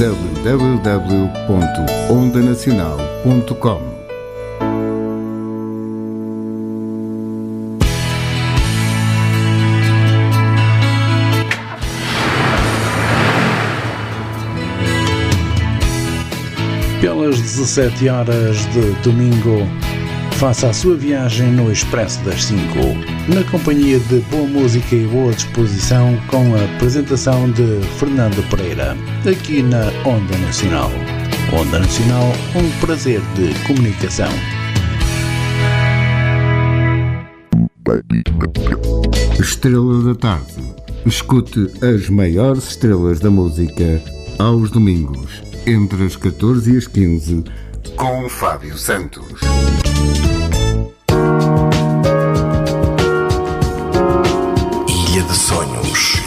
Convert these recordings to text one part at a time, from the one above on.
www.ondanacional.com. Pelas 17 horas de domingo, faça a sua viagem no Expresso das 5, na companhia de boa música e boa disposição, com a apresentação de Fernando Pereira, aqui na Onda Nacional. Onda Nacional, um prazer de comunicação. Estrela da Tarde. Escute as maiores estrelas da música aos domingos, entre as 14 e as 15, com Fábio Santos. Ilha de Sonhos.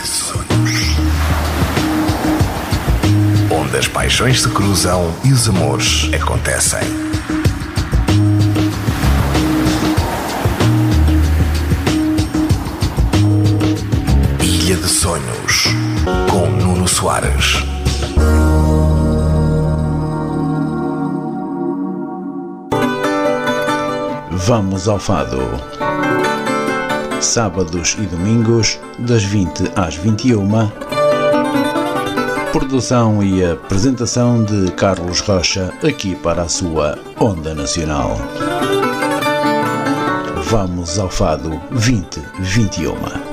Onde as paixões se cruzam e os amores acontecem. Ilha de Sonhos. Com Nuno Soares. Vamos ao Fado. Sábados e domingos, das 20 às 21. Produção e apresentação de Carlos Rocha, aqui para a sua Onda Nacional. Vamos ao Fado 2021.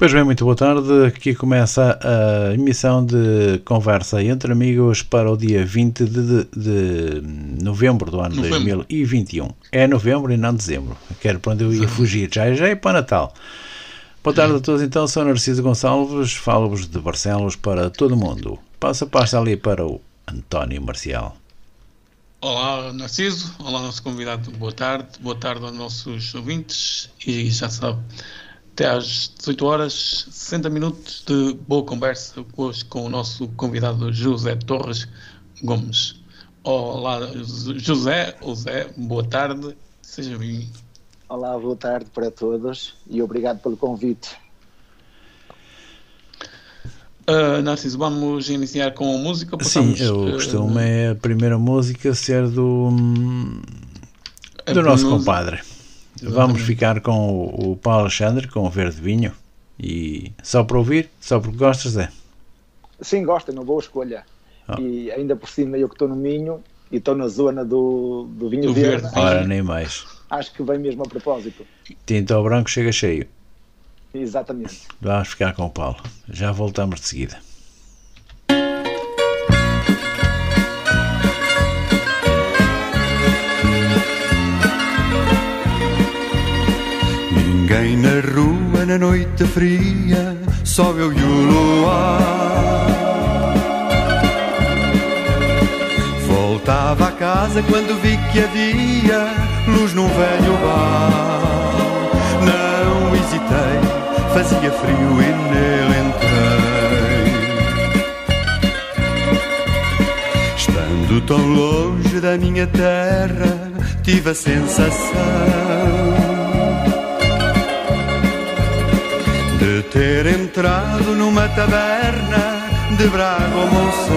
Pois bem, muito boa tarde. Aqui começa a emissão de conversa entre amigos para o dia 20 de, de, de novembro do ano Novembro. 2021. É novembro e não dezembro. Quero para onde eu ia fugir. Já, já é para Natal. Boa tarde a todos. Então, sou Narciso Gonçalves. Falo-vos de Barcelos para todo o mundo. Passa a pasta ali para o António Marcial. Olá, Narciso. Olá, nosso convidado. Boa tarde. Boa tarde aos nossos ouvintes. E já sabe, até às 18 horas, 60 minutos de boa conversa hoje com o nosso convidado José Torres Gomes. Olá, José, ou Zé, boa tarde. Seja bem-vindo. Olá, boa tarde para todos e obrigado pelo convite. Uh, Narciso, vamos iniciar com a música. Sim, Passamos, eu uh, costumo é a primeira música ser do, a do nosso pronúncia- compadre. Vamos ficar com o, o Paulo Alexandre, com o Verde Vinho. E só para ouvir, só porque gostas, é. Sim, gosto, é uma boa escolha. Ah. E ainda por cima eu que estou no Minho e estou na zona do, do vinho Do verde, verde. Ora, nem mais. acho que vem mesmo a propósito. Tinto ao branco chega cheio. Exatamente. Vamos ficar com o Paulo. Já voltamos de seguida. Ninguém na rua na noite fria, só eu e o luar. Voltava a casa quando vi que havia luz num velho bar. Não hesitei, fazia frio e nele entrei. Estando tão longe da minha terra, tive a sensação ter entrado numa taberna de Braga Monção.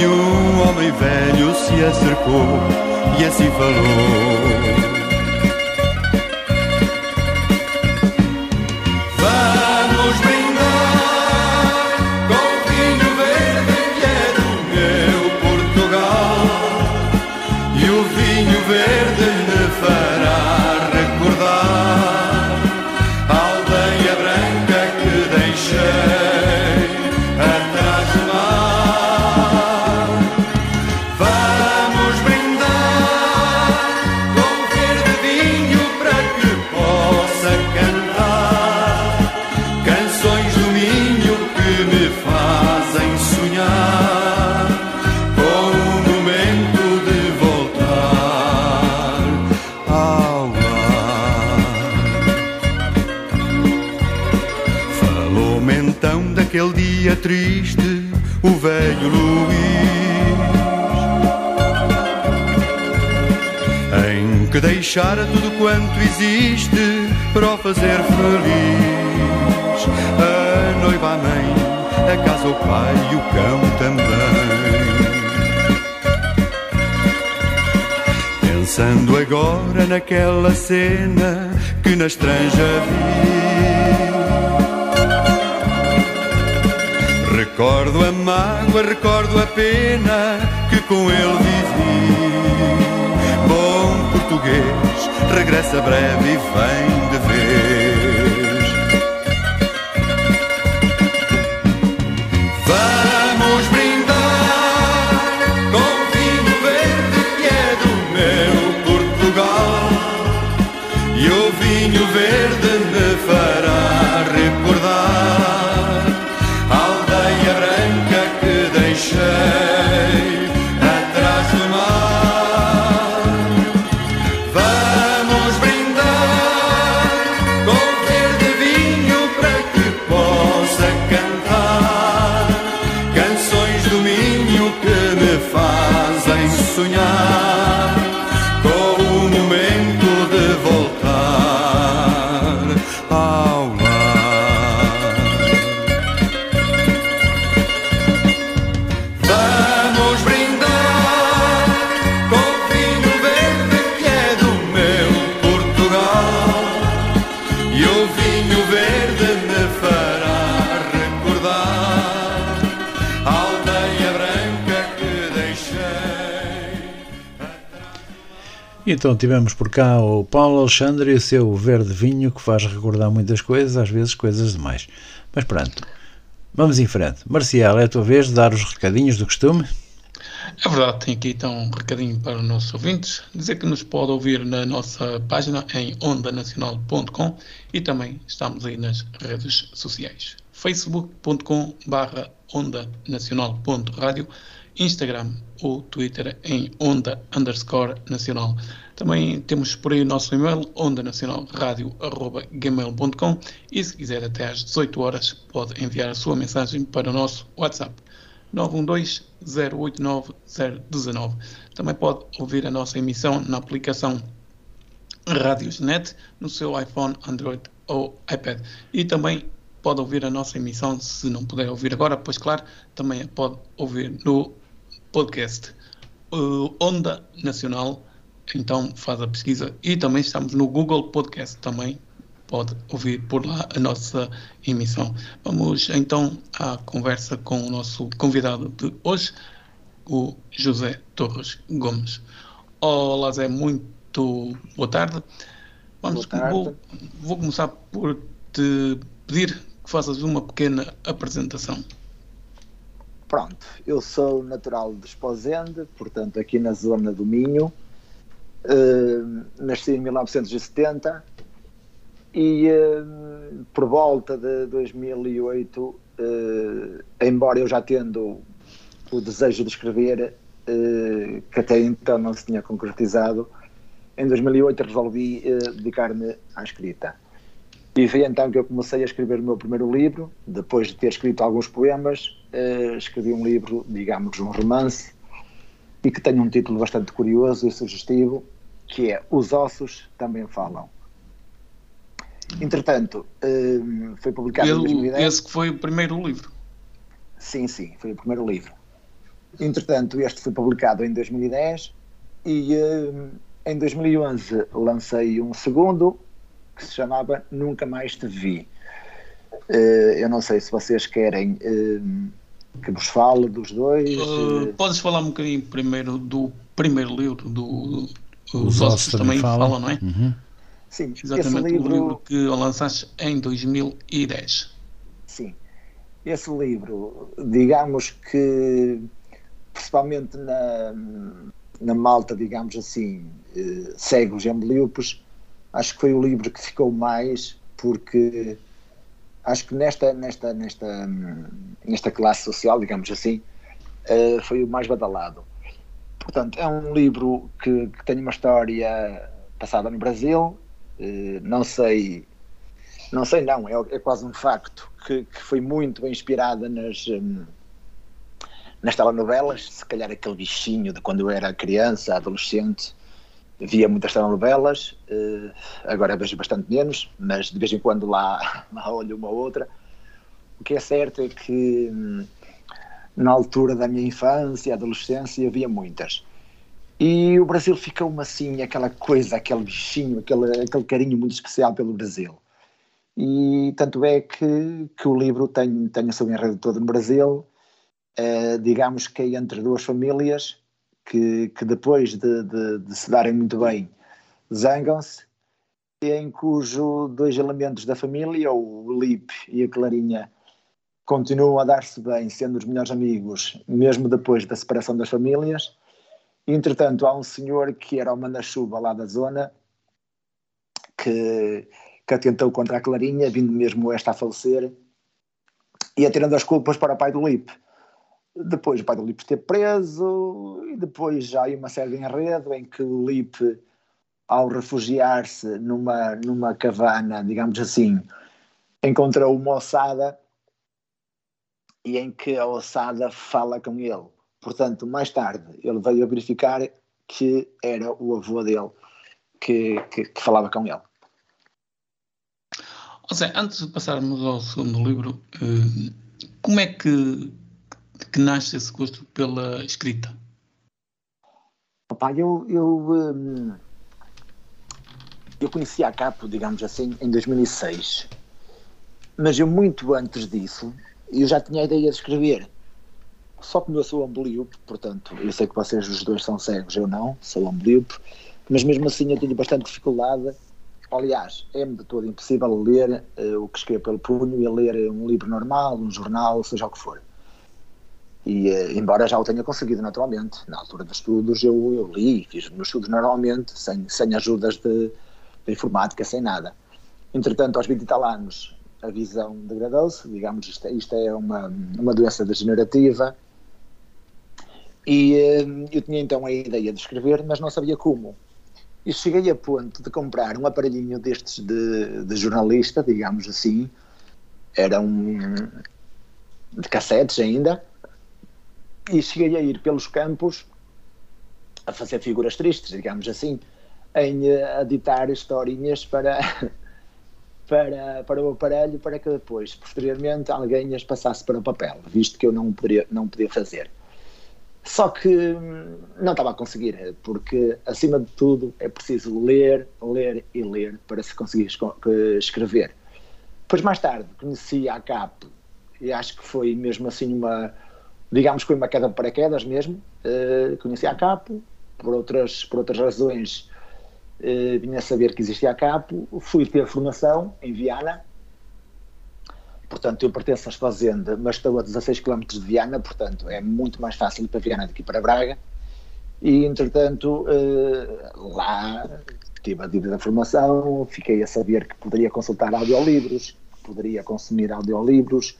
E um homem velho se acercou e assim falou. Deixara tudo quanto existe para o fazer feliz. A noiva, a mãe, a casa, o pai e o cão também. Pensando agora naquela cena que na estranja vi. Recordo a mágoa, recordo a pena que com ele vivi. Português, regressa breve e vem de vez. Então tivemos por cá o Paulo Alexandre e o seu verde vinho que faz recordar muitas coisas, às vezes coisas demais. Mas pronto, vamos em frente. Marcial, é a tua vez de dar os recadinhos do costume? É verdade, tem aqui então um recadinho para os nossos ouvintes, dizer que nos pode ouvir na nossa página em ondanacional.com e também estamos aí nas redes sociais. facebook.com barra ondanacional.radio Instagram ou Twitter em onda underscore nacional. Também temos por aí o nosso e-mail ondanacionalradio.gmail.com e se quiser até às 18 horas pode enviar a sua mensagem para o nosso WhatsApp 912-089-019. Também pode ouvir a nossa emissão na aplicação Radiosnet no seu iPhone, Android ou iPad. E também pode ouvir a nossa emissão, se não puder ouvir agora, pois claro, também a pode ouvir no podcast uh, Onda Nacional. Então faz a pesquisa e também estamos no Google Podcast também pode ouvir por lá a nossa emissão. Vamos então à conversa com o nosso convidado de hoje, o José Torres Gomes. Olá Zé, muito boa tarde. Vamos, Boa tarde. Vou, vou começar por te pedir que faças uma pequena apresentação. Pronto, eu sou natural de Esposende, portanto aqui na zona do Minho. Uh, nasci em 1970 e uh, por volta de 2008, uh, embora eu já tendo o desejo de escrever, que até então não se tinha concretizado, em 2008 resolvi dedicar-me à escrita. E foi então que eu comecei a escrever o meu primeiro livro, depois de ter escrito alguns poemas, escrevi um livro, digamos, um romance, e que tem um título bastante curioso e sugestivo, que é Os Ossos Também Falam. Entretanto, uh, foi publicado em Ele- 2010. esse que foi o primeiro livro. Sim, sim, foi o primeiro livro. Entretanto, este foi publicado em 2010 e eh, em 2011 lancei um segundo que se chamava Nunca Mais Te Vi. Eh, eu não sei se vocês querem eh, que vos fale dos dois. Uh, podes falar um bocadinho primeiro do primeiro livro, do Os Os Ossos também falam, não é? Uhum. sim, esse Exatamente, livro, o livro que lançaste em 2010. Sim. Esse livro, digamos que, principalmente na, na malta, digamos assim, eh, cegos e ambliopes, acho que foi o livro que ficou mais, porque acho que nesta, nesta, nesta, hum, nesta classe social, digamos assim, eh, foi o mais badalado. Portanto, é um livro que, que tem uma história passada no Brasil, eh, não sei não sei não, é, é quase um facto que, que foi muito inspirada nas, um, nas telenovelas, se calhar aquele bichinho de quando eu era criança, adolescente, via muitas telenovelas, uh, agora vejo bastante menos, mas de vez em quando lá, lá olho uma ou outra. O que é certo é que hum, na altura da minha infância, adolescência, havia muitas. E o Brasil ficou-me assim, aquela coisa, aquele bichinho, aquele, aquele carinho muito especial pelo Brasil. E tanto é que, que o livro tem, tem o seu enredo todo no Brasil, uh, digamos que é entre duas famílias que, que depois de, de, de se darem muito bem zangam-se, em cujo dois elementos da família, o Lipe e a Clarinha, continuam a dar-se bem, sendo os melhores amigos, mesmo depois da separação das famílias. Entretanto, há um senhor que era o manda-chuva lá da zona, que, que atentou contra a Clarinha, vindo mesmo esta a falecer, e atirando as culpas para o pai do Lipe. Depois o pai do Lipe esteve preso, e depois há uma série de enredo em que o Lipe, ao refugiar-se numa, numa cavana, digamos assim, encontrou uma ossada e em que a ossada fala com ele. Portanto, mais tarde, ele veio a verificar que era o avô dele que, que, que falava com ele. José, antes de passarmos ao segundo livro, eh, como é que, que nasce esse gosto pela escrita? Opa, eu, eu, hum, eu conheci a Capo, digamos assim, em 2006. Mas eu, muito antes disso, eu já tinha a ideia de escrever. Só que eu sou amblíope, portanto, eu sei que vocês os dois são cegos, eu não, sou amblíope, mas mesmo assim eu tenho bastante dificuldade. Aliás, é-me de todo impossível ler uh, o que escrevo pelo punho e ler um livro normal, um jornal, seja o que for. E, uh, embora já o tenha conseguido naturalmente, na altura dos estudos eu, eu li, fiz os meus estudos normalmente, sem, sem ajudas de, de informática, sem nada. Entretanto, aos 20 e tal anos, a visão degradou-se, digamos, isto, isto, é uma, uma doença degenerativa. E uh, eu tinha então a ideia de escrever, mas não sabia como. E cheguei a ponto de comprar um aparelhinho destes de, de jornalista, digamos assim, era um de cassetes ainda, e cheguei a ir pelos campos a fazer figuras tristes, digamos assim, em uh, editar historinhas para para, para o aparelho para que depois, posteriormente, alguém as passasse para o papel, visto que eu não podia, não podia fazer. Só que hum, não estava a conseguir, porque, acima de tudo, é preciso ler, ler e ler para se conseguir escrever. Depois, mais tarde, conheci a CAP e acho que foi mesmo assim uma, digamos que foi uma queda de paraquedas mesmo. Uh, conheci a CAP, por outras, por outras razões uh, vinha a saber que existia a CAPO, fui ter formação em Viana, portanto eu pertenço às Fazenda, mas estou a 16 km de Viana, portanto é muito mais fácil para Viana do que para Braga, e entretanto uh, lá tive a dívida da formação, fiquei a saber que poderia consultar audiolivros, que poderia consumir audiolivros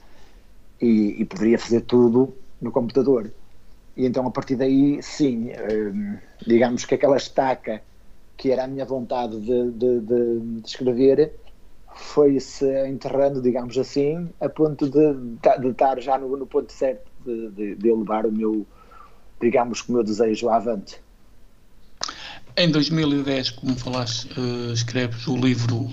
e, e poderia fazer tudo no computador. E então a partir daí, sim, uh, digamos que aquela estaca que era a minha vontade de, de, de, de escrever, foi-se enterrando, digamos assim, a ponto de, de estar já no, no ponto certo de, de, eu levar o meu, digamos, o meu desejo avante. Em 2010, como falaste, uh, escreves o livro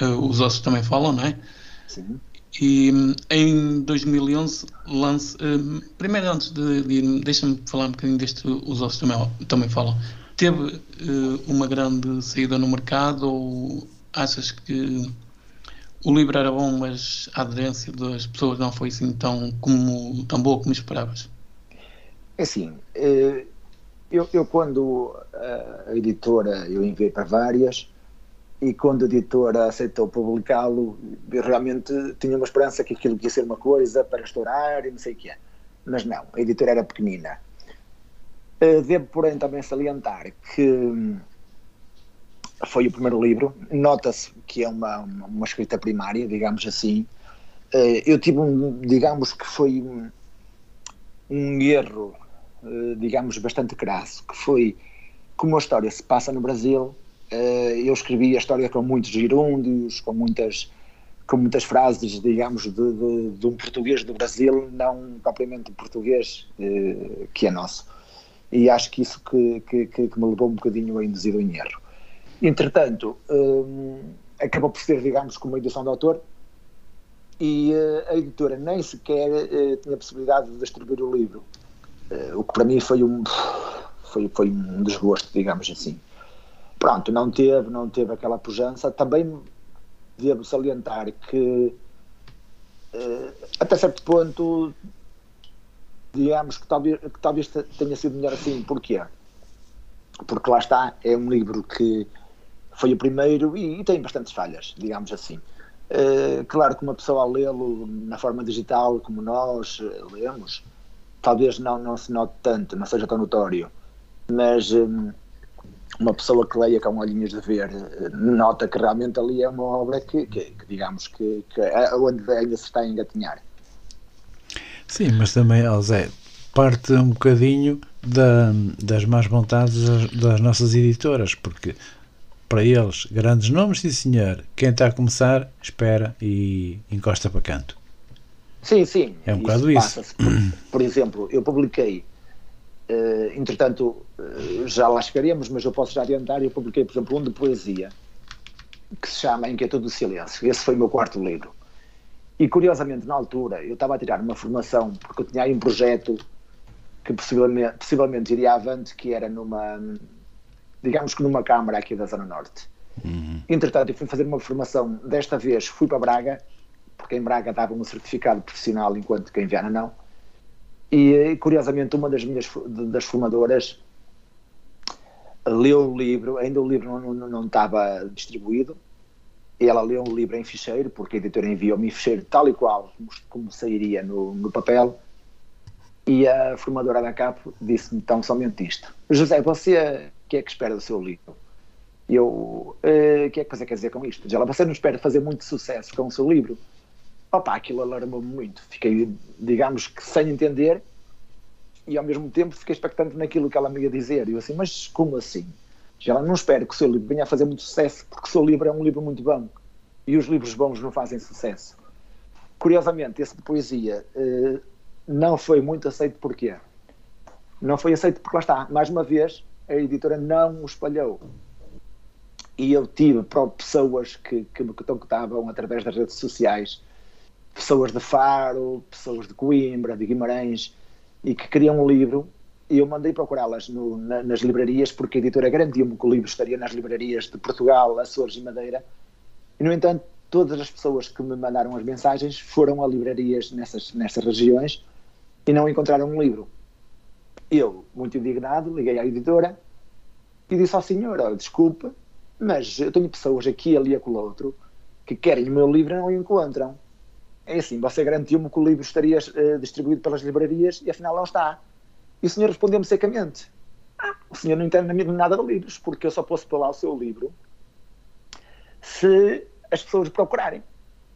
uh, Os Ossos Também Falam, não é? Sim. E um, em 2011 lance. Um, primeiro, antes de, de deixa-me falar um bocadinho deste Os Ossos Também, também Falam teve uh, uma grande saída no mercado ou achas que o livro era bom, mas a aderência das pessoas não foi assim tão, como, tão boa como esperavas? É assim, uh, eu, eu, quando a editora, eu enviei para várias, e quando a editora aceitou publicá-lo, realmente tinha uma esperança que aquilo ia ser uma coisa para estourar e não sei o que é. Mas não, a editora era pequenina. Eh, devo, porém, também salientar que hum, foi o primeiro livro. Nota-se que é uma, uma escrita primária, digamos assim. Eh, eu tive um, digamos que foi um, um erro, eh, digamos, bastante crasso, que foi como a história se passa no Brasil, eu escrevi a história com muitos gerúndios, com muitas com muitas frases, digamos, de, de, de, um português do Brasil, não propriamente português que é nosso. E acho que isso que, que, que, me levou um bocadinho a induzido em erro. Entretanto, eh, acabou por ser, digamos, como edição de autor, e eh, a editora nem sequer eh, tinha possibilidade de distribuir o livro, eh, o que para mim foi um, foi, foi um desgosto, digamos assim. Pronto, não teve, não teve aquela pujança. Também devo salientar que até certo ponto digamos que talvez, que talvez tenha sido melhor assim. Porquê? Porque lá está, é um livro que foi o primeiro e, e tem bastantes falhas, digamos assim. Uh, claro que uma pessoa ao lê-lo na forma digital como nós uh, lemos, talvez não, não se note tanto, não seja tão notório, mas um, uma pessoa que leia com olhinhos de ver uh, nota que realmente ali é uma obra que, que, que digamos que, que é onde ainda se está a engatinhar. Sim, mas também, Zé, parte um bocadinho da, das más vontades das, das nossas editoras, porque para eles, grandes nomes, sim senhor. Quem está a começar, espera e encosta para canto. Sim, sim. É um bocado isso. Por, por, exemplo, eu publiquei, uh, entretanto, uh, já lá chegaremos, mas eu posso já adiantar, eu publiquei, por exemplo, um de poesia, que se chama Inquietude do Silêncio. Esse foi o meu quarto livro. E curiosamente, na altura, eu estava a tirar uma formação, porque eu tinha aí um projeto que possivelmente, possivelmente iria avante, que era numa digamos que numa Câmara aqui da Zona Norte. Uhum. Entretanto, eu fui fazer uma formação, desta vez fui para Braga, porque em Braga dava um certificado profissional, enquanto que em Viana não. E, curiosamente, uma das minhas das formadoras leu o livro, ainda o livro não, não, não estava distribuído, ela leu o livro em ficheiro, porque a editora enviou-me em ficheiro tal e qual como, sairia no, no papel, e a formadora da CAP disse-me tão somente isto: José, você que é que espera do seu livro? Eu, o uh, que é que você quer dizer com isto? Diz ela, você não espera fazer muito sucesso com o seu livro? Opa, aquilo alarmou-me muito. Fiquei, digamos que sem entender e ao mesmo tempo fiquei expectante naquilo que ela me ia dizer. E eu assim, mas como assim? Diz ela, não espero que o seu livro venha a fazer muito sucesso, porque o seu livro é um livro muito bom. E os livros bons não fazem sucesso. Curiosamente, esse de poesia uh, não foi muito aceito porquê? Não foi aceito porque lá está, mais uma vez, a editora não o espalhou. E eu tive pessoas que, que me contactavam através das redes sociais, pessoas de Faro, pessoas de Coimbra, de Guimarães, e que queriam um livro, e eu mandei procurá-las na, nas livrarias, porque a editora garantiu-me que o livro estaria nas livrarias de Portugal, Açores e Madeira, e no entanto, todas as pessoas que me mandaram as mensagens foram a livrarias nessas, nessas regiões e não encontraram um livro. Eu, muito indignado, liguei à editora e disse ao senhor: oh, desculpe, mas eu tenho pessoas aqui, ali e com o outro que querem o meu livro e não o encontram. É assim, você garantiu-me que o livro estaria uh, distribuído pelas livrarias e afinal não está. E o senhor respondeu-me secamente: ah, o senhor não entende nada de livros, porque eu só posso pôr lá o seu livro se as pessoas procurarem.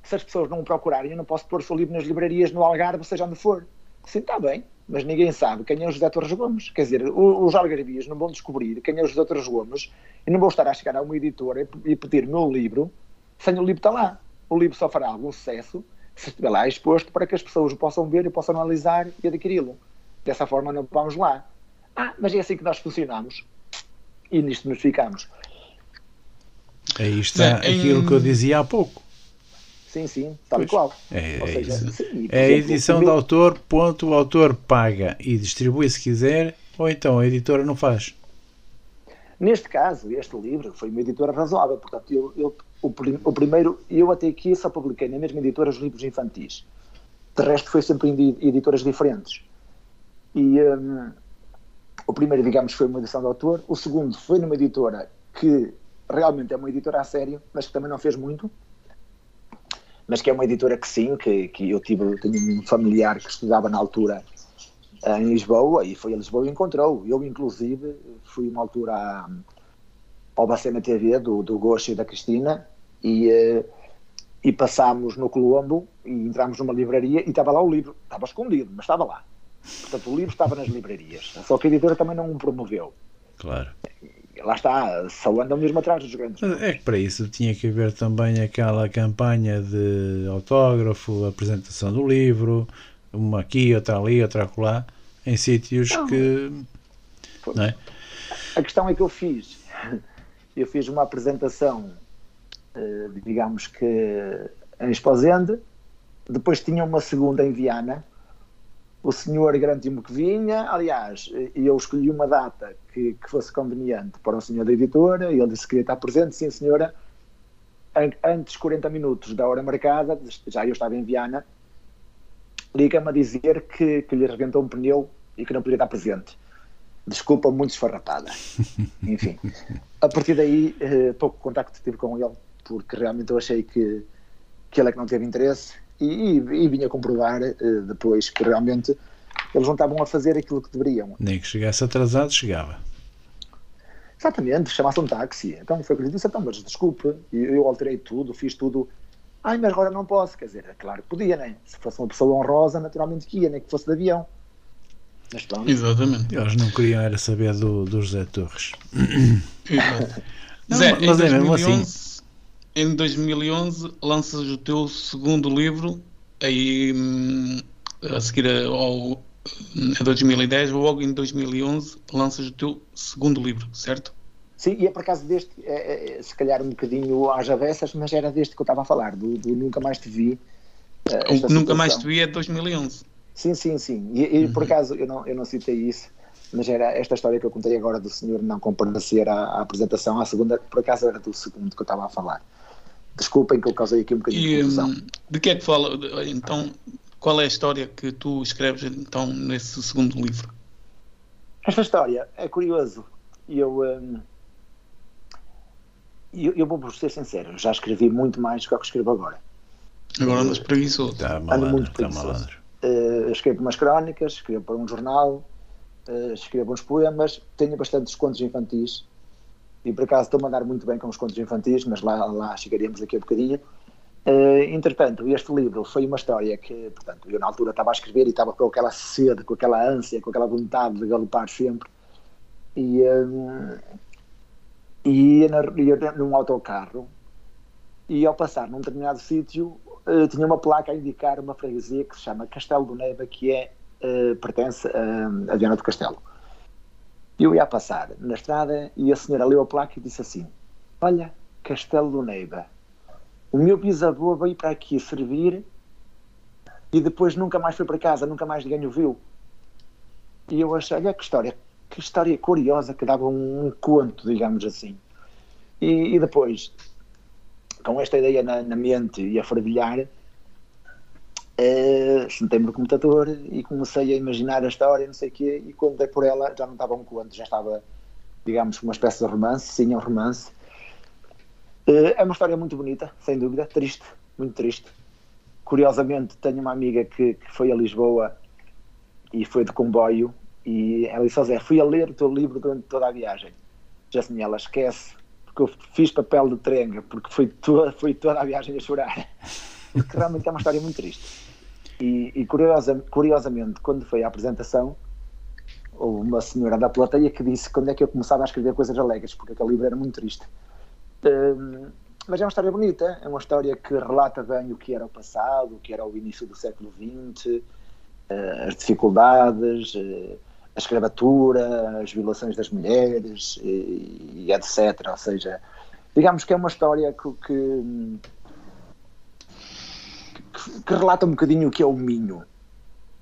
Se as pessoas não o procurarem, eu não posso pôr o seu livro nas livrarias no Algarve, seja onde for. Sim, está bem mas ninguém sabe quem é o José Torres Gomes. Quer dizer, os algarvias não vão descobrir quem é o José Torres Gomes e não vão estar a chegar a uma editora e pedir o meu livro sem o livro estar lá. O livro só fará algum sucesso se estiver lá exposto para que as pessoas o possam ver e possam analisar e adquiri-lo. Dessa forma não vamos lá. Ah, mas é assim que nós funcionamos. E nisto nos ficamos. Aí está é, aquilo que eu dizia há pouco. Sim, sim, tal pois, e qual. É, seja, é, sim, é a edição do autor, ponto, o autor paga e distribui se quiser, ou então a editora não faz. Neste caso, este livro foi uma editora razoável, portanto, eu, eu o, o, primeiro, eu até aqui só publiquei na mesma editora os livros infantis. De resto, foi sempre em editoras diferentes. E um, o primeiro, digamos, foi uma edição de autor, o segundo foi numa editora que realmente é uma editora a sério, mas que também não fez muito, mas que é uma editora que sim, que, que eu tive, tenho um familiar que estudava na altura em Lisboa e foi a Lisboa e encontrou. Eu, inclusive, fui uma altura à, ao Bacena TV do, do Gosto e da Cristina e, eh, e passámos no Colombo e entramos numa livraria e estava lá o livro. Estava escondido, mas estava lá. Portanto, o livro estava nas livrarias. Só que a editora também não o promoveu. Claro. lá está, só andam mesmo atrás dos grandes. É que para isso tinha que haver também aquela campanha de autógrafo, apresentação do livro, uma aqui, outra ali, outra acolá, em sítios não, que. Não é? A questão é que eu fiz. Eu fiz uma apresentação, eh, digamos que em Esposende, depois tinha uma segunda em Viana, o senhor garantiu-me que vinha, aliás, eu escolhi uma data que, que, fosse conveniente para o senhor da editora, e ele disse que queria estar presente, sim senhora, antes 40 minutos da hora marcada, já eu estava em Viana, liga-me a dizer que, que lhe arrebentou um pneu e que não podia estar presente. Desculpa, muito esfarrapada. Enfim, a partir daí, eh, pouco contacto tive com ele, porque realmente eu achei que, que ele é que não teve interesse e, e, e vinha comprovar uh, depois que realmente eles não estavam a fazer aquilo que deveriam. Nem que chegasse atrasado, chegava. Exatamente, chamasse um táxi. Então foi o que eu disse, então, mas desculpe, eu, eu alterei tudo, fiz tudo. Ai, mas agora não posso. Quer dizer, é claro que podia, né? Se fosse uma pessoa honrosa, naturalmente que ia, nem que fosse de avião. Mas pronto. Exatamente. Eles não queriam era saber do, do José Torres. Exato. Não, Zé, mas é mesmo assim em 2011 lanças o teu segundo livro, aí hum, a seguir ao a 2010, logo em 2011 lanças o teu segundo livro, certo? Sim, e é por acaso deste, é, é, se calhar um bocadinho às avessas, mas era deste que eu estava a falar, do, do Nunca Mais Te Vi. Uh, Nunca Mais Te Vi é de 2011. Sim, sim, sim. E, e uhum. por acaso eu não, eu não citei isso, mas era esta história que eu contei agora do senhor não comparecer à, à apresentação, à segunda, por acaso era do segundo que eu estava a falar. Desculpem que eu causei aqui um bocadinho e, de confusão. Hum, de que é que fala? Então, qual é a história que tu escreves então nesse segundo livro? Esta história é curioso. Eu, um, eu, eu vou ser sincero, já escrevi muito mais do que eu escrevo agora. Agora andas preguiçoso. Está malandro, ando muito preguiçoso. Uh, escrevo umas crónicas, escrevo para um jornal, uh, escrevo uns poemas, tenho bastantes contos infantis e por acaso estou a mandar muito bem com os contos infantis, mas lá, lá chegaríamos daqui a bocadinho. Uh, entretanto, este livro foi uma história que, portanto, eu na altura estava a escrever e estava com aquela sede, com aquela ânsia, com aquela vontade de galopar sempre. E, um, e ia, na, ia num autocarro e ao passar num determinado sítio uh, tinha uma placa a indicar uma freguesia que se chama Castelo do Neva, que é, uh, pertence a Viana do Castelo. Eu ia passar na estrada e a senhora leu a placa e disse assim: Olha, Castelo do Neiva, o meu bisavô veio para aqui servir e depois nunca mais foi para casa, nunca mais ninguém o viu. E eu achei, olha que história, que história curiosa que dava um, um conto, digamos assim. E, e, depois, com esta ideia na, na mente e a fervilhar, Uh, sentei-me no computador e comecei a imaginar a história, não sei o quê, e quando dei por ela já não estava um conto, já estava, digamos, uma espécie de romance, sim, é um romance. Uh, é uma história muito bonita, sem dúvida, triste, muito triste. Curiosamente, tenho uma amiga que, que foi a Lisboa e foi de comboio, e ela disse: Zé, fui a ler o teu livro durante toda a viagem. Já ela esquece, porque eu fiz papel de trenga, porque foi toda, foi toda a viagem a chorar. Porque realmente é uma história muito triste. E, e curiosa, curiosamente, quando foi a apresentação, houve uma senhora da plateia que disse quando é que eu começava a escrever coisas alegres, porque aquele livro era muito triste. Um, mas é uma história bonita, é uma história que relata bem o que era o passado, o que era o início do século XX, uh, as dificuldades, uh, a escravatura, as violações das mulheres e, e, etc. Ou seja, digamos que é uma história que, que que, relata um bocadinho o que é o Minho.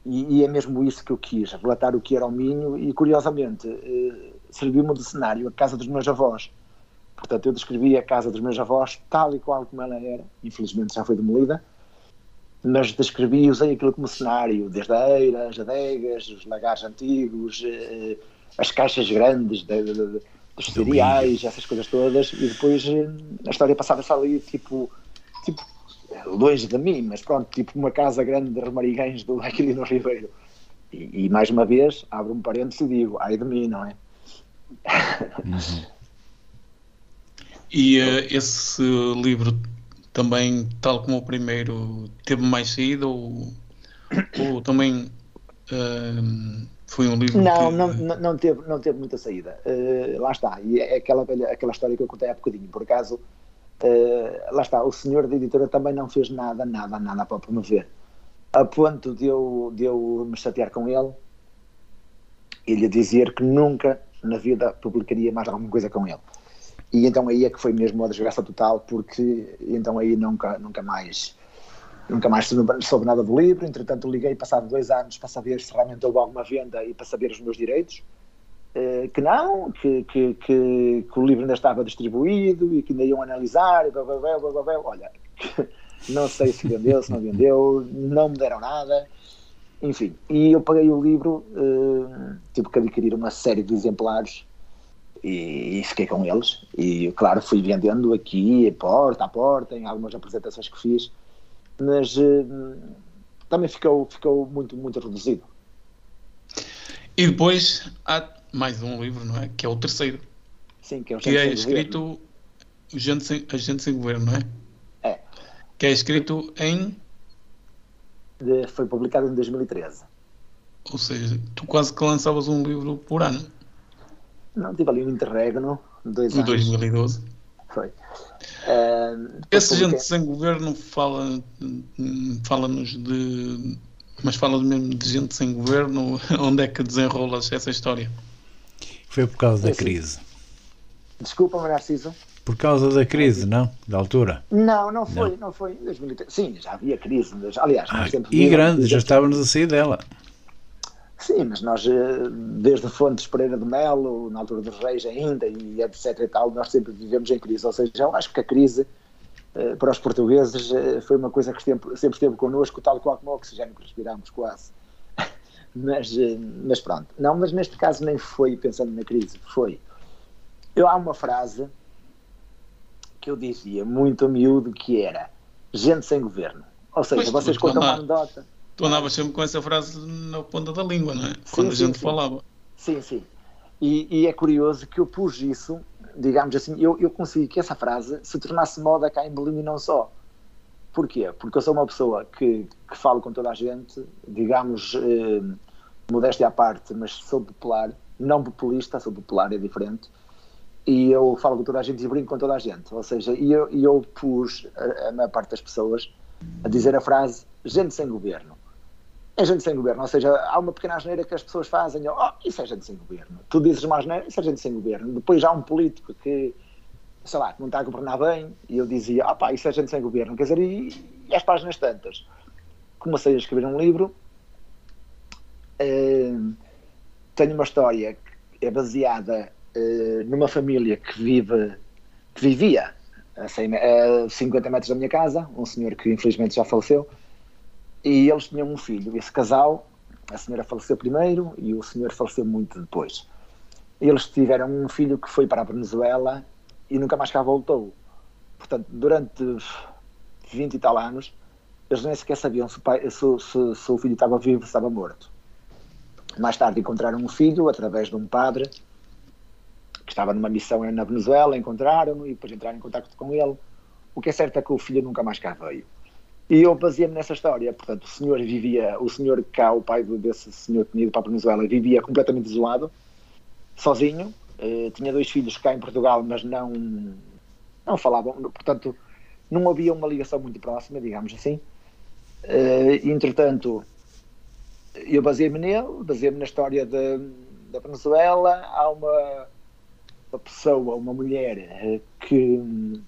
E, e, é mesmo isso que eu quis, relatar o que era o Minho e, curiosamente, eh, serviu-me de cenário a casa dos meus avós. Portanto, eu descrevi a casa dos meus avós tal e qual como ela era, infelizmente já foi demolida, mas descrevi e usei aquilo como cenário, desde a eira, as adegas, os lagares antigos, eh, as caixas grandes de, de, de, dos cereais, essas coisas todas, e depois eh, a história passava-se ali, tipo, tipo longe de mim, mas pronto, tipo uma casa grande de Remariguens do Aquilino Ribeiro. E, e, mais uma vez, abro um parênteses e digo, ai de mim, não é? Uhum. E uh, esse livro também, tal como o primeiro, teve mais saída ou, ou também uh, Foi um livro Não, que... não, não, não teve, não teve muita saída. Uh, lá está. E é aquela, velha, aquela história que eu contei há bocadinho. Por acaso, uh, lá está, o senhor da editora também não fez nada, nada, nada para promover. A ponto de eu, de eu me chatear com ele e lhe dizer que nunca na vida publicaria mais alguma coisa com ele. E então aí é que foi mesmo a desgraça total, porque então aí nunca, nunca mais nunca mais soube nada do livro. Entretanto, liguei passado dois anos para saber se realmente houve alguma venda e para saber os meus direitos. Uh, que não, que, que, que, que, o livro ainda estava distribuído e que ainda iam analisar. E blá, blá, blá, blá, blá. Olha, não sei se vendeu, se não vendeu, não me deram nada. Enfim, e eu paguei o livro, uh, tive que adquirir uma série de exemplares e, e, fiquei com eles. E, claro, fui vendendo aqui, porta a porta, em algumas apresentações que fiz mas uh, também ficou, ficou muito, muito reduzido. E depois há mais um livro, não é? Que é o terceiro. Sim, que é, o que é escrito Gente sem, A Gente Sem Governo, não é? É. Que é escrito em. De, foi publicado em 2013. Ou seja, tu quase que lançavas um livro por ano. Não, tive ali um interregno, dois em anos. 2012. Foi. Uh, Esse gente sem governo fala, fala-nos de. Mas fala mesmo de gente sem governo, onde é que desenrolas essa história? Foi por causa da crise. Desculpa, Narciso. Por causa da crise, não? Da altura? Não, não foi, não, não foi em 2013. Sim, já havia crise, aliás, ah, E grande, já estávamos a sair dela. Sim, mas nós, eh, desde Fontes Pereira de Melo, na altura dos Reis ainda, e etc e tal, nós sempre vivemos em crise. Ou seja, eu acho que a crise, eh, para os portugueses, eh, foi uma coisa que sempre, sempre esteve connosco, tal qual como o oxigênio que respiramos, quase. Mas, mas pronto. Não, mas neste caso nem foi pensando na crise, foi. Eu, há uma frase que eu dizia muito a miúdo que era gente sem governo. Ou seja, pois, vocês contam uma anedota tu andavas sempre com essa frase na ponta da língua, não é? Sim, Quando a gente sim. falava. Sim, sim. E, e, é curioso que eu pus isso, digamos assim, eu, eu consegui que essa frase se tornasse moda cá em Belém e não só. Porquê? Porque eu sou uma pessoa que, que falo com toda a gente, digamos, eh, modéstia à parte, mas sou popular, não populista, sou popular, é diferente. E eu falo com toda a gente e brinco com toda a gente. Ou seja, e eu, eu pus a, a maior parte das pessoas a dizer a frase gente sem governo é gente sem governo, ou seja, há uma pequena asneira que as pessoas fazem, oh, isso é gente sem governo. Tu dizes uma asneira, isso é gente sem governo. Depois há um político que, sei lá, que não está a governar bem, e eu dizia, ah pá, isso é gente sem governo. Quer dizer, e, e às páginas tantas. Comecei a escrever um livro, tenho uma história que é baseada uh, numa família que vive, que vivia a 50 metros da minha casa, um senhor que infelizmente já faleceu, e eles tinham um filho. Esse casal, a senhora faleceu primeiro e o senhor faleceu muito depois. Eles tiveram um filho que foi para a Venezuela e nunca mais cá voltou. Portanto, durante 20 e tal anos, eles nem sequer sabiam se o, pai, se, se, se o filho estava vivo ou estava morto. Mais tarde encontraram um filho através de um padre que estava numa missão na Venezuela, encontraram-no e depois entraram em contato com ele. O que é certo é que o filho nunca mais cá veio. E eu baseei-me nessa história. Portanto, o senhor vivia, o senhor cá, o pai desse senhor que tinha ido para a Venezuela, vivia completamente isolado, sozinho. Uh, tinha dois filhos cá em Portugal, mas não, não falavam. Portanto, não havia uma ligação muito próxima, digamos assim. Uh, entretanto, eu baseei-me nele, baseei-me na história de, da Venezuela. Há uma, uma pessoa, uma mulher uh, que,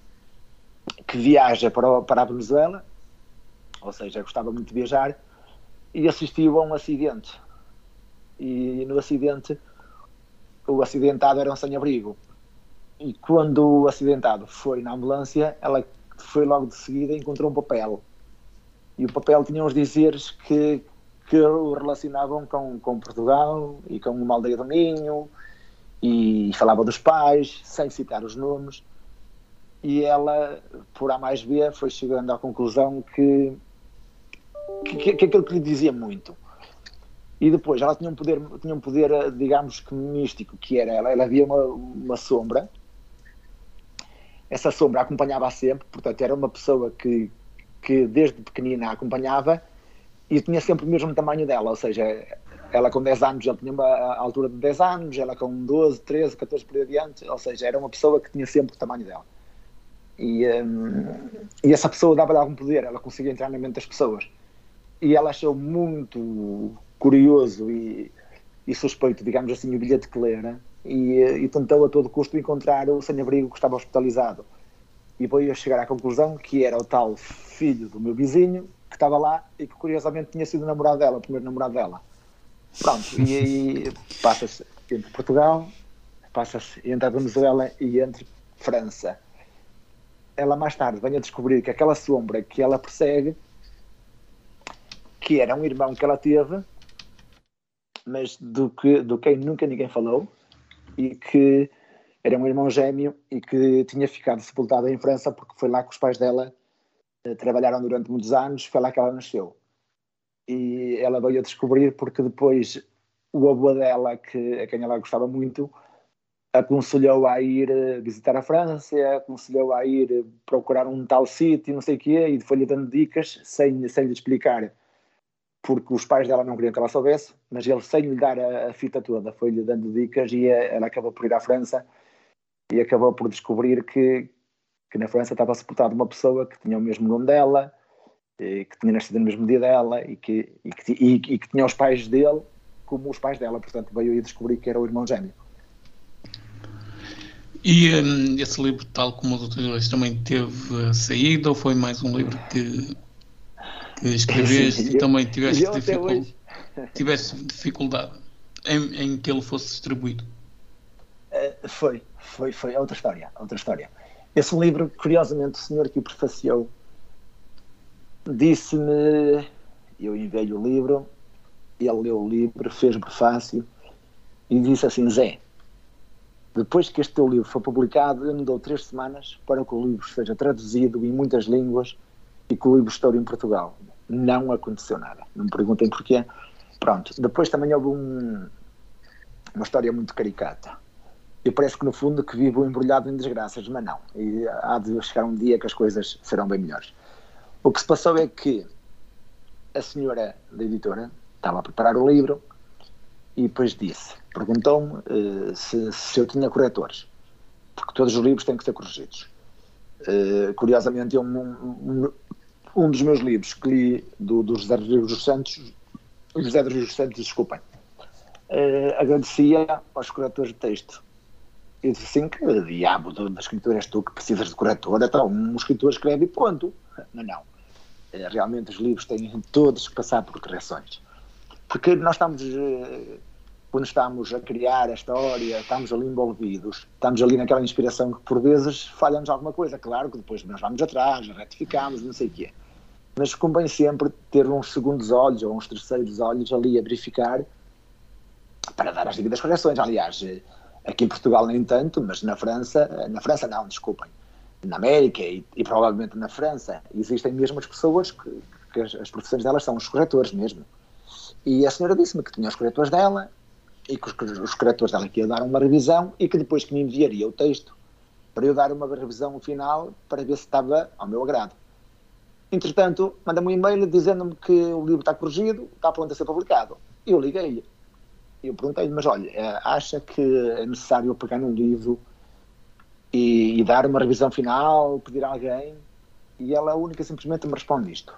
que viaja para, para a Venezuela ou seja, gostava muito de viajar, e assistiu a um acidente. E no acidente, o acidentado era um sem-abrigo. E quando o acidentado foi na ambulância, ela foi logo de seguida e encontrou um papel. E o papel tinha uns dizeres que, que o relacionavam com, com Portugal e com uma aldeia do Minho, e falava dos pais, sem citar os nomes. E ela, por A mais B, foi chegando à conclusão que que, que, aquilo que lhe dizia muito. E depois ela tinha um poder, tinha um poder digamos que místico, que era ela, ela havia uma, uma sombra. Essa sombra acompanhava-a sempre, portanto era uma pessoa que, que desde pequenina a acompanhava e tinha sempre o mesmo tamanho dela, ou seja, ela com 10 anos, ele tinha uma altura de 10 anos, ela com 12, 13, 14 por aí adiante, ou seja, era uma pessoa que tinha sempre o tamanho dela. E, um, e essa pessoa dava-lhe algum poder, ela conseguia entrar na mente das pessoas. E ela achou muito curioso e, e suspeito, digamos assim, o bilhete que lera e, e tentou a todo custo encontrar o sem-abrigo que estava hospitalizado. E veio a chegar à conclusão que era o tal filho do meu vizinho estava lá e que curiosamente tinha sido namorado dela, o primeiro namorado dela. Pronto, e aí passa-se entre Portugal, passa-se entre a Venezuela e entre França ela mais tarde vem a descobrir que aquela sombra que ela persegue, que era um irmão que ela teve, mas do que do quem nunca ninguém falou, e que era um irmão gêmeo e que tinha ficado sepultado em França porque foi lá que os pais dela trabalharam durante muitos anos, foi lá que ela nasceu. E ela veio a descobrir porque depois o avô dela, que, a quem ela gostava muito, aconselhou a ir eh, visitar a França, aconselhou a ir eh, procurar um tal sítio, não sei o quê, e foi-lhe dando dicas sem, sem lhe explicar, porque os pais dela não queriam que ela soubesse, mas ele, sem lhe dar a, a fita toda, foi-lhe dando dicas e eh, ela acabou por ir à França e acabou por descobrir que, que na França estava sepultada uma pessoa que tinha o mesmo nome dela, que tinha nascido no mesmo dia dela e que, e que, e, e que tinha os pais dele como os pais dela, portanto veio a descobrir que era o irmão gêmeo. E um, esse livro, tal como os outros dois, também teve saída ou foi mais um livro que, que escreveste e também tiveste, dificul... tiveste dificuldade em, em, que ele fosse distribuído? Uh, foi, foi, foi outra história, outra história. Esse livro, curiosamente, o senhor que o prefaciou disse-me, eu enviei o livro, ele leu o livro, fez o prefácio e disse assim, Zé, depois que este teu livro for publicado, eu me dou três semanas para que o livro seja traduzido em muitas línguas e que o livro estoure em Portugal. Não aconteceu nada. Não me perguntem porquê. Pronto. Depois também houve um, uma história muito caricata. Eu parece que no fundo que vivo embrulhado em desgraças, mas não. E há de chegar um dia que as coisas serão bem melhores. O que se passou é que a senhora da editora estava a preparar o livro e depois disse, perguntou-me uh, se, se, eu tinha corretores, porque todos os livros têm que ser corrigidos. Uh, curiosamente, um, um, um, dos meus livros que li do, do José dos Santos, José dos Santos, desculpem, uh, agradecia aos corretores de texto. Eu disse assim, que diabo da escritora és tu que precisas de corretor? Então, um escritor escreve e ponto. Não, não. Realmente os livros têm todos que passar por correções. Porque nós estamos quando estamos a criar a história, estamos ali envolvidos, estamos ali naquela inspiração que por vezes falhamos alguma coisa. Claro que depois nós vamos atrás, retificamos, não sei o quê. Mas convém sempre ter uns segundos olhos ou uns terceiros olhos ali a verificar para dar as devidas correções. Aliás, aqui em Portugal nem tanto, mas na França, na França não, desculpem, na América e, e provavelmente na França, existem mesmo as pessoas que, que as, as profissões delas são os corretores mesmo. E a senhora disse-me que tinha os corretores dela e que os, os corretores dela que ia dar uma revisão e que depois que me enviaria o texto para eu dar uma revisão final para ver se estava ao meu agrado. Entretanto, manda-me um e-mail dizendo-me que o livro está corrigido, está pronto a ser publicado. Eu liguei-lhe. Eu perguntei-lhe, mas olha, eh, acha que é necessário eu pegar num livro e, e dar uma revisão final, pedir a alguém? E ela única simplesmente me responde isto.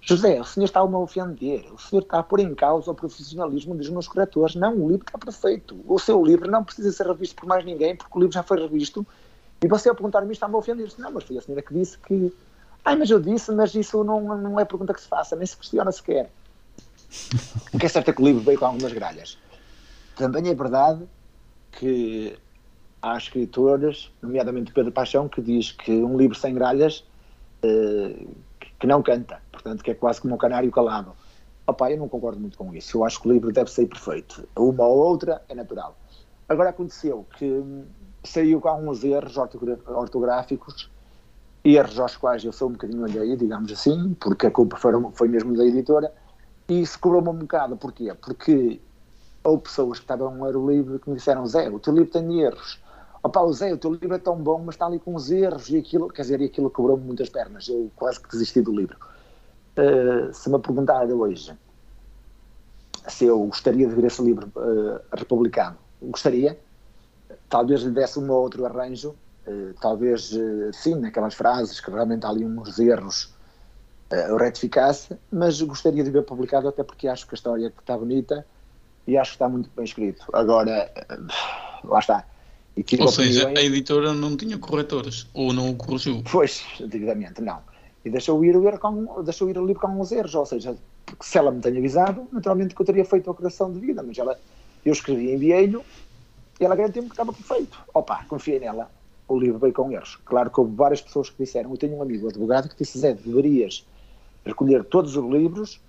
José, o senhor está a me ofender, o senhor está a pôr em causa o profissionalismo dos meus corretores. Não, o livro está perfeito. O seu livro não precisa ser revisto por mais ninguém, porque o livro já foi revisto. E você, a perguntar-me, está-me a ofender. Não, mas foi a senhora que disse que. Ai, mas eu disse, mas isso não, não é pergunta que se faça, nem se questiona sequer. O que é certo é que o livro veio com algumas gralhas. Também é verdade que há escritores, nomeadamente Pedro Paixão, que diz que um livro sem gralhas uh, que não canta portanto, que é quase como um canário calado. Opa, eu não concordo muito com isso. Eu acho que o livro deve ser perfeito. Uma ou outra é natural. Agora aconteceu que saiu com alguns erros ortográficos, erros aos quais eu sou um bocadinho alheio, digamos assim, porque a culpa foi, foi mesmo da editora, e isso cobrou-me um bocado. Porquê? Porque houve pessoas que estavam a ler o livro que me disseram: Zé, o teu livro tem erros. Opa, o Zé, o teu livro é tão bom, mas está ali com os erros, e aquilo, quer dizer, e aquilo cobrou-me muitas pernas. Eu quase que desisti do livro. Eh, se me perguntar hoje se eu gostaria de ver esse livro uh, republicano. Gostaria, talvez lhe desse um ou outro arranjo, uh, talvez, uh, sim, naquelas frases que realmente há ali uns erros uh, retificasse, mas gostaria de ver publicado até porque acho que a história está bonita e acho que está muito bem escrito. Agora, lá está. Ou seja, opiniões... a editora não tinha corretores, ou não o corrigiu? Pois, devidamente, não. E deixou ir, o com, deixou ir o livro com uns erros, ou seja, porque se ela me tinha avisado, naturalmente que eu teria feito a correção de vida, mas ela, eu escrevi, enviei-lhe, e ela garantiu-me que estava perfeito. Opa, confiei nela, o livro veio com erros. Claro que houve várias pessoas que disseram, eu tenho um amigo advogado que disse, Zé, deverias recolher todos os livros,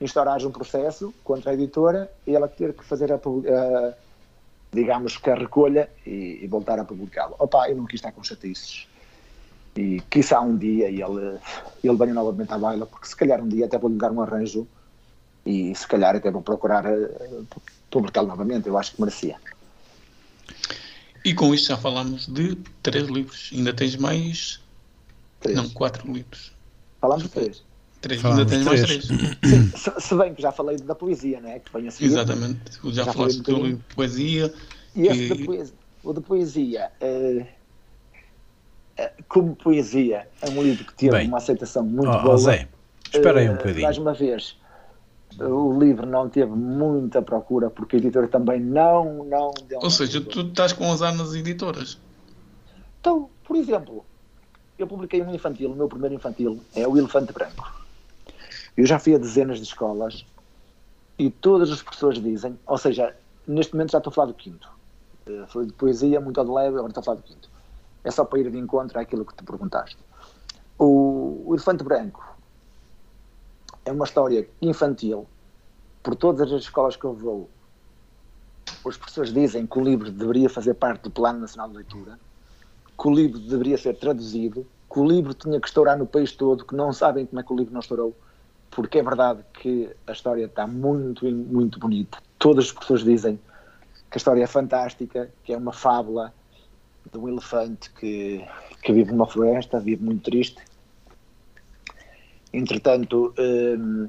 instaurar um processo contra a editora e ela ter que fazer a, a digamos que a recolha e, e voltar a publicá-lo. Opa, eu não quis estar com chatices. E quizá um dia ele, ele venha novamente à baila, porque se calhar um dia até vou lhe dar um arranjo e se calhar até vou procurar uh, publicá-lo novamente. Eu acho que merecia. E com isto já falamos de três livros. Ainda tens mais. Três. Não, quatro livros. Falamos de três. Três, ainda tens mais três. Sim, se, se, bem que já falei da poesia, não é? Que vem a seguir. Exatamente. Já, já falaste do livro de poesia. E esse de poesia, o de poesia, uh, como poesia, é um livro que teve bem, uma aceitação muito oh, boa. Zé, espera aí um uh, bocadinho. Mais uma vez, o livro não teve muita procura porque a editora também não, não deu. Ou seja, tu estás com azar nas editoras. Então, por exemplo, eu publiquei um infantil, o meu primeiro infantil é o Elefante Branco. Eu já fui a dezenas de escolas e todas as pessoas dizem, ou seja, neste momento já estou a falar do quinto. Eh, foi de poesia, muito de leve, agora estou a falar do quinto. É só para ir de encontro àquilo que te perguntaste. O, o Elefante Branco é uma história infantil. Por todas as escolas que eu vou, as pessoas dizem que o livro deveria fazer parte do Plano Nacional de Leitura, que o livro deveria ser traduzido, que o livro tinha que estourar no país todo, que não sabem como é que o livro não estourou porque é verdade que a história está muito, muito bonita. Todas as pessoas dizem que a história é fantástica, que é uma fábula de um elefante que, que vive numa floresta, vive muito triste. Entretanto, um,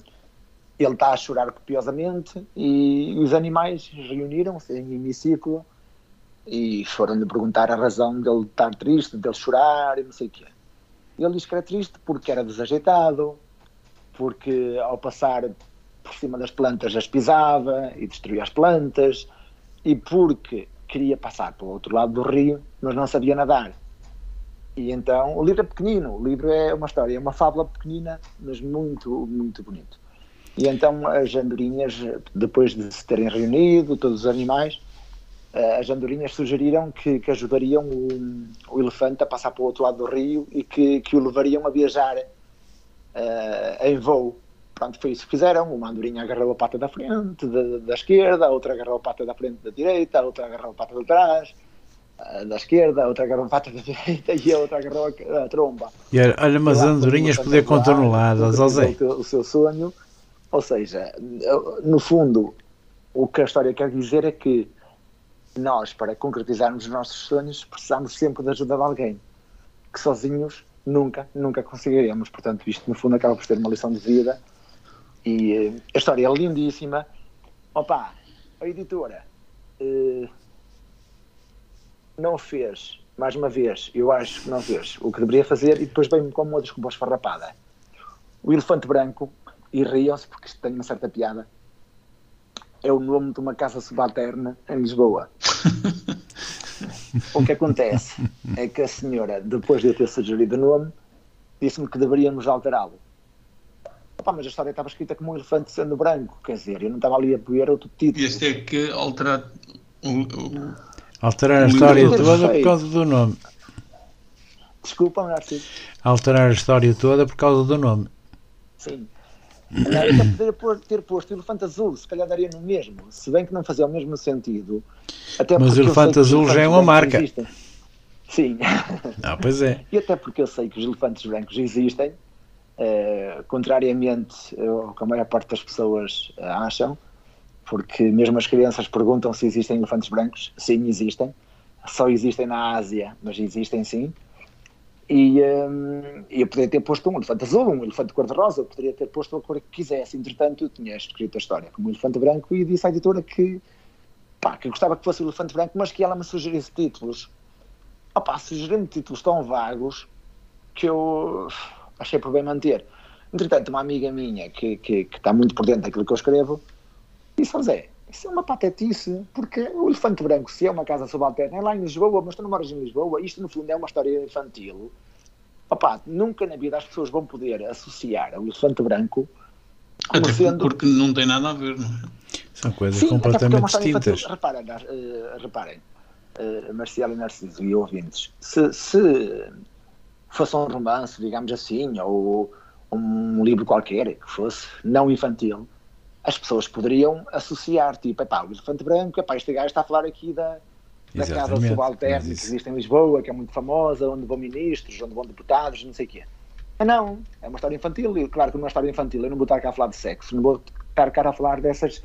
ele está a chorar copiosamente e os animais reuniram-se em hemiciclo e foram-lhe perguntar a razão dele estar triste, dele chorar e não sei o quê. Ele diz que era triste porque era desajeitado, porque ao passar por cima das plantas as pisava e destruía as plantas, e porque queria passar para o outro lado do rio, mas não sabia nadar. E então o livro é pequenino, o livro é uma história, é uma fábula pequenina, mas muito, muito bonito. E então as andorinhas, depois de se terem reunido, todos os animais, eh, as andorinhas sugeriram que, que ajudariam o, o, elefante a passar para o outro lado do rio e que, que o levariam a viajar uh, em voo. Pronto, foi isso que fizeram. Uma andorinha agarrou a pata da frente, da, da esquerda, outra agarrou a pata da frente da direita, outra agarrou a pata de trás uh, da esquerda, outra agarrou a pata da direita e a outra agarrou a, a tromba. E olha, mas andorinhas poder contorná-las, José. O seu sonho, ou seja, no fundo, o que a história quer dizer é que nós, para concretizarmos os nossos sonhos, precisamos sempre da ajuda de alguém, que sozinhos nunca, nunca conseguiremos. Portanto, isto no fundo acaba por ter uma lição de vida. E uh, a história é lindíssima. Opa, a editora uh, não fez, mais uma vez, eu acho que não fez o que deveria fazer e depois vem-me com uma desculpa esfarrapada. O elefante branco, e riam-se porque isto tem uma certa piada, é o nome de uma casa subalterna em Lisboa. o que acontece é que a senhora, depois de eu ter sugerido o nome, disse-me que deveríamos alterá-lo. Opa, mas a história estava escrita como um elefante sendo branco, quer dizer, eu não estava ali a apoiar outro título. E este é que alterar o, o, alterar a história toda por causa do nome. Desculpa, Narciso. Alterar a história toda por causa do nome. Sim. Até poderia ter posto elefante azul, se calhar daria no mesmo, se bem que não fazia o mesmo sentido. Até Mas o elefante azul já é uma marca. Existem. Sim. Ah, pois é. E até porque eu sei que os elefantes brancos existem, eh, contrariamente ao que a maior parte das pessoas eh, acham, porque mesmo as crianças perguntam se existem elefantes brancos. Sim, existem. Só existem na Ásia, mas existem sim. E um, eu poderia ter posto um elefante azul, um elefante cor-de-rosa, eu poderia ter posto a cor que quisesse. Entretanto, eu tinha escrito a história como um elefante branco e disse à editora que, pá, que gostava que fosse o elefante branco, mas que ela me sugerisse títulos. Opá, sugerindo títulos tão vagos que eu achei por bem manter. Entretanto, uma amiga minha que, que, que está muito por dentro daquilo que eu escrevo disse: José, isso é uma patetice, porque o Elefante Branco, se é uma casa subalterna, é lá em Lisboa, mas tu não moras em Lisboa, isto no fundo é uma história infantil. Opa, nunca na vida as pessoas vão poder associar o Elefante Branco até sendo... porque não tem nada a ver, não é? São coisas Sim, completamente distintas. Reparem, uh, reparem uh, Marcial e Narciso e ouvintes, se, se fosse um romance, digamos assim, ou um livro qualquer que fosse não infantil, as pessoas poderiam associar, tipo, epá, o elefante branco, epá, este gajo está a falar aqui da, da casa subalterna que existe em Lisboa, que é muito famosa, onde vão ministros, onde vão deputados, não sei o quê. Mas não, é uma história infantil, e claro que numa história infantil eu não vou estar cá a falar de sexo, não vou estar cá a falar dessas,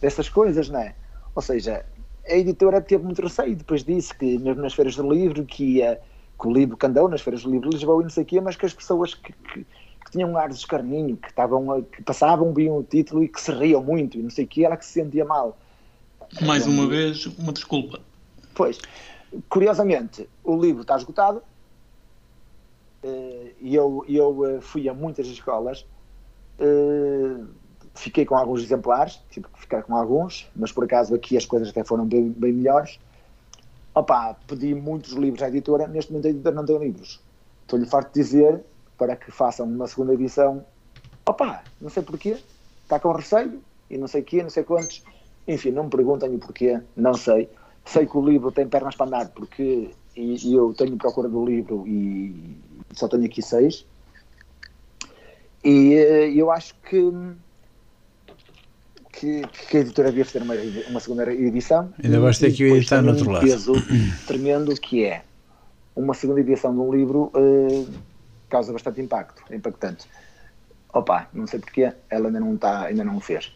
dessas coisas, não é? Ou seja, a editora teve muito receio, depois disse que mesmo nas feiras do livro, que ia, que o livro que andou nas feiras do livro de Lisboa e não sei o quê, mas que as pessoas que, que que tinham um ar de escarninho, que, estavam, que passavam, viam o título e que se riam muito e não sei o que, ela que se sentia mal. Mais uma vez, uma desculpa. Pois, curiosamente, o livro está esgotado eh, e eu, eu eh, fui a muitas escolas, eh, fiquei com alguns exemplares, tive que ficar com alguns, mas por acaso aqui as coisas até foram bem, bem melhores. Opa, pedi muitos livros à editora, neste momento a editora não tem livros. Estou-lhe farto de dizer para que façam uma segunda edição. Opa, não sei porquê, está com receio e não sei quê, não sei quantos. Enfim, não me perguntem o porquê, não sei. Sei que o livro tem pernas para andar porque e, e eu tenho procura do livro e só tenho aqui seis. E eh, eu acho que, que, que a editora devia fazer uma, uma segunda edição. Ainda vais ter que editar no outro lado. um peso tremendo que é uma segunda edição de um livro uh, causa bastante impacto, é impactante. Opa, não sei porque ela ainda não está, ainda não o fez.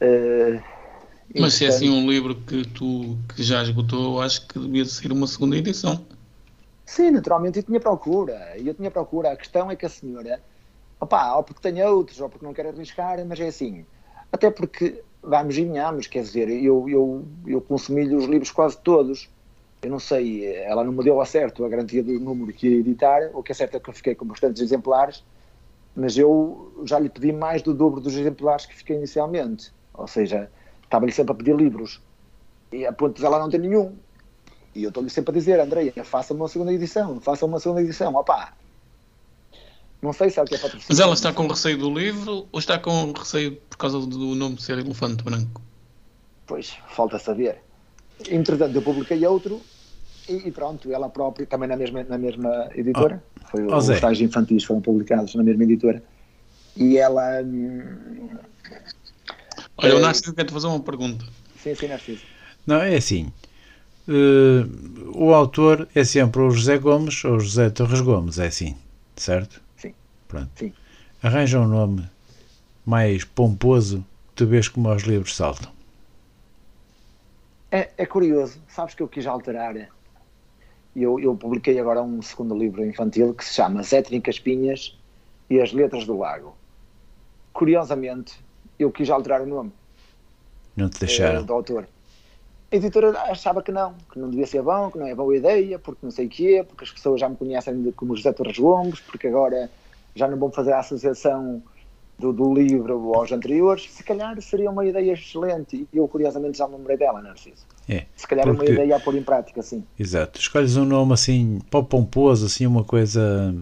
Uh, Mas se é assim um livro que tu que já esgotou, acho que devia ser uma segunda edição. Sim, naturalmente, eu tinha procura, eu tinha procura. A questão é que a senhora, opa, ou porque tem outros, ou porque não quer arriscar, mas é assim. Até porque, vamos e venhamos, quer dizer, eu, eu, eu consumi os livros quase todos eu não sei, ela não me deu a certo a garantia do número que ia editar, o que é certo é que eu fiquei com bastantes exemplares, mas eu já lhe pedi mais do dobro dos exemplares que fiquei inicialmente, ou seja, estava-lhe sempre a pedir livros, e a ponto de ela não ter nenhum, e eu estou-lhe sempre a dizer, Andréia, faça uma segunda edição, faça uma segunda edição, opá, não sei se é o que é patrocínio. Mas ela está com receio do livro ou está com receio por causa do nome ser Elefante Branco? Pois, falta saber. Entretanto, eu publiquei outro e, e, pronto, ela própria, também na mesma, na mesma editora, oh, foi, oh, os estágios infantis foram publicados na mesma editora, e ela... Hum, Olha, o eh, Narciso quer-te fazer uma pergunta. Sim, sim, Narciso. Não, é assim, uh, o autor é sempre o José Gomes ou o José Torres Gomes, é assim, certo? Sim. Pronto. Sim. Arranja um nome mais pomposo, tu vês como os livros saltam. É, é, curioso, sabes que eu quis alterar. Eu, eu publiquei agora um segundo livro infantil que se chama Zé Trincas-Pinhas e as Letras do Lago. Curiosamente, eu quis alterar o nome. Não te deixaram? É, do autor. A editora achava que não, que não devia ser bom, que não é boa ideia, porque não sei o quê, porque as pessoas já me conhecem como José Torres Gomes, porque agora já não vão fazer a associação do, do, livro aos anteriores, se calhar seria uma ideia excelente. E eu, curiosamente, já me lembrei dela, Narciso. É, se calhar porque... uma ideia a pôr em prática, sim. Exato. Escolhes um nome assim, pó pomposo, assim, uma coisa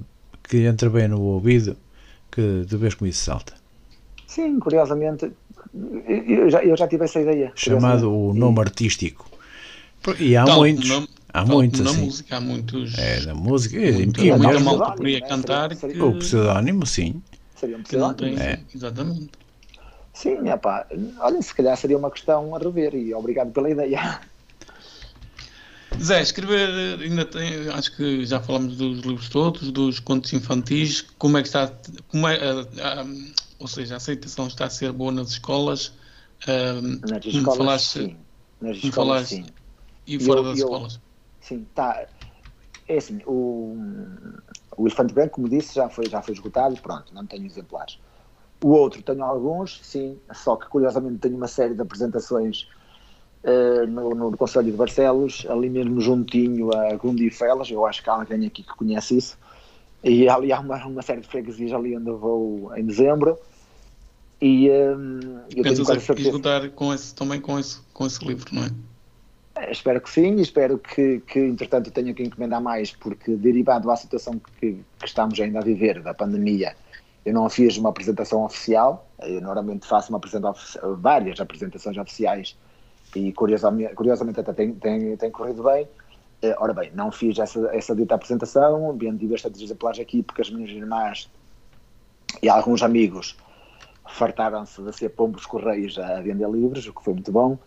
que entra bem no ouvido, que de vez com isso salta. Sim, curiosamente, eu já, eu já tive essa ideia. Chamado o nome e... artístico. E há Não, muitos. Nome, há muitos, na assim. música há muitos. É, na música. Muito, e, e mesmo mal que queria cantar. O pseudónimo, sim. Seria um. É. Exatamente. Sim, epá, olha, se calhar seria uma questão a rever e obrigado pela ideia. Zé, escrever ainda tem, acho que já falamos dos livros todos, dos contos infantis, como é que está, como é, uh, uh, ou seja, a aceitação está a ser boa nas escolas? Uh, nas escolas, falaste, sim. Nas escolas, sim. E fora eu, das eu, escolas? Sim, está. é assim, o, o Elefante Branco, como disse, já foi, já foi esgotado, pronto, não tenho exemplares. O outro tenho alguns, sim, só que curiosamente tenho uma série de apresentações uh, no, no Conselho de Barcelos, ali mesmo juntinho a Grundifelas, eu acho que há alguém aqui que conhece isso, e ali há uma, uma série de freguesias ali onde eu vou em dezembro. E um, eu Pensas tenho quase esgotar com esse, também com esse, com esse livro, não é? Espero que sim, espero que, que entretanto tenha que encomendar mais, porque derivado à situação que, que estamos ainda a viver da pandemia, eu não fiz uma apresentação oficial, eu normalmente faço uma apresentação, várias apresentações oficiais e curiosamente, curiosamente até tem, tem, tem corrido bem. Eh, ora bem, não fiz essa, essa dita apresentação, vendi bastantes exemplares aqui porque as minhas irmãs e alguns amigos fartaram-se de ser pombos correios a vender livros, o que foi muito bom.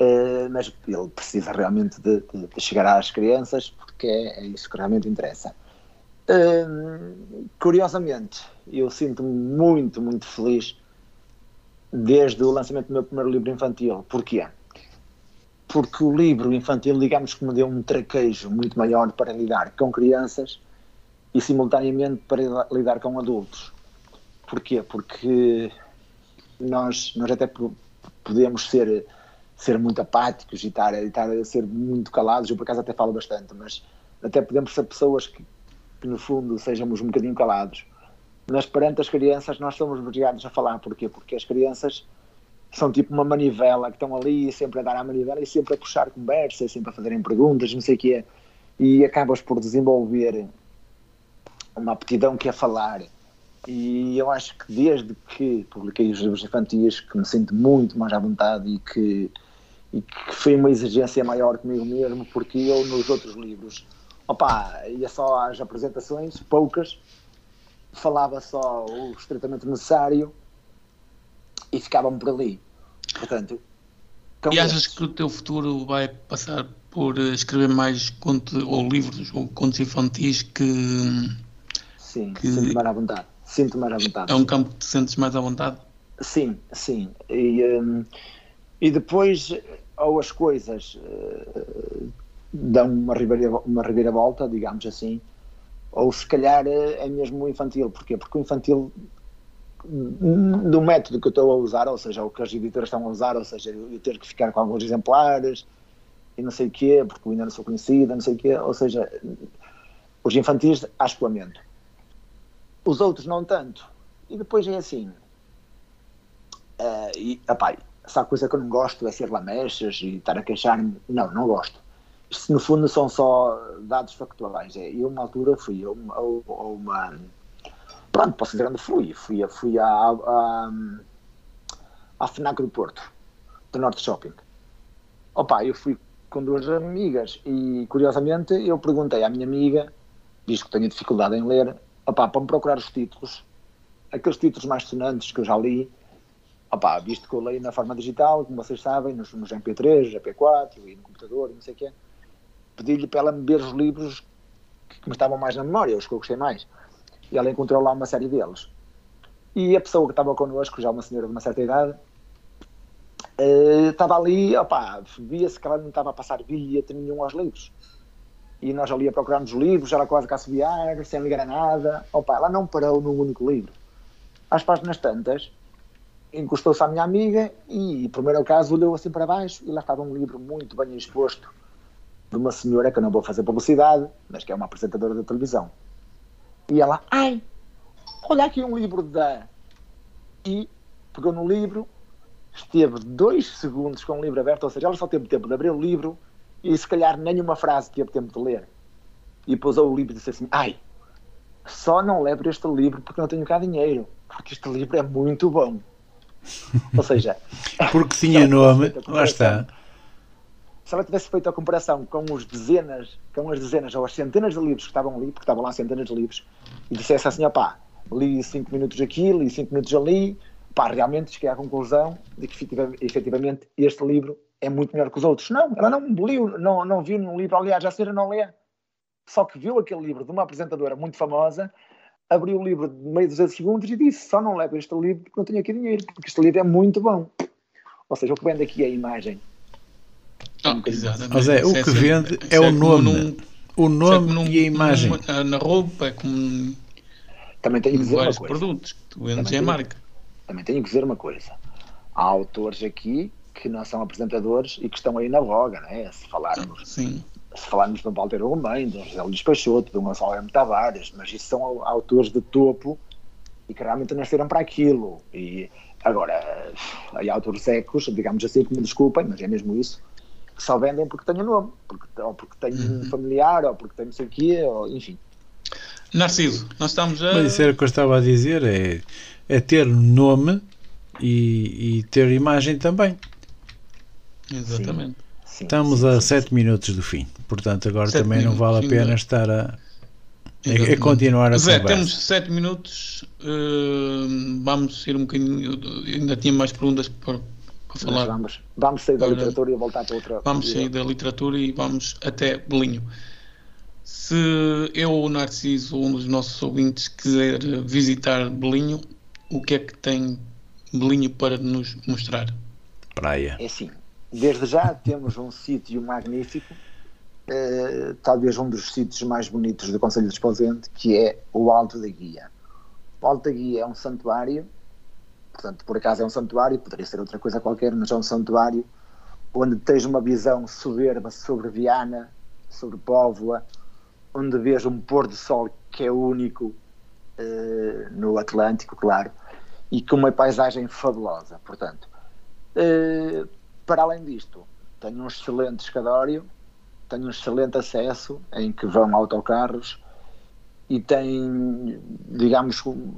Uh, mas ele precisa realmente de, de, de, chegar às crianças porque é, é isso que realmente interessa. Uh, curiosamente, eu sinto-me muito, muito feliz desde o lançamento do meu primeiro livro infantil. Porquê? Porque o livro infantil, digamos que me deu um traquejo muito maior para lidar com crianças e simultaneamente para lidar com adultos. Porquê? Porque nós, nós até podemos ser, ser muito apáticos e estar, estar a ser muito calados, eu por acaso até falo bastante, mas até podemos ser pessoas que, que no fundo sejamos um bocadinho calados mas perante as crianças nós somos obrigados a falar. Porquê? Porque as crianças são tipo uma manivela que estão ali sempre a dar à manivela e sempre a puxar conversa, sempre a fazerem perguntas, não sei o que é. E acabas por desenvolver uma aptidão que é falar. E eu acho que desde que publiquei os livros infantis que me sinto muito mais à vontade e que, e que foi uma exigência maior comigo mesmo, porque eu nos outros livros, opa, ia só às apresentações, poucas, falava só o estritamente necessário e ficavam por ali. Portanto, e achas que o teu futuro vai passar por escrever mais contos ou livros ou contos infantis que. Sim, que... sinto mais à vontade. Sinto mais à vontade. É um campo que te sentes mais à vontade? Sim, sim. E, um, e depois, ou as coisas uh, dão uma reviravolta, uma reviravolta, digamos assim, ou se calhar é mesmo o infantil. Porquê? Porque o infantil, do método que eu estou a usar, ou seja, o que as editoras estão a usar, ou seja, eu ter que ficar com alguns exemplares e não sei o quê, porque eu ainda não sou conhecida, não sei o quê, ou seja, os infantis há escoamento. Os outros não tanto. E depois é assim. Uh, e, apá, se há coisa que eu não gosto é ser lamechas e estar a queixar-me, não, não gosto isto no fundo são só dados factuais. É, eu, uma altura, fui a uma, a uma pronto, posso dizer onde fui. Fui, fui à, à, à FNAC do Porto, do Norte Shopping. Opa, eu fui com duas amigas e, curiosamente, eu perguntei à minha amiga, visto que tenho dificuldade em ler, opa, para me procurar os títulos, aqueles títulos mais sonantes que eu já li, opa, visto que eu leio na forma digital, como vocês sabem, nos, nos MP3, MP4 e no computador e não sei o quê, pedi-lhe para ela me ver os livros que me estavam mais na memória, os que eu gostei mais. E ela encontrou lá uma série deles. E a pessoa que estava connosco, já uma senhora de uma certa idade, uh, estava ali, opá, via-se que ela não estava a passar bilhete nenhum aos livros. E nós ali a procurar os livros, ela quase a assobiar, sem ligar a nada. Opá, ela não parou num único livro. Às páginas tantas, encostou-se à minha amiga e, primeiro caso, olhou assim para baixo e lá estava um livro muito bem exposto de uma senhora que eu não vou fazer publicidade, mas que é uma apresentadora da televisão. E ela, ai, olha aqui um livro da. E pegou no livro, esteve dois segundos com o livro aberto, ou seja, ela só teve tempo de abrir o livro e se calhar nenhuma frase teve tempo de ler. E pousou o livro e disse assim: Ai, só não levo este livro porque não tenho cá dinheiro, porque este livro é muito bom. Ou seja, porque tinha nome, lá está. se ela tivesse feito a comparação com os dezenas, com as dezenas ou as centenas de livros que estavam ali, porque estavam lá centenas de livros, e dissesse assim, opá, li 5 minutos aqui, li 5 minutos ali, pá, realmente cheguei à conclusão de que efetivamente este livro é muito melhor que os outros. Não, ela não liu, não, não viu nenhum livro, aliás, já seja não lê, só que viu aquele livro de uma apresentadora muito famosa, abriu o livro de meio de 200 segundos e disse, só não levo este livro porque não tenho aqui dinheiro, porque este livro é muito bom. Ou seja, o que vem daqui é a imagem exatamente. Mas é, o que vende é, é o nome. Num, O nome num, e a imagem. Num, na roupa, é como também tenho que dizer vários uma coisa. produtos que tu vendes em marca. Também tenho que dizer uma coisa. Há autores aqui que não são apresentadores e que estão aí na voga, né? Se falarmos, Sim. Se falarmos de um Walter Romem, de um José Luís Peixoto, de um Gonçalo M. Tavares, mas isso são autores de topo e que realmente nasceram para aquilo. E agora, há autores secos, digamos assim, que me desculpem, mas é mesmo isso, que só vendem porque têm o nome, porque, ou porque têm um Uhum. familiar, ou porque têm não sei o quê, ou, enfim. Narciso, nós estamos a. Mas isso era o que eu estava a dizer, é, é ter nome e, e ter imagem também. Exatamente. Sim, Estamos sim, a sim, 7 minutos do fim, portanto agora também não vale a minutos, pena estar a, a- a continuar a Zé, conversa. temos 7 minutos. eh, vamos ir um bocadinho. Ainda tinha mais perguntas para, para falar. vamos, vamos sair da literatura e voltar para outra. Vamos sair da literatura e vamos até Belinho. Se eu ou o Narciso, um dos nossos ouvintes, quiser visitar Belinho, o que é que tem Belinho para nos mostrar? Praia. É assim, desde já temos um sítio magnífico, eh, talvez um dos sítios mais bonitos do Conselho de Esposente, que é o Alto da Guia. O Alto da Guia é um santuário, portanto, por acaso é um santuário, poderia ser outra coisa qualquer, mas é um santuário onde tens uma visão soberba sobre Viana, sobre Póvoa, onde vês um pôr do sol que é único eh, no Atlântico, claro, e com uma paisagem fabulosa, portanto. Eh, para além disto, tenho um excelente escadório, tenho um excelente acesso em que vão autocarros e tem, digamos, um,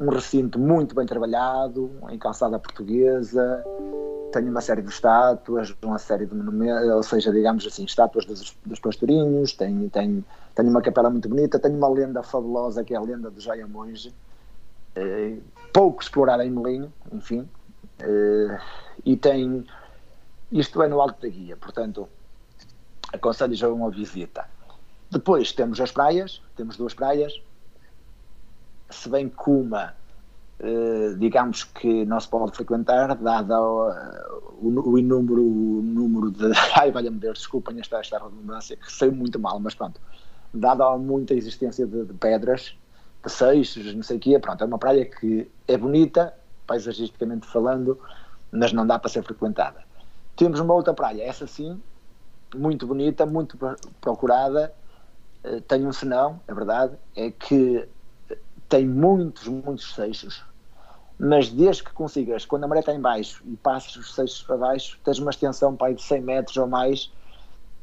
um recinto muito bem trabalhado, em calçada portuguesa, tenho uma série de estátuas, uma série de monumentos, ou seja, digamos assim, estátuas dos, dos pastorinhos, tenho, tenho, tenho uma capela muito bonita, tenho uma lenda fabulosa que é a lenda do Jaia Monge, eh, pouco explorada em Melinho, enfim, eh, e tem, isto é no Alto da Guia, portanto, aconselho já uma visita. Depois temos as praias, temos duas praias, se bem que uma, eh, digamos que não se pode frequentar, dado o, o inúmero o número de. Ai, valha-me Deus, desculpem esta, esta redundância, que saiu muito mal, mas pronto. Dada a muita existência de, de pedras, de seixos, não sei o quê, pronto, é uma praia que é bonita, paisagisticamente falando, mas não dá para ser frequentada. Temos uma outra praia, essa sim, muito bonita, muito procurada, eh, tem um senão, é verdade, é que tem muitos, muitos seixos, mas desde que consigas, quando a maré está em baixo e passas os seixos para baixo, tens uma extensão para aí de 100 metros ou mais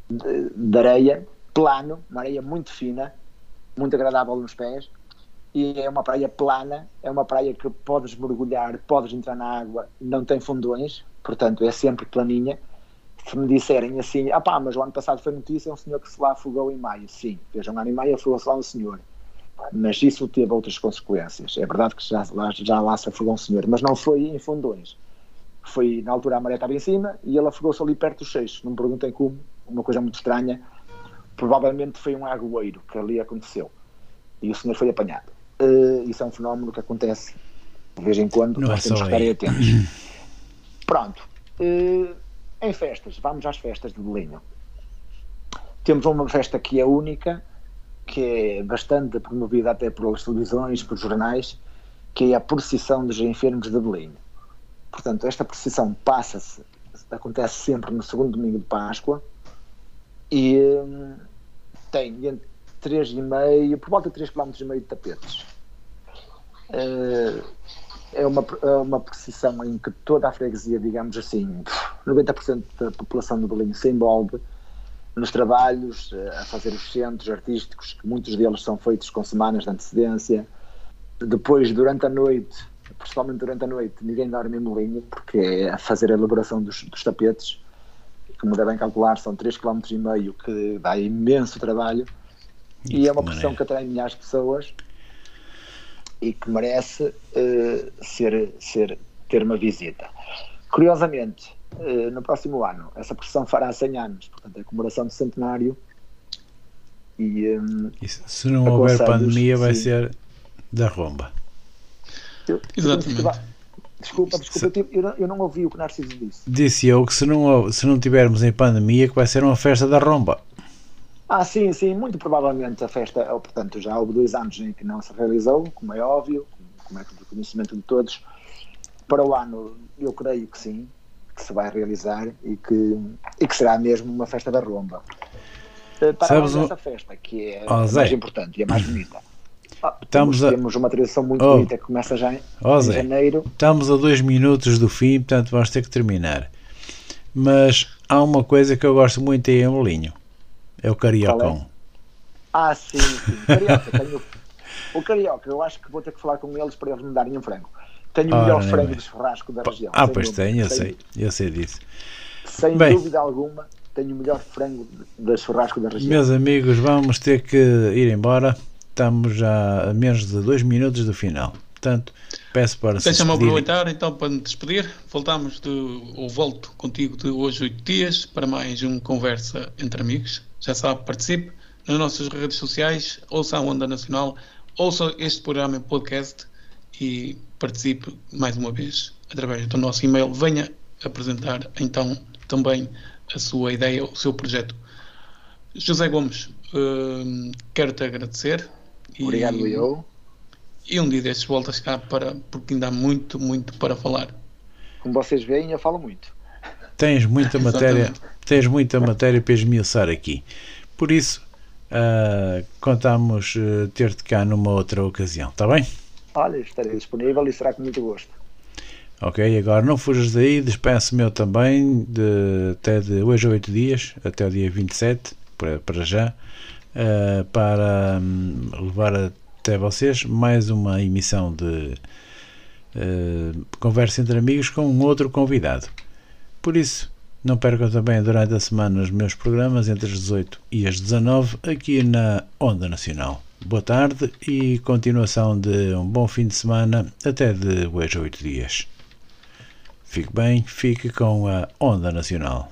de, de areia, plano, uma areia muito fina, muito agradável nos pés, e é uma praia plana, é uma praia que podes mergulhar, podes entrar na água, não tem fundões, portanto é sempre planinha. Se me disserem assim, ah pá, mas o ano passado foi notícia um senhor que se lá afogou em maio, sim, vejam, um ano em maio afogou-se lá um senhor, mas isso teve outras consequências. É verdade que já, lá, já lá se afogou um senhor, mas não foi em fundões. Foi, na altura a maré estava em cima e ele afogou-se ali perto dos seixos, não me perguntem como, uma coisa muito estranha, provavelmente foi um agueiro que ali aconteceu e o senhor foi apanhado. Uh, isso é um fenómeno que acontece de vez em quando, Não nós é temos que estar atentos. Pronto. Uh, em festas, vamos às festas de Belinho. Temos uma festa que é única, que é bastante promovida até pelas televisões, pelos jornais, que é a procissão dos enfermos de Belinho. Portanto, esta procissão passa-se, acontece sempre no segundo domingo de Páscoa e hum, tem entre 3,5, por volta de 3,5 km de tapetes. Uh, é uma, é uma procissão em que toda a freguesia, digamos assim, 90% da população do Belinho se envolve nos trabalhos, eh, a fazer os centros artísticos, que muitos deles são feitos com semanas de antecedência. Depois, durante a noite, principalmente durante a noite, ninguém dorme em Molinho, porque é a fazer a elaboração dos, dos tapetes. Como devem calcular, são 3,5 km, que dá imenso trabalho. E é uma procissão que atrai milhares de pessoas e que merece uh, ser, ser, ter uma visita. Curiosamente, uh, no próximo ano, essa procissão fará 100 anos, portanto, é a comemoração do centenário. E, um, Isso, se não houver pandemia, vai sim. ser da romba. Eu, Exatamente. Eu, desculpa, desculpa, se, eu, não, eu não ouvi o que Narciso disse. Disse eu que se não, se não tivermos em pandemia, que vai ser uma festa da romba. Ah, sim, sim, muito provavelmente a festa, portanto, já houve dois anos em que não se realizou, como é óbvio, como é do conhecimento de todos. Para o ano, eu creio que sim, que se vai realizar e que, e que será mesmo uma festa da Romba. Eh, para Sabes um- dessa festa, que é Oh, a Zé. mais importante e a mais bonita. Ah, Estamos temos, a- temos uma tradição muito Oh. bonita que começa já em, Ó em janeiro. estamos a dois minutos do fim, portanto vamos ter que terminar. Mas há uma coisa que eu gosto muito aí em Molinho. É o cariocão. Ah, sim, sim. Carioca, tenho. O Carioca, eu acho que vou ter que falar com eles para eles me darem um frango. Tenho o melhor frango de churrasco da região. Ah, pois dúvida. tem, eu sei, eu sei disso. Sem Bem. dúvida alguma, tenho o melhor frango de, de churrasco da região. Meus amigos, vamos ter que ir embora. Estamos já a menos de dois minutos do final. Portanto, peço para se Deixa-me aproveitar então para me despedir. Voltamos de, ou volto contigo de hoje oito dias para mais um Conversa entre Amigos. Já sabe, participe nas nossas redes sociais, ouça a Onda Nacional, ouça este programa em podcast e participe mais uma vez através do nosso e-mail. Venha apresentar então também a sua ideia, o seu projeto. José Gomes, hum, quero-te agradecer. e- Obrigado, eu. E um dia destes voltas cá para, porque ainda há muito, muito para falar. Como vocês veem, eu falo muito. Tens muita matéria, tens muita matéria para esmiuçar aqui. Por isso, ah, contamos ah, ter-te cá numa outra ocasião, está bem? Olha, estarei disponível e será com muito gosto. Ok, agora não fujas daí, despeço-me eu também, de, até de hoje a 8 dias, até o dia 27, para, para já, eh, para hum, levar até vocês mais uma emissão de eh, Conversa entre Amigos com um outro convidado. Por isso, não percam também durante a semana os meus programas entre as 18 e as 19 aqui na Onda Nacional. Boa tarde e continuação de um bom fim de semana até de hoje a 8 dias. Fique bem, fique com a Onda Nacional.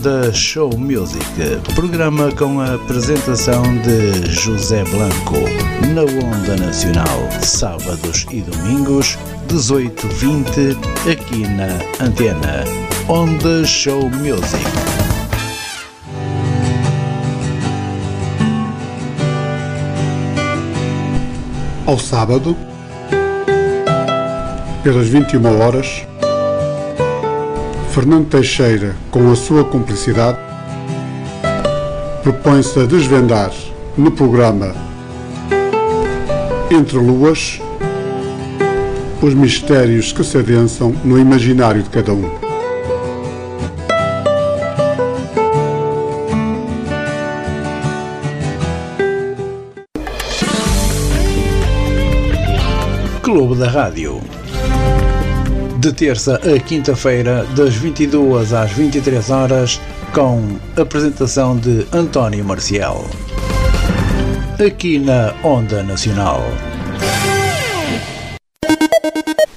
Onda Show Music, programa com a apresentação de José Blanco, na Onda Nacional, sábados e domingos, 18h20, aqui na Antena. Onda Show Music. ao sábado, pelas 21 horas, Fernando Teixeira, com a sua cumplicidade, propõe-se a desvendar no programa Entre Luas os mistérios que se adensam no imaginário de cada um. Clube da Rádio. De terça a quinta-feira, das 22 às 23 horas, com apresentação de António Marcial. Aqui na Onda Nacional.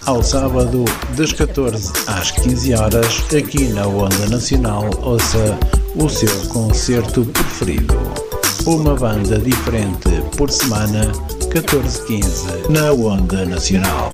Ao sábado, das 14 às 15 horas, aqui na Onda Nacional, ouça o seu concerto preferido. Uma banda diferente por semana, 14-15, na Onda Nacional.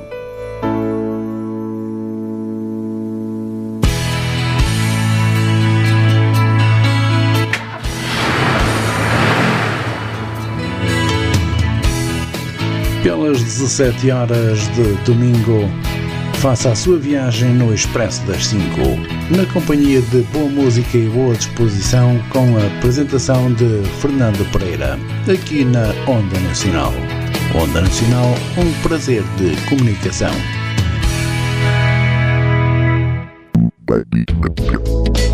Pelas 17 horas de domingo, faça a sua viagem no Expresso das 5, na companhia de boa música e boa disposição, com a apresentação de Fernando Pereira, aqui na Onda Nacional. Onda Nacional, um prazer de comunicação.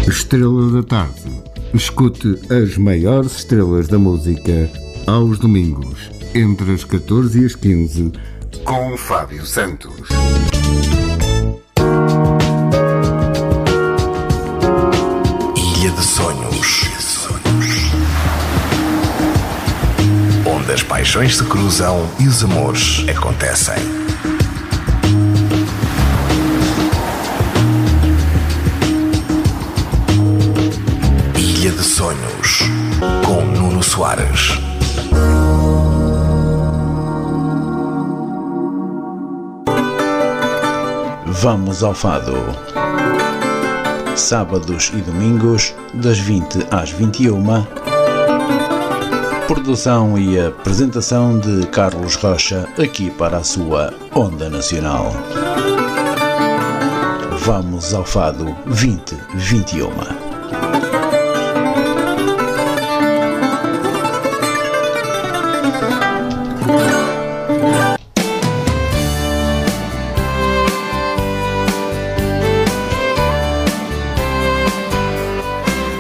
Estrela da Tarde. Escute as maiores estrelas da música aos domingos, entre as 14 e as 15, com Fábio Santos. Ilha de Sonhos. Onde as paixões se cruzam e os amores acontecem. Ilha de Sonhos. Com Nuno Soares. Vamos ao Fado. Sábados e domingos, das 20 às 21. Produção e apresentação de Carlos Rocha, aqui para a sua Onda Nacional. Vamos ao Fado 2021.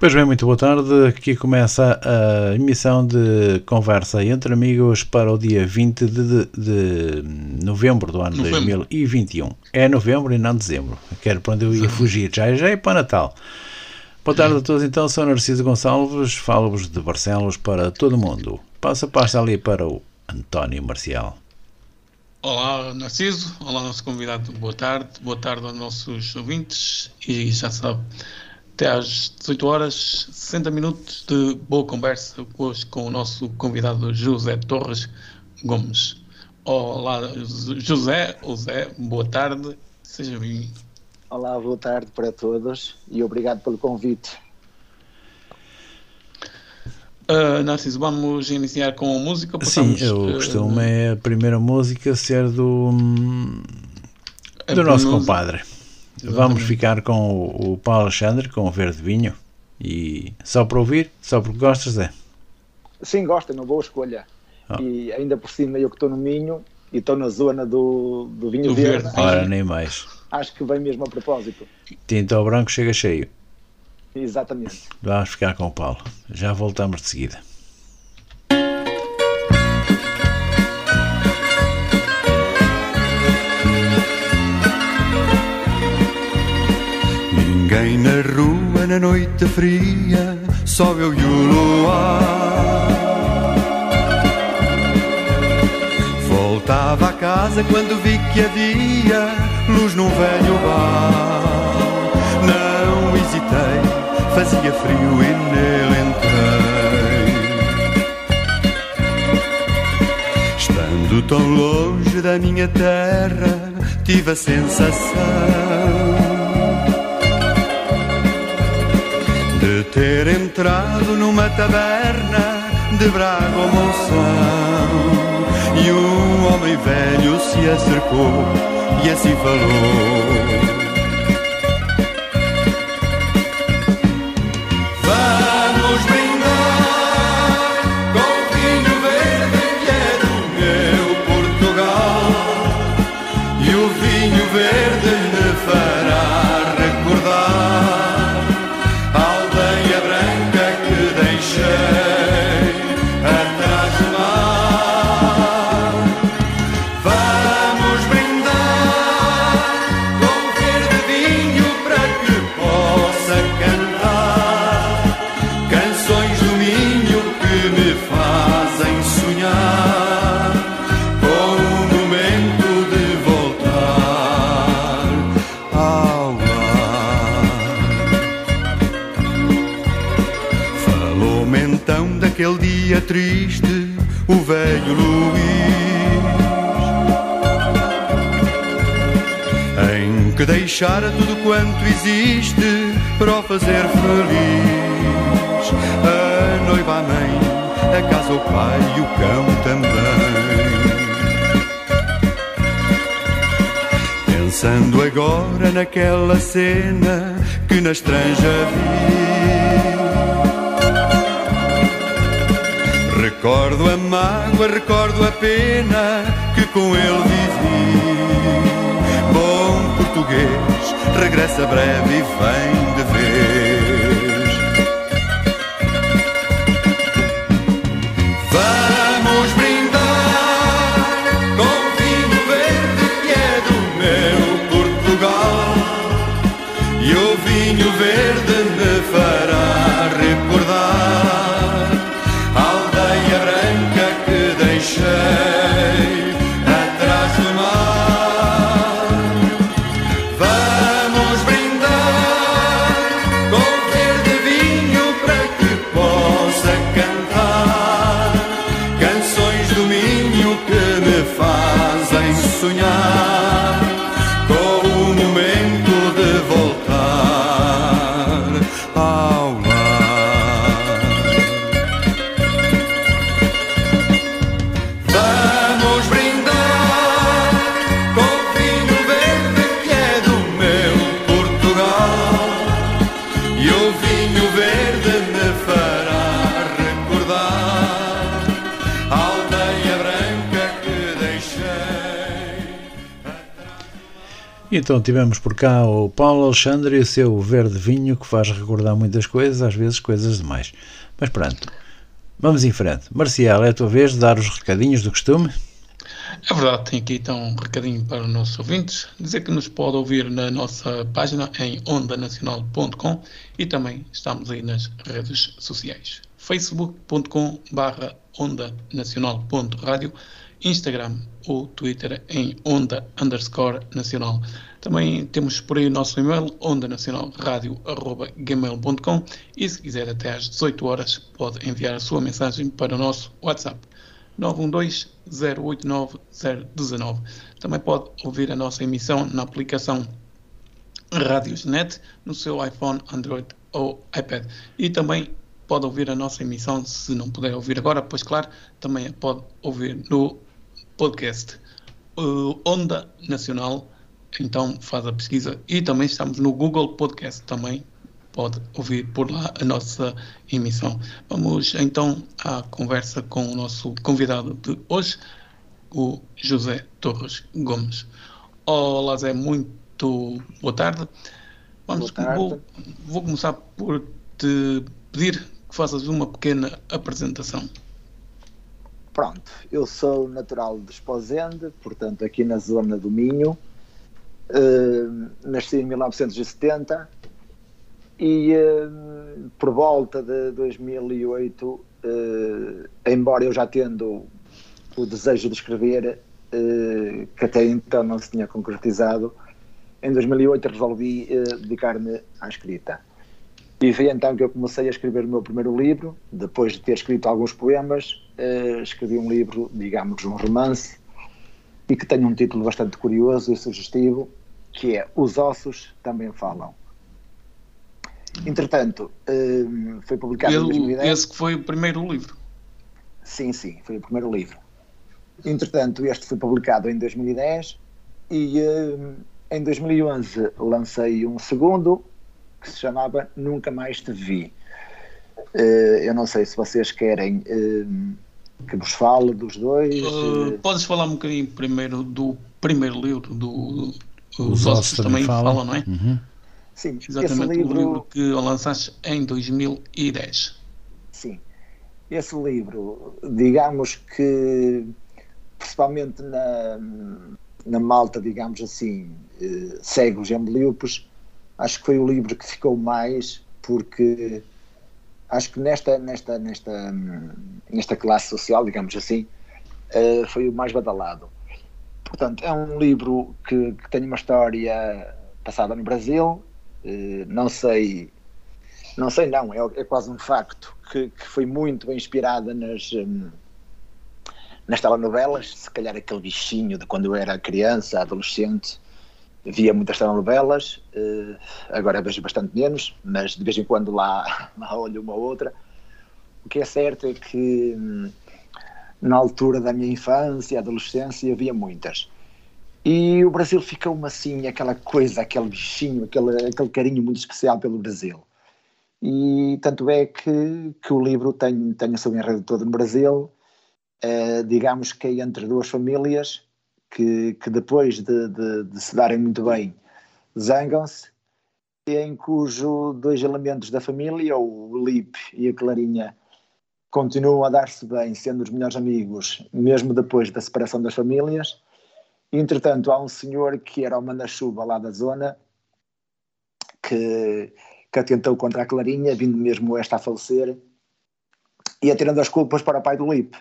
Pois bem, muito boa tarde. Aqui começa a emissão de conversa entre amigos para o dia 20 de, de, de novembro do ano Novembro. 2021. É novembro e não dezembro. Quero para onde eu ia fugir. Já, já é para Natal. Boa tarde a todos. Então, sou Narciso Gonçalves. Falo-vos de Barcelos para todo o mundo. Passa a pasta ali para o António Marcial. Olá, Narciso. Olá, nosso convidado. Boa tarde. Boa tarde aos nossos ouvintes. E já sabe, até às 18 horas, 60 minutos de boa conversa hoje com o nosso convidado José Torres Gomes. Olá, José. José, boa tarde. Seja bem-vindo. Olá, boa tarde para todos e obrigado pelo convite. Uh, Narciso, vamos iniciar com a música? Sim, eu uh, costumo é a primeira música ser do, a do nosso pronúncia- compadre. Vamos ficar com o, o Paulo Alexandre, com o Verde Vinho. E só para ouvir, só porque gostas, é. Sim, gosto, é uma boa escolha. Ah. E ainda por cima eu que estou no Minho e estou na zona do, do vinho Do verde, verde. Ora, nem mais. acho que vem mesmo a propósito. Tinto ao branco chega cheio. Exatamente. Vamos ficar com o Paulo. Já voltamos de seguida. Ninguém na rua na noite fria, só eu e o luar. Voltava a casa quando vi que havia luz num velho bar. Não hesitei, fazia frio e nele entrei. Estando tão longe da minha terra, tive a sensação ter entrado numa taberna de Braga Monção. E um homem velho se acercou e assim falou. Deixara tudo quanto existe para o fazer feliz. A noiva, a mãe, a casa, o pai e o cão também. Pensando agora naquela cena que na estranja vi. Recordo a mágoa, recordo a pena que com ele vivi. Português, regressa breve e vem de vez. Então tivemos por cá o Paulo Alexandre e o seu verde vinho que faz recordar muitas coisas, às vezes coisas demais. Mas pronto, vamos em frente. Marcial, é a tua vez de dar os recadinhos do costume? É verdade, tem aqui então um recadinho para os nossos ouvintes, dizer que nos pode ouvir na nossa página em ondanacional.com e também estamos aí nas redes sociais. facebook.com barra ondanacional.radio Instagram ou Twitter em onda underscore nacional. Também temos por aí o nosso e-mail ondanacionalradio.gmail.com e se quiser até às 18 horas pode enviar a sua mensagem para o nosso WhatsApp 912-089-019. Também pode ouvir a nossa emissão na aplicação Radiosnet no seu iPhone, Android ou iPad. E também pode ouvir a nossa emissão, se não puder ouvir agora, pois claro, também pode ouvir no podcast uh, Onda Nacional. Então faz a pesquisa e também estamos no Google Podcast também pode ouvir por lá a nossa emissão. Vamos então à conversa com o nosso convidado de hoje, o José Torres Gomes. Olá Zé, muito boa tarde. Vamos, Boa tarde. Vou, vou começar por te pedir que faças uma pequena apresentação. Pronto, eu sou natural de Esposende, portanto aqui na zona do Minho. Uh, nasci em 1970 e uh, por volta de 2008, uh, embora eu já tendo o desejo de escrever, que até então não se tinha concretizado, em 2008 resolvi dedicar-me à escrita. E foi então que eu comecei a escrever o meu primeiro livro, depois de ter escrito alguns poemas, escrevi um livro, digamos, um romance, e que tem um título bastante curioso e sugestivo, que é Os Ossos Também Falam. Entretanto, uh, foi publicado em Ele- 2010. esse que foi o primeiro livro. Sim, sim, foi o primeiro livro. Entretanto, este foi publicado em 2010 e eh, em 2011 lancei um segundo que se chamava Nunca Mais Te Vi. Eh, eu não sei se vocês querem eh, que vos fale dos dois. Uh, podes falar um bocadinho primeiro do primeiro livro, do Os Os Ossos também falam, não é? Uhum. sim, esse Exatamente, livro, o livro que lançaste em 2010. Sim. Esse livro, digamos que, principalmente na, na malta, digamos assim, eh, cegos e ambliopes, acho que foi o livro que ficou mais, porque acho que nesta, nesta, nesta, hum, nesta classe social, digamos assim, eh, foi o mais badalado. Portanto, é um livro que, que tem uma história passada no Brasil, eh, não sei não sei não, é, é quase um facto que, que foi muito inspirada nas, um, nas telenovelas, se calhar aquele bichinho de quando eu era criança, adolescente, via muitas telenovelas, uh, agora vejo bastante menos, mas de vez em quando lá, lá olho uma ou outra. O que é certo é que hum, na altura da minha infância, adolescência, havia muitas. E o Brasil ficou-me assim, aquela coisa, aquele bichinho, aquele, aquele carinho muito especial pelo Brasil. E tanto é que, que o livro tem, tem o seu enredo todo no Brasil, uh, digamos que é entre duas famílias que, que depois de, de, de se darem muito bem zangam-se, em cujo dois elementos da família, o Lipe e a Clarinha, continuam a dar-se bem, sendo os melhores amigos, mesmo depois da separação das famílias. Entretanto, há um senhor que era o manda-chuva lá da zona, que, que atentou contra a Clarinha, vindo mesmo esta a falecer, e atirando as culpas para o pai do Lipe.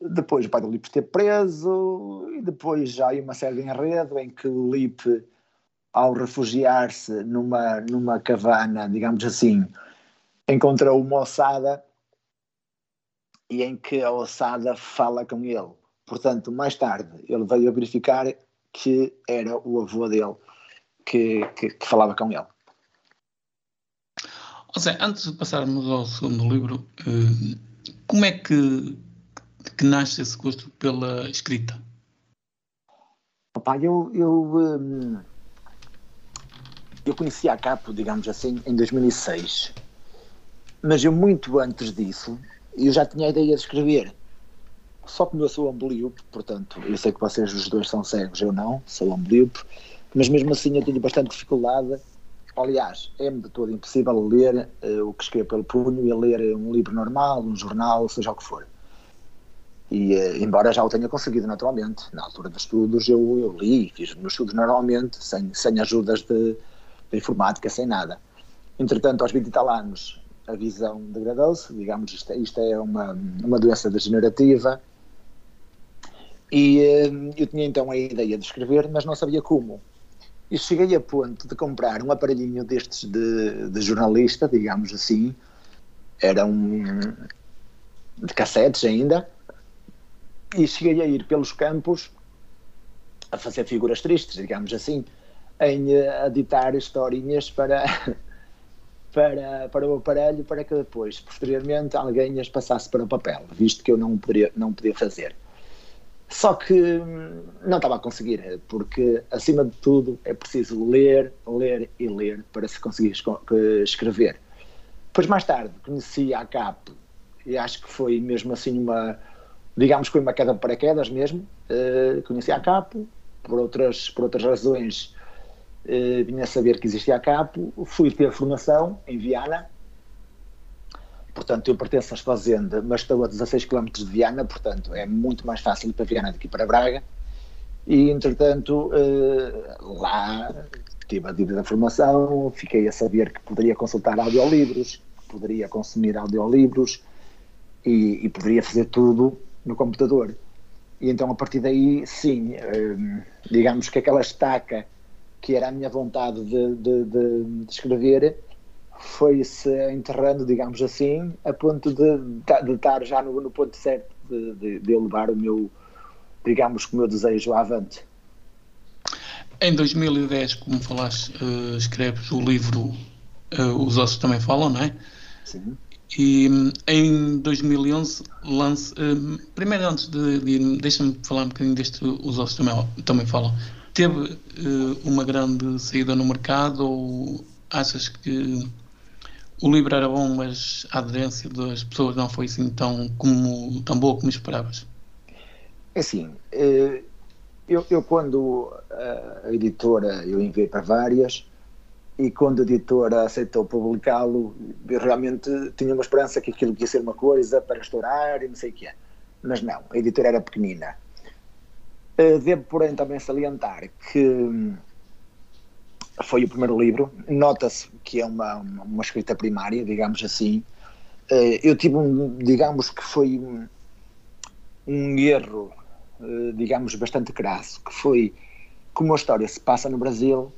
Depois o pai do Lipe esteve preso, e depois já há uma série de enredo em que o Lipe, ao refugiar-se numa, numa cavana, digamos assim, encontrou uma ossada e em que a ossada fala com ele. Portanto, mais tarde, ele veio a verificar que era o avô dele que, que, que falava com ele. José, antes de passarmos ao segundo livro, eh, como é que, que nasce esse gosto pela escrita? Opa, eu, eu, hum, eu conheci a Capo, digamos assim, em 2006. Mas eu, muito antes disso, eu já tinha a ideia de escrever. Só que eu sou amblíope, portanto, eu sei que vocês os dois são cegos, eu não, sou amblíope, mas mesmo assim eu tenho bastante dificuldade. Aliás, é-me de todo impossível ler uh, o que escrevo pelo punho e ler um livro normal, um jornal, seja o que for. E, uh, embora já o tenha conseguido naturalmente, na altura dos estudos eu, eu li, fiz os meus estudos normalmente, sem, sem ajudas de, de informática, sem nada. Entretanto, aos 20 e tal anos, a visão degradou-se, digamos, isto, isto, é uma, uma doença degenerativa. E uh, eu tinha então a ideia de escrever, mas não sabia como. E cheguei a ponto de comprar um aparelhinho destes de, de jornalista, digamos assim, era um de cassetes ainda, e cheguei a ir pelos campos a fazer figuras tristes, digamos assim, em uh, editar historinhas para para, para o aparelho para que depois, posteriormente, alguém as passasse para o papel, visto que eu não podia, não podia fazer. Só que hum, não estava a conseguir, porque acima de tudo é preciso ler, ler e ler para se conseguir escrever. Depois, mais tarde, conheci a CAP e acho que foi mesmo assim uma, digamos que foi uma queda de paraquedas mesmo. Uh, conheci a CAP, por outras, por outras razões uh, vinha a saber que existia a CAPO, fui ter formação em Viana, portanto eu pertenço às Fazenda, mas estou a 16 km de Viana, portanto é muito mais fácil para Viana do que para Braga, e entretanto uh, lá tive a dívida da formação, fiquei a saber que poderia consultar audiolivros, poderia consumir audiolivros e, e poderia fazer tudo no computador. E então a partir daí, sim, uh, digamos que aquela estaca que era a minha vontade de, de, de, de escrever, foi-se enterrando, digamos assim, a ponto de, de estar já no, no ponto certo de, de, de eu levar o meu, digamos, o meu desejo avante. Em 2010, como falaste, uh, escreves o livro uh, Os Ossos Também Falam, não é? Sim. E um, em 2011 lance. Um, primeiro, antes de, de deixa-me falar um bocadinho deste Os Ossos Também, também Falam teve uh, uma grande saída no mercado ou achas que o livro era bom, mas a aderência das pessoas não foi assim tão, como, tão boa como esperavas? É assim, uh, eu, eu, quando a editora, eu enviei para várias, e quando a editora aceitou publicá-lo, realmente tinha uma esperança que aquilo ia ser uma coisa para estourar e não sei o que é. Mas não, a editora era pequenina eh, devo, porém, também salientar que hum, foi o primeiro livro. Nota-se que é uma, uma escrita primária, digamos assim. Eh, eu tive um, digamos que foi um, um erro, eh, digamos, bastante crasso, que foi como a história se passa no Brasil,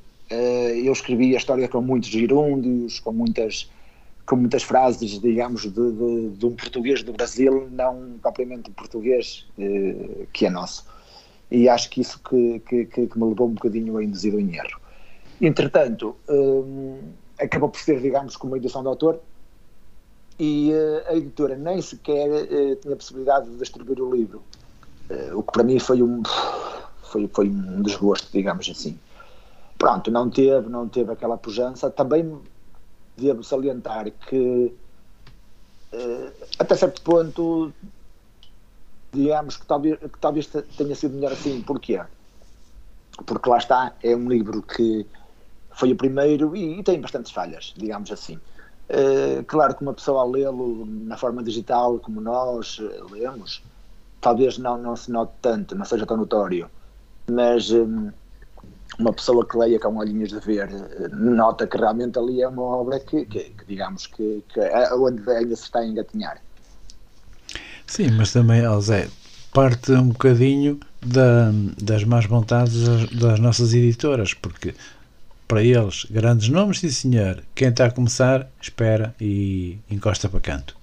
eu escrevi a história com muitos gerúndios, com muitas, com muitas frases, digamos, de, de, de, um português do Brasil, não propriamente português eh, que é nosso. E acho que isso que, que, que, me levou um bocadinho a induzido em erro. Entretanto, um, acabou por ser, digamos, como edição de autor, e uh, a editora nem sequer uh, tinha possibilidade de distribuir o livro, uh, o que para mim foi um, foi, foi um desgosto, digamos assim. Pronto, não teve, não teve aquela pujança. Também devo salientar que até certo ponto digamos que talvez, que talvez tenha sido melhor assim. Porquê? Porque lá está, é um livro que foi o primeiro e, e tem bastantes falhas, digamos assim. Uh, claro que uma pessoa a lê-lo na forma digital, como nós uh, lemos, talvez não, não se note tanto, não seja tão notório, mas um, uma pessoa que leia com olhinhos de ver uh, nota que realmente ali é uma obra que, que, que digamos, que, que é onde ainda se está a engatinhar. Sim, mas também, Zé, parte um bocadinho da, das más vontades das, das nossas editoras, porque para eles, grandes nomes, sim senhor. Quem está a começar, espera e encosta para canto.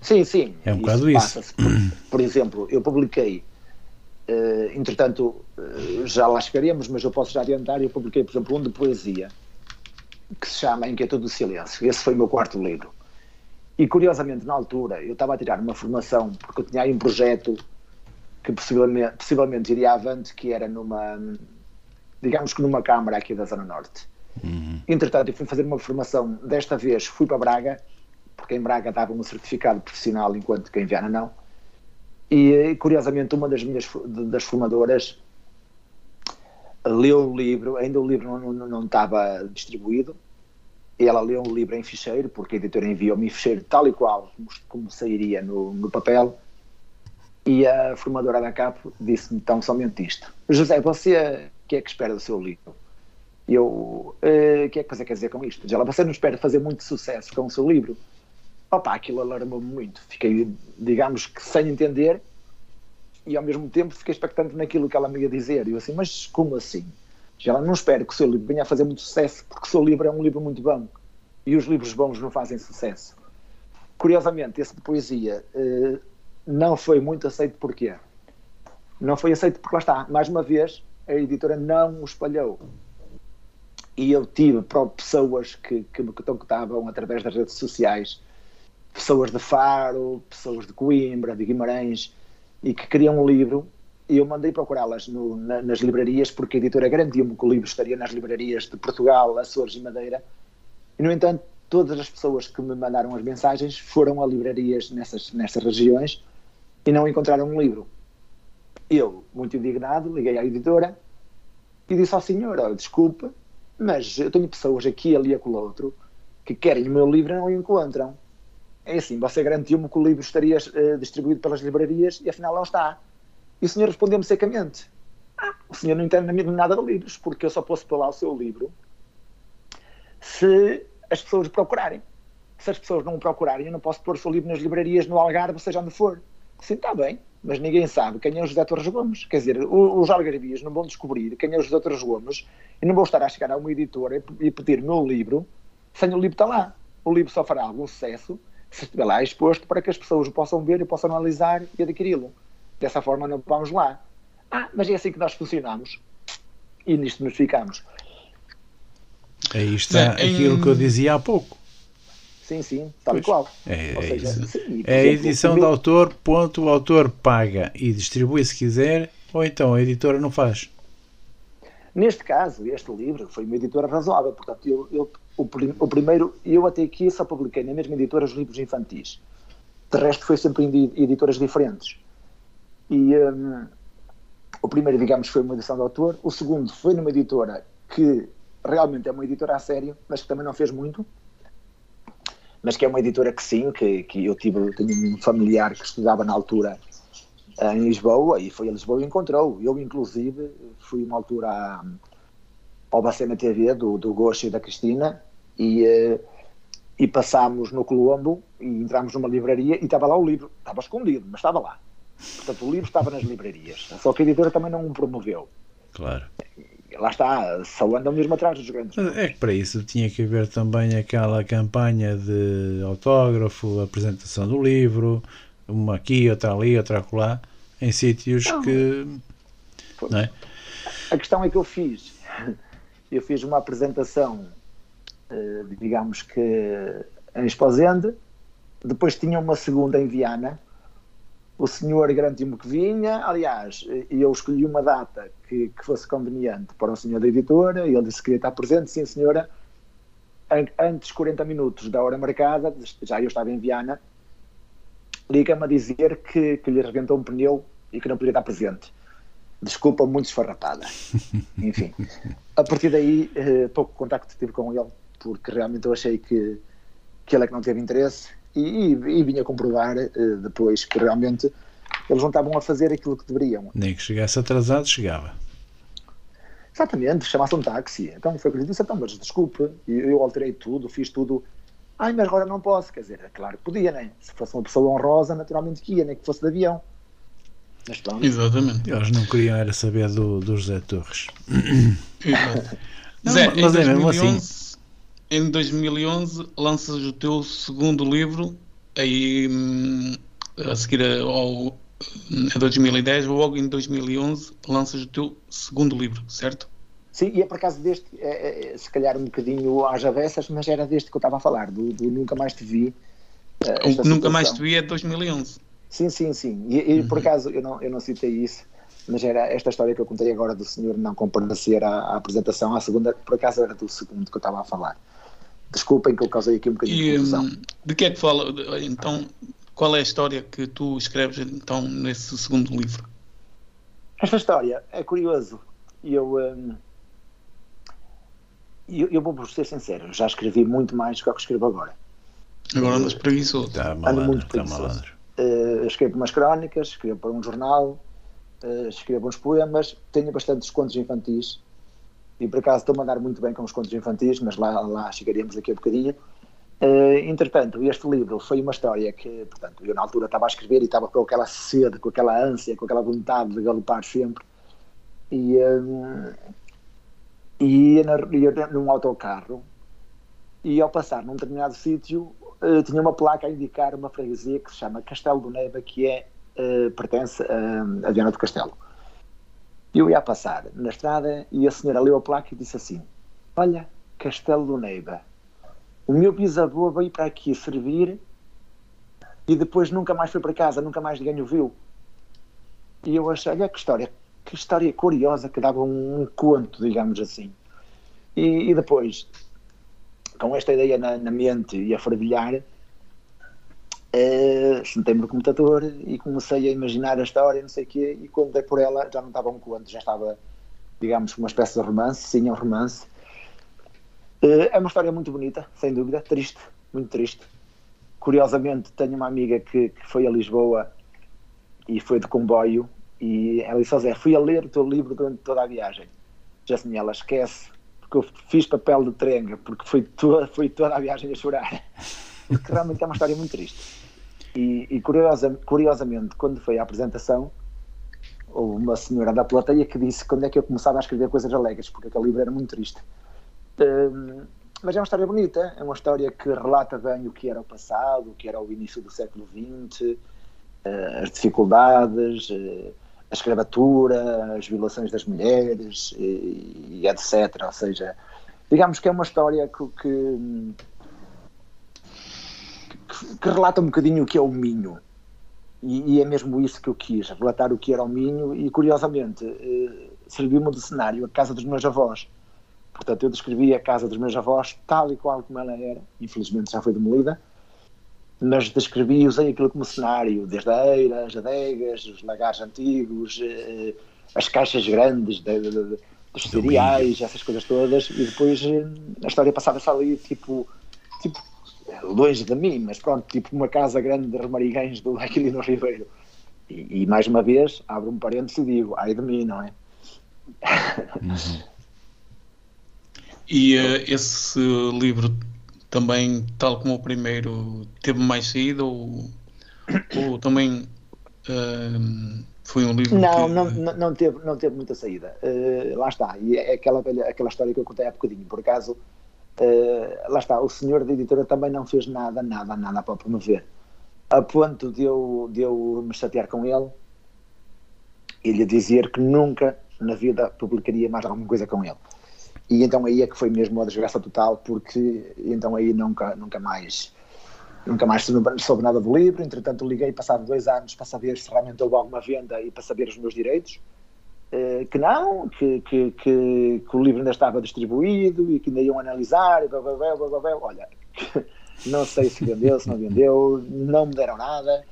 Sim, sim. É um isso bocado isso. Por, por, exemplo, eu publiquei, uh, entretanto, uh, já lá chegaremos, mas eu posso já adiantar, eu publiquei, por exemplo, um de poesia, que se chama Inquietude do Silêncio. Esse foi o meu quarto livro. E curiosamente, na altura, eu estava a tirar uma formação, porque eu tinha aí um projeto que possivelmente, possivelmente iria avante, que era numa, digamos que numa câmara aqui da Zona Norte. Uhum. Entretanto, eu fui fazer uma formação, desta vez fui para Braga, porque em Braga dava um certificado profissional, enquanto que em Viana não. E curiosamente, uma das minhas das formadoras leu o livro, ainda o livro não, não, não estava distribuído, ela leu um livro em ficheiro, porque a editora enviou-me ficheiro tal e qual como sairia no, no papel, e a formadora da CAP disse-me tão somente isto: José, você o que é que espera do seu livro? Eu, o uh, que é que você quer dizer com isto? Diz ela, você não espera fazer muito sucesso com o seu livro? Opa, aquilo alarmou-me muito. Fiquei, digamos que sem entender, e ao mesmo tempo fiquei expectante naquilo que ela me ia dizer. E eu assim, mas como assim? Ela não espera que o seu livro venha a fazer muito sucesso, porque o seu livro é um livro muito bom. E os livros bons não fazem sucesso. Curiosamente, esse de poesia uh, não foi muito aceito porquê? Não foi aceito porque lá está, mais uma vez, a editora não o espalhou. E eu tive pessoas que, que me contactavam através das redes sociais, pessoas de Faro, pessoas de Coimbra, de Guimarães, e que queriam um livro e eu mandei procurá-las na, nas livrarias, porque a editora garantiu-me que o livro estaria nas livrarias de Portugal, Açores e Madeira. E, no entanto, todas as pessoas que me mandaram as mensagens foram a livrarias nessas, nessas regiões e não encontraram um livro. Eu, muito indignado, liguei à editora e disse ao senhor: oh, desculpe, mas eu tenho pessoas aqui, ali e com o outro que querem o meu livro e não o encontram. É assim, você garantiu-me que o livro estaria uh, distribuído pelas livrarias e afinal não está. E o senhor respondeu-me secamente: ah, o senhor não entende nada de livros, porque eu só posso pôr lá o seu livro se as pessoas procurarem. Se as pessoas não o procurarem, eu não posso pôr o seu livro nas livrarias no Algarve, seja onde for. Sim, está bem, mas ninguém sabe quem é o José Torres Gomes. Quer dizer, os algarvias não vão descobrir quem é o José Torres Gomes e não vou estar a chegar a uma editora e pedir o meu livro sem o livro estar lá. O livro só fará algum sucesso se estiver lá exposto para que as pessoas o possam ver e possam analisar e adquiri-lo. Dessa forma não vamos lá. Ah, mas é assim que nós funcionamos. E nisto nos ficamos. Aí está é, aquilo que eu dizia há pouco. Sim, sim, tal e qual. É, é seja, isso. Sim, é a edição do autor, ponto, o autor paga e distribui se quiser, ou então a editora não faz. Neste caso, este livro foi uma editora razoável, portanto, eu, eu o, o, primeiro, eu até aqui só publiquei na mesma editora os livros infantis. De resto, foi sempre em editoras diferentes. E um, o primeiro, digamos, foi uma edição de autor, o segundo foi numa editora que realmente é uma editora a sério, mas que também não fez muito, mas que é uma editora que sim, que, que eu tive, tenho um familiar que estudava na altura em Lisboa e foi a Lisboa e encontrou. Eu, inclusive, fui uma altura à, ao Bacena TV do, do Gosto e da Cristina e, eh, e passámos no Colombo e entramos numa livraria e estava lá o livro. Estava escondido, mas estava lá. Portanto, o livro estava nas livrarias, só que a editora também não o promoveu. Claro. lá está, só andam mesmo atrás dos grandes. É que para isso tinha que haver também aquela campanha de autógrafo, apresentação do livro, uma aqui, outra ali, outra acolá, em sítios não, que. Não é? A questão é que eu fiz. Eu fiz uma apresentação, eh, digamos que em Esposende, depois tinha uma segunda em Viana. O senhor garantiu-me que vinha, aliás, eu escolhi uma data que, que fosse conveniente para o senhor da editora, e ele disse que queria estar presente, sim senhora. Antes 40 minutos da hora marcada, já eu estava em Viana, liga-me a dizer que, que lhe arrebentou um pneu e que não podia estar presente. Desculpa, muito esfarrapada. Enfim, a partir daí, eh, pouco contacto tive com ele, porque realmente eu achei que, que ele é que não teve interesse e, e, e vinha comprovar eh, depois que realmente eles não estavam a fazer aquilo que deveriam. Nem que chegasse atrasado, chegava. Exatamente, chamasse um táxi. Então foi o que eu disse, então, mas desculpe, eu, eu alterei tudo, fiz tudo. Ai, mas agora não posso. Quer dizer, é claro que podia, né? Se fosse uma pessoa honrosa, naturalmente que ia, nem que fosse de avião. Mas pronto. Exatamente. Eles não queriam era saber do, do José Torres. Exato. Não, Zé, mas é mesmo assim. Em 2011 lanças o teu segundo livro, aí hum, a seguir ao a 2010, logo em 2011 lanças o teu segundo livro, certo? Sim, e é por acaso deste, é, é, se calhar um bocadinho às avessas, mas era deste que eu estava a falar, do, do Nunca Mais Te Vi. Uh, Nunca Mais Te Vi é 2011. Sim, sim, sim. E, e uhum. por acaso eu não, eu não citei isso, mas era esta história que eu contei agora do senhor não comparecer à, à apresentação, à segunda, por acaso era do segundo que eu estava a falar. Desculpem que eu causei aqui um bocadinho e, de confusão. Hum, de que é que fala? Então, qual é a história que tu escreves então nesse segundo livro? Esta história é curioso. Eu, hum, eu, eu vou ser sincero, já escrevi muito mais do que eu escrevo agora. Agora andas preguiçoso. Tá malandro, ando muito tá preguiçoso. Tá Uh, escrevo umas crónicas, escrevo para um jornal, uh, escrevo uns poemas, tenho bastantes contos infantis e por acaso estou a mandar muito bem com os contos infantis, mas lá, lá chegaremos daqui a bocadinho. Uh, entretanto, este livro foi uma história que, portanto, eu na altura estava a escrever e estava com aquela sede, com aquela ânsia, com aquela vontade de galopar sempre. E, um, e na, ia num autocarro e ao passar num determinado sítio uh, tinha uma placa a indicar uma freguesia que se chama Castelo do Neiva, que é, uh, pertence a Viana do Castelo. Eu ia a passar na estrada e a senhora leu a placa e disse assim: Olha, Castelo do Neiva, o meu bisavô veio para aqui servir e depois nunca mais foi para casa, nunca mais ninguém o viu. E eu achei, olha que história, que história curiosa que dava um, conto, digamos assim. E, e depois com esta ideia na, na mente e a fervilhar, sentei-me no computador e comecei a imaginar a história, não sei o quê, e quando dei por ela já não estava um conto, já estava, digamos, uma espécie de romance, sim, é um romance. Uh, é uma história muito bonita, sem dúvida, triste, muito triste. Curiosamente, tenho uma amiga que, que foi a Lisboa e foi de comboio e ela disse, Zé, fui a ler o teu livro durante toda a viagem. Já assim, ela esquece que eu fiz papel de trenga, porque foi toda, foi toda a viagem a chorar. Porque realmente é uma história muito triste. E, e curiosa, curiosamente, quando foi a apresentação, houve uma senhora da plateia que disse quando é que eu começava a escrever coisas alegres, porque aquele livro era muito triste. Um, mas é uma história bonita, é uma história que relata bem o que era o passado, o que era o início do século XX, uh, as dificuldades, uh, a escravatura, as violações das mulheres e, e, etc. Ou seja, digamos que é uma história que, que, que, relata um bocadinho o que é o Minho. E, e, é mesmo isso que eu quis, relatar o que era o Minho e, curiosamente, eh, serviu-me de cenário a casa dos meus avós. Portanto, eu descrevi a casa dos meus avós tal e qual como ela era, infelizmente já foi demolida, mas descrevi e usei aquilo como cenário, desde a eira, as adegas, os lagares antigos, eh, as caixas grandes de, de, de, dos cereais, essas coisas todas, e depois eh, a história passava-se ali, tipo, tipo, longe de mim, mas pronto, tipo uma casa grande de Remariguens do Aquilino Ribeiro. E, e, mais uma vez, abro um parênteses e digo, ai de mim, não é? Uhum. E uh, esse livro também, tal como o primeiro, teve mais saída ou, ou também uh, Foi um livro não, que... não, não, teve, não teve muita saída. Uh, lá está. E é aquela, velha, aquela história que eu contei há bocadinho. Por acaso, lá está, o senhor da editora também não fez nada, nada, nada para promover. A ponto de eu, de eu me chatear com ele e lhe dizer que nunca na vida publicaria mais alguma coisa com ele. E então aí é que foi mesmo a desgraça total, porque então aí nunca, nunca mais nunca mais soube nada do livro. Entretanto, liguei passado dois anos para saber se realmente houve alguma venda e para saber os meus direitos. Uh, que não, que, que, que, que, o livro ainda estava distribuído e que ainda iam analisar. E blá, blá, blá, blá, blá. Olha, não sei se vendeu, se não vendeu, não me deram nada.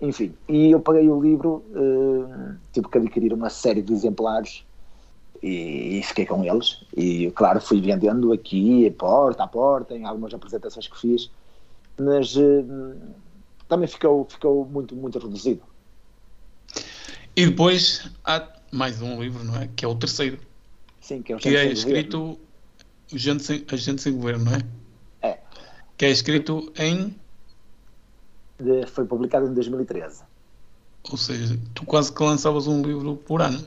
Enfim, e eu paguei o livro, uh, tive que adquirir uma série de exemplares e, e, fiquei com eles. E, claro, fui vendendo aqui, porta a porta, em algumas apresentações que fiz mas uh, também ficou, ficou muito, muito reduzido. E depois há mais um livro, não é? Que é o terceiro. Sim, que é, o que é escrito Gente sem, A Gente Sem Governo, não é? É. Que é escrito em. De, foi publicado em 2013. Ou seja, tu quase que lançavas um livro por ano.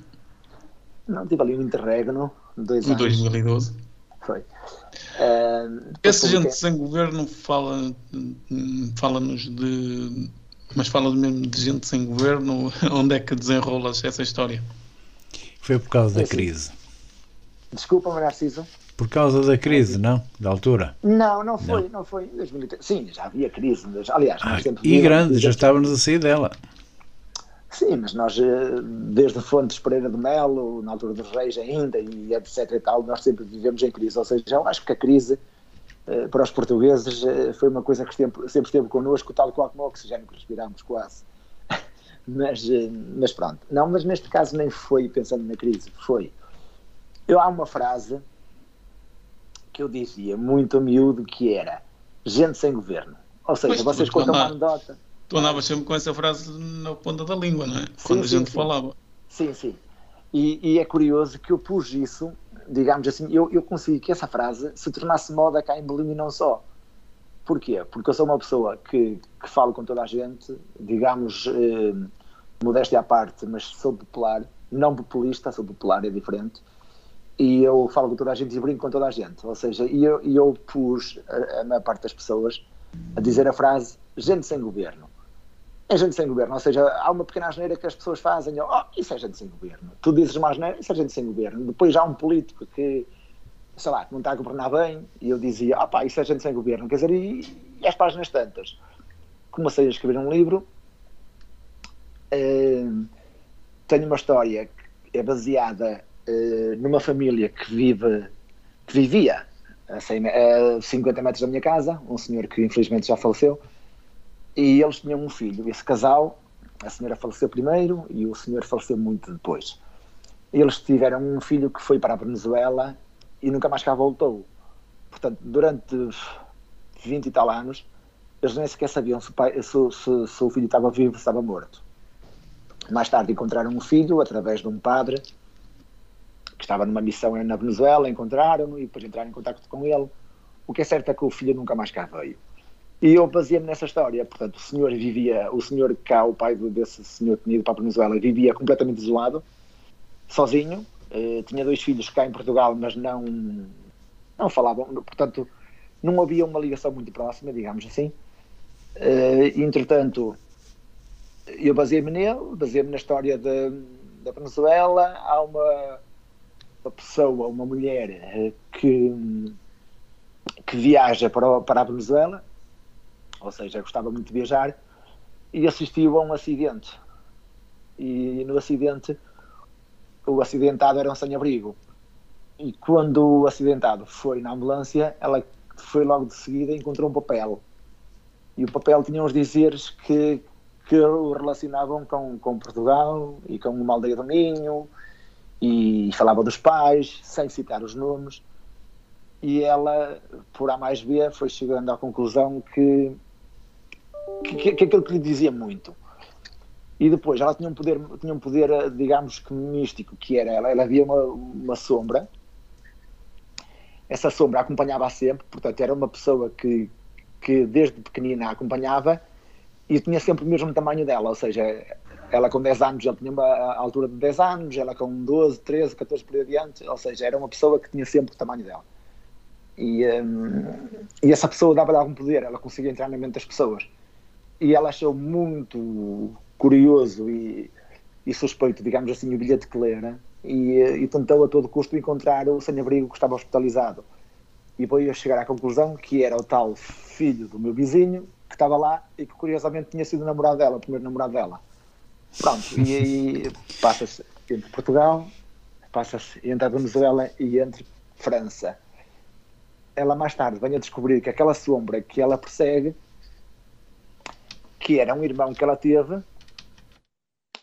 Não, tive ali um interregno, dois em anos. 2012. Foi. Uh, Esse gente sem governo fala, fala-nos de. Mas fala mesmo de gente sem governo, onde é que desenrolas essa história? Foi por causa da é crise. Desculpa, Narciso. Por causa da crise, não? Da altura? Não, não foi, não, não foi. Sim, já havia crise. Aliás, ah, e grande, já estávamos a sair dela. Sim, mas nós, eh, desde Fontes Pereira de Melo, na altura dos Reis ainda, e etc e tal, nós sempre vivemos em crise. Ou seja, eu acho que a crise, eh, para os portugueses, eh, foi uma coisa que sempre, sempre esteve connosco, tal qual como o oxigênio que respiramos, quase. Mas, mas pronto. Não, mas neste caso nem foi pensando na crise, foi. Eu, há uma frase que eu dizia muito a miúdo que era gente sem governo. Ou seja, pois, vocês contam uma anedota tu andavas sempre com essa frase na ponta da língua, não é? Sim, Quando a gente sim. falava. Sim, sim. E, e, é curioso que eu pus isso, digamos assim, eu, eu consegui que essa frase se tornasse moda cá em Belém e não só. Porquê? Porque eu sou uma pessoa que, que falo com toda a gente, digamos, eh, modéstia à parte, mas sou popular, não populista, sou popular, é diferente. E eu falo com toda a gente e brinco com toda a gente. Ou seja, eu, eu pus a, a maior parte das pessoas a dizer a frase gente sem governo é gente sem governo, ou seja, há uma pequena asneira que as pessoas fazem, oh, isso é gente sem governo. Tu dizes uma asneira, isso é gente sem governo. Depois há um político que, sei lá, que não está a governar bem, e eu dizia, ah pá, isso é gente sem governo. Quer dizer, e, e as páginas tantas. Comecei a escrever um livro, tenho uma história que é baseada uh, numa família que vive, que vivia a, 100, a 50 metros da minha casa, um senhor que infelizmente já faleceu, e eles tinham um filho. Esse casal, a senhora faleceu primeiro e o senhor faleceu muito depois. Eles tiveram um filho que foi para a Venezuela e nunca mais cá voltou. Portanto, durante 20 e tal anos, eles nem sequer sabiam se o, pai, se, se, se o filho estava vivo ou estava morto. Mais tarde encontraram um filho através de um padre que estava numa missão na Venezuela, encontraram-no e depois entraram em contato com ele. O que é certo é que o filho nunca mais cá veio. E eu baseei-me nessa história. Portanto, o senhor vivia, o senhor cá, o pai desse senhor que tinha ido para a Venezuela, vivia completamente isolado, sozinho. Uh, tinha dois filhos cá em Portugal, mas não, não falavam. Portanto, não havia uma ligação muito próxima, digamos assim. Uh, entretanto, eu baseei-me nele, baseei-me na história de, da Venezuela. Há uma, uma pessoa, uma mulher uh, que, que viaja para, para a Venezuela ou seja, gostava muito de viajar, e assistiu a um acidente. E no acidente, o acidentado era um sem-abrigo. E quando o acidentado foi na ambulância, ela foi logo de seguida e encontrou um papel. E o papel tinha uns dizeres que, que o relacionavam com, com Portugal e com uma aldeia do Minho, e falava dos pais, sem citar os nomes. E ela, por A mais B, foi chegando à conclusão que que, que, aquilo que lhe dizia muito. E depois ela tinha um poder, tinha um poder digamos que místico, que era ela, ela havia uma, uma sombra, essa sombra acompanhava-a sempre, portanto era uma pessoa que, que desde pequenina a acompanhava e tinha sempre o mesmo tamanho dela, ou seja, ela com 10 anos, ele tinha uma altura de 10 anos, ela com 12, 13, 14 por aí adiante, ou seja, era uma pessoa que tinha sempre o tamanho dela. E, um, e essa pessoa dava-lhe algum poder, ela conseguia entrar na mente das pessoas. E ela achou muito curioso e, e suspeito, digamos assim, o bilhete que lera e, e tentou a todo custo encontrar o sem-abrigo que estava hospitalizado. E veio a chegar à conclusão que era o tal filho do meu vizinho que estava lá e que curiosamente tinha sido namorado dela, o primeiro namorado dela. Pronto, e aí passa-se entre Portugal, passa-se entre a Venezuela e entre França. Ela mais tarde vem a descobrir que aquela sombra que ela persegue, que era um irmão que ela teve,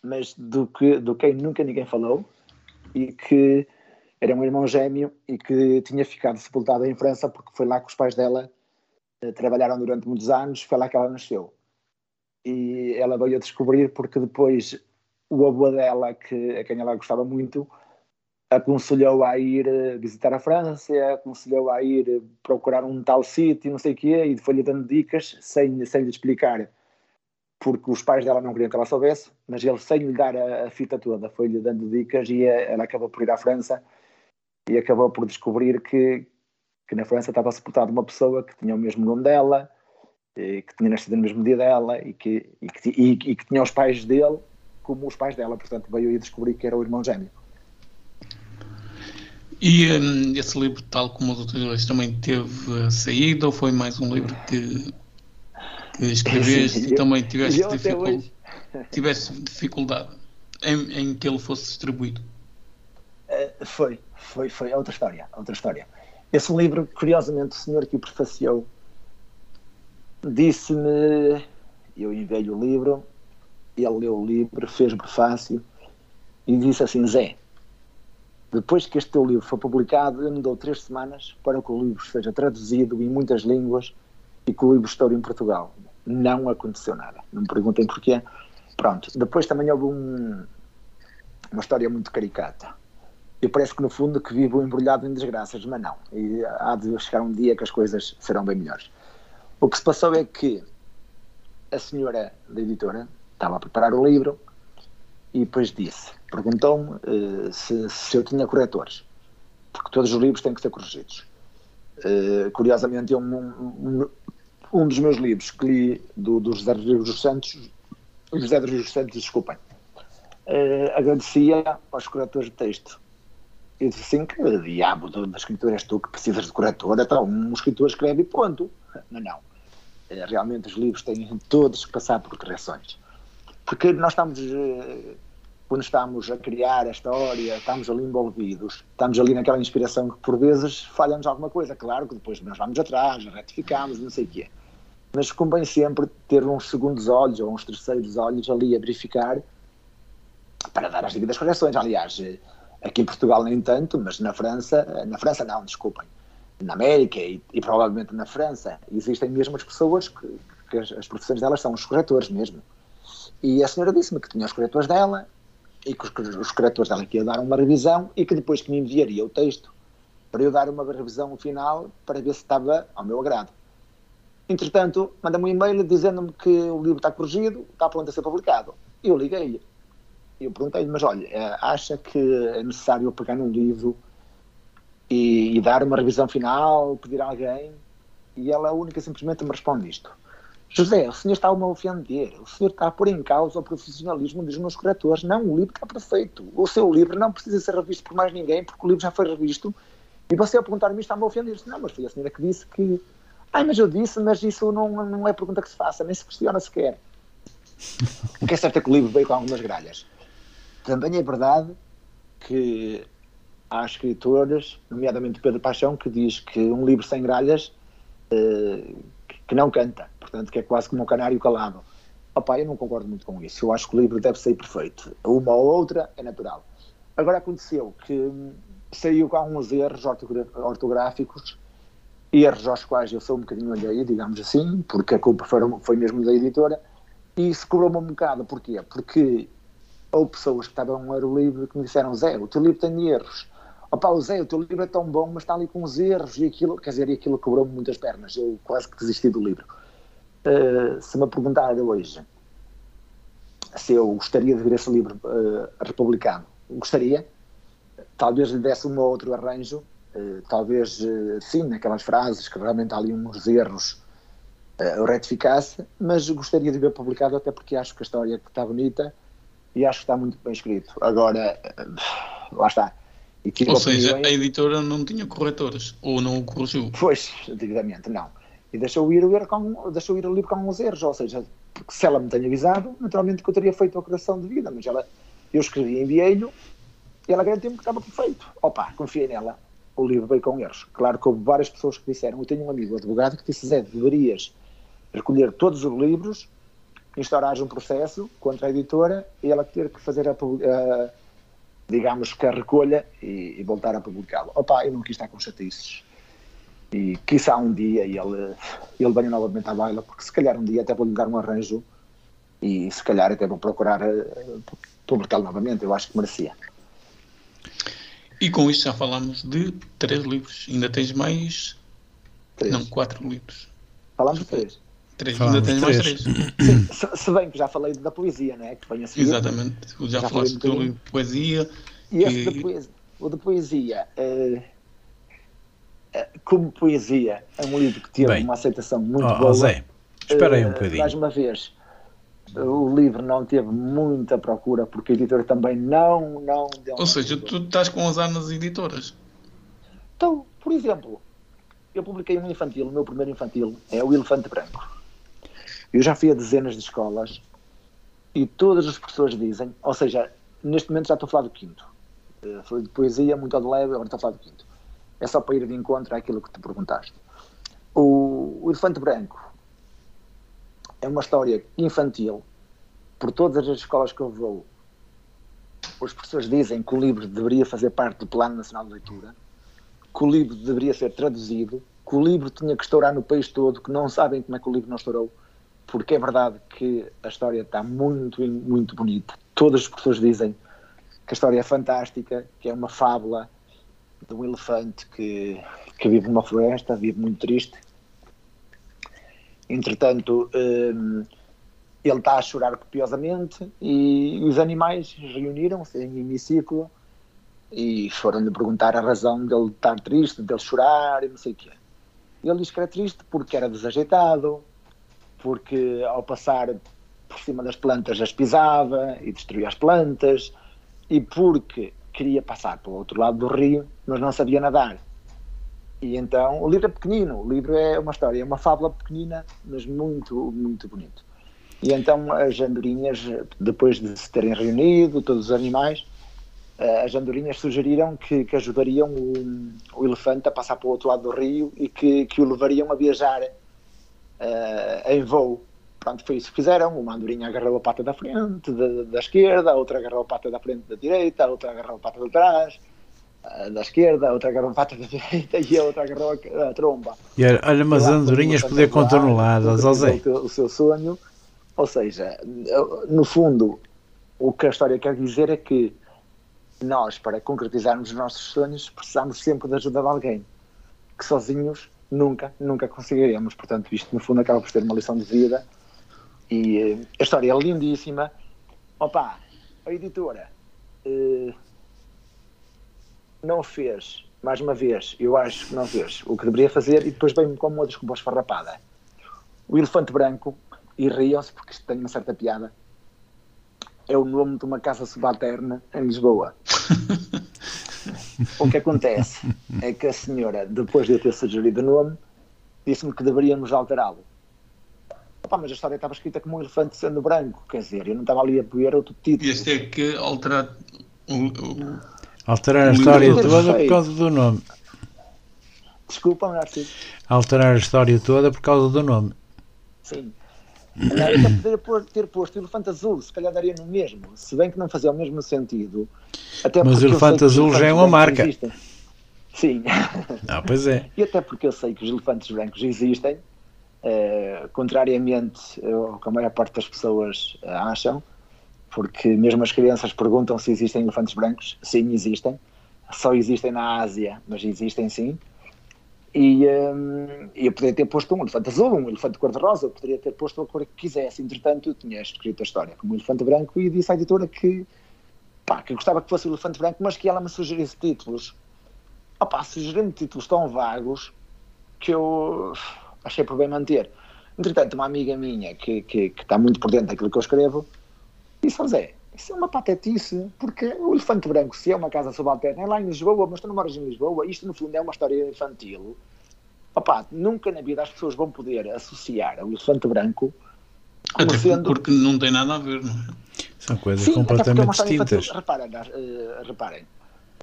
mas do que do quem nunca ninguém falou, e que era um irmão gêmeo e que tinha ficado sepultado em França porque foi lá que os pais dela trabalharam durante muitos anos, foi lá que ela nasceu. E ela veio a descobrir porque depois o avô dela, que, a quem ela gostava muito, aconselhou a ir eh, visitar a França, aconselhou a ir eh, procurar um tal sítio, não sei o quê, e foi-lhe dando dicas sem, sem lhe explicar, porque os pais dela não queriam que ela soubesse, mas ele, sem lhe dar a, a fita toda, foi-lhe dando dicas e eh, ela acabou por ir à França e acabou por descobrir que, que na França estava sepultada uma pessoa que tinha o mesmo nome dela, que tinha nascido no mesmo dia dela e que, e que, e, e que tinha os pais dele como os pais dela, portanto veio aí descobrir que era o irmão gêmeo. E um, esse livro, tal como os outros dois, também teve saída ou foi mais um livro que, que escreveste e também tiveste, dificul... tiveste dificuldade em, em, que ele fosse distribuído? Uh, foi, foi, foi outra história, outra história. Esse livro, curiosamente, o senhor que o prefaciou disse-me, eu enviei o livro, ele leu o livro, fez o prefácio e disse assim: Zé, depois que este teu livro for publicado, eu me dou três semanas para que o livro seja traduzido em muitas línguas e que o livro estoure em Portugal. Não aconteceu nada. Não me perguntem porquê. Pronto. Depois também houve um, uma história muito caricata. Eu parece que no fundo que vivo embrulhado em desgraças, mas não. E há de chegar um dia que as coisas serão bem melhores. O que se passou é que a senhora da editora estava a preparar o livro e depois disse, perguntou-me uh, se, se, eu tinha corretores, porque todos os livros têm que ser corrigidos. Uh, curiosamente, um, um, um, dos meus livros que li do, do José dos Santos, José dos Santos, desculpem, uh, agradecia aos corretores de texto. Eu disse assim, que diabo da escritora és tu que precisas de corretor? Então, um escritor escreve e ponto. Não, não. Eh, realmente os livros têm todos que passar por correções. Porque nós estamos, eh, quando estamos a criar a história, estamos ali envolvidos, estamos ali naquela inspiração que por vezes falhamos alguma coisa. Claro que depois nós vamos atrás, retificamos, não sei o quê. Mas convém sempre ter uns segundos olhos ou uns terceiros olhos ali a verificar para dar as devidas correções. Aliás, eh, aqui em Portugal nem tanto, mas na França, na França não, desculpem na América e, e, provavelmente na França, existem mesmo as pessoas que, que as, as, profissões delas são os corretores mesmo. E a senhora disse-me que tinha os corretores dela e que os, os corretores dela que ia dar uma revisão e que depois que me enviaria o texto para eu dar uma revisão final para ver se estava ao meu agrado. Entretanto, manda-me um e-mail dizendo-me que o livro está corrigido, está pronto a ser publicado. Eu liguei-lhe. Eu perguntei-lhe, mas olha, eh, acha que é necessário eu pegar num livro e, e, dar uma revisão final, pedir a alguém, e ela única simplesmente me responde isto. José, o senhor está-me a ofender, o senhor está a pôr em causa o profissionalismo dos meus corretores. Não, o livro está perfeito. O seu livro não precisa ser revisto por mais ninguém, porque o livro já foi revisto. E você a perguntar-me está-me a ofender. Não, mas foi a senhora que disse que. Ai, mas eu disse, mas isso não, não é pergunta que se faça, nem se questiona sequer. O que é certo é que o livro veio com algumas gralhas. Também é verdade que há escritores, nomeadamente Pedro Paixão, que diz que um livro sem gralhas uh, que não canta, portanto, que é quase como um canário calado. Opa, eu não concordo muito com isso. Eu acho que o livro deve sair perfeito. Uma ou outra é natural. Agora aconteceu que saiu com alguns erros ortográficos, erros aos quais eu sou um bocadinho alheio, digamos assim, porque a culpa foi, foi mesmo da editora, e isso cobrou-me um bocado. Porquê? Porque houve pessoas que estavam a ler o livro que me disseram: Zé, o teu livro tem erros. Opa, o Zé, o teu livro é tão bom, mas está ali com os erros e aquilo, quer dizer, e aquilo quebrou-me muitas pernas. Eu quase que desisti do livro. Uh, se me perguntar hoje se eu gostaria de ver esse livro uh, republicano. Gostaria, talvez lhe desse um ou outro arranjo, uh, talvez, sim, naquelas frases que realmente há ali uns erros, uh, retificasse, mas gostaria de ver publicado até porque acho que a história está bonita e acho que está muito bem escrito. Agora, lá está. Ou seja, opiniões... a editora não tinha corretores, ou não o corrigiu? Pois, devidamente, não. E deixou ir, o, com, deixou ir o livro com uns erros, ou seja, porque se ela me tinha avisado, naturalmente que eu teria feito a correção de vida, mas ela, eu escrevi, enviei-lhe, e ela garantiu-me que estava perfeito. Opa, confiei nela. O livro veio com erros. Claro que houve várias pessoas que disseram, eu tenho um amigo advogado que disse, Zé, deverias recolher todos os livros, instaurar um processo contra a editora e ela ter que fazer a, a digamos que a recolha e, e voltar a publicá-lo. Opa, eu não quis estar com chatices. E quiçá um dia ele, ele venha novamente à baila, porque se calhar um dia até vou lhe dar um arranjo e se calhar até vou procurar uh, publicá-lo novamente, eu acho que merecia. E com isto já falamos de três livros. Ainda tens mais. Três. Não, quatro livros. Falamos de três. Três, ainda tens mais três. Sim, se, se, bem que já falei da poesia, não é? Que vem a seguir. Exatamente. Já, já falaste do livro de poesia. E esse de poesia, o de poesia. Uh, como poesia, é um livro que teve Bem, uma aceitação muito oh, boa. Zé, espera aí um uh, bocadinho. Mais uma vez, o livro não teve muita procura porque a editora também não, não deu. Ou seja, tu estás com azar nas editoras. Então, por exemplo, eu publiquei um infantil, o meu primeiro infantil é o Elefante Branco. Eu já fui a dezenas de escolas e todas as pessoas dizem, ou seja, neste momento já estou a falar do quinto. Uh, falei de poesia, muito ao leve, agora estou a falar do quinto. É só para ir de encontro àquilo que te perguntaste. O, o Elefante Branco é uma história infantil. Por todas as escolas que eu vou, as pessoas dizem que o livro deveria fazer parte do Plano Nacional de Leitura, que o livro deveria ser traduzido, que o livro tinha que estourar no país todo, que não sabem como é que o livro não estourou, porque é verdade que a história está muito, muito bonita. Todas as pessoas dizem que a história é fantástica, que é uma fábula de um elefante que, que vive numa floresta, vive muito triste, Entretanto, um, ele está a chorar copiosamente e os animais reuniram-se em hemiciclo e foram-lhe perguntar a razão dele estar triste, dele chorar e não sei o quê. Ele diz que era triste porque era desajeitado, porque ao passar por cima das plantas as pisava e destruía as plantas, e porque queria passar para o outro lado do rio, mas não sabia nadar. E então o livro é pequenino, o livro é uma história, é uma fábula pequenina, mas muito, muito bonito. E então as andorinhas, depois de se terem reunido, todos os animais, eh, as andorinhas sugeriram que, que ajudariam o, o, elefante a passar para o outro lado do rio e que, que o levariam a viajar uh, em voo. Pronto, foi isso que fizeram. Uma andorinha agarrou a pata da frente, da, da esquerda, a outra agarrou a pata da frente da direita, a outra agarrou a pata de trás da esquerda, outra agarrou a pata da direita e a outra agarrou a, a tromba. E olha, olha umas andorinhas poder contornadas, José. O seu sonho, ou seja, no fundo, o que a história quer dizer é que nós, para concretizarmos os nossos sonhos, precisamos sempre da ajuda de alguém, que sozinhos nunca, nunca conseguiremos. Portanto, isto no fundo acaba por ser uma lição de vida e eh, a história é lindíssima. Opa, a editora. Uh, não fez, mais uma vez, eu acho que não fez o que deveria fazer e depois vem-me como uma desculpa esfarrapada. O elefante branco, e riam-se porque isto tem uma certa piada, é o nome de uma casa subalterna em Lisboa. o que acontece é que a senhora, depois de eu ter sugerido o nome, disse-me que deveríamos alterá-lo. Opa, mas a história estava escrita como um elefante sendo branco, quer dizer, eu não estava ali a ver outro título. E este é que alterar o, o, Alterar a história toda por causa do nome. Desculpa, Narciso. Alterar a história toda por causa do nome. Sim. Até poder ter posto elefante azul, se calhar daria no mesmo. Se bem que não fazia o mesmo sentido. Até Mas o elefante azul já é uma marca. Existem. Sim. Ah, pois é. E até porque eu sei que os elefantes brancos existem, eh, contrariamente ao que a maior parte das pessoas eh, acham, porque mesmo as crianças perguntam se existem elefantes brancos. Sim, existem. Só existem na Ásia, mas existem sim. E um, eu poderia ter posto um elefante azul, um elefante cor-de-rosa, eu poderia ter posto a cor que quisesse. Entretanto, eu tinha escrito a história como um elefante branco e disse à editora que, pá, que gostava que fosse o elefante branco, mas que ela me sugerisse títulos. Opá, sugerindo títulos tão vagos que eu achei por bem manter. Entretanto, uma amiga minha que, que, que está muito por dentro daquilo que eu escrevo disse: Zé, isso é uma patetice, porque o Elefante Branco, se é uma casa subalterna, é lá em Lisboa, mas tu não moras em Lisboa, isto no fundo é uma história infantil. Opa, nunca na vida as pessoas vão poder associar o Elefante Branco como Até sendo... porque não tem nada a ver, não é? São coisas Sim, completamente distintas. Reparem, uh, reparem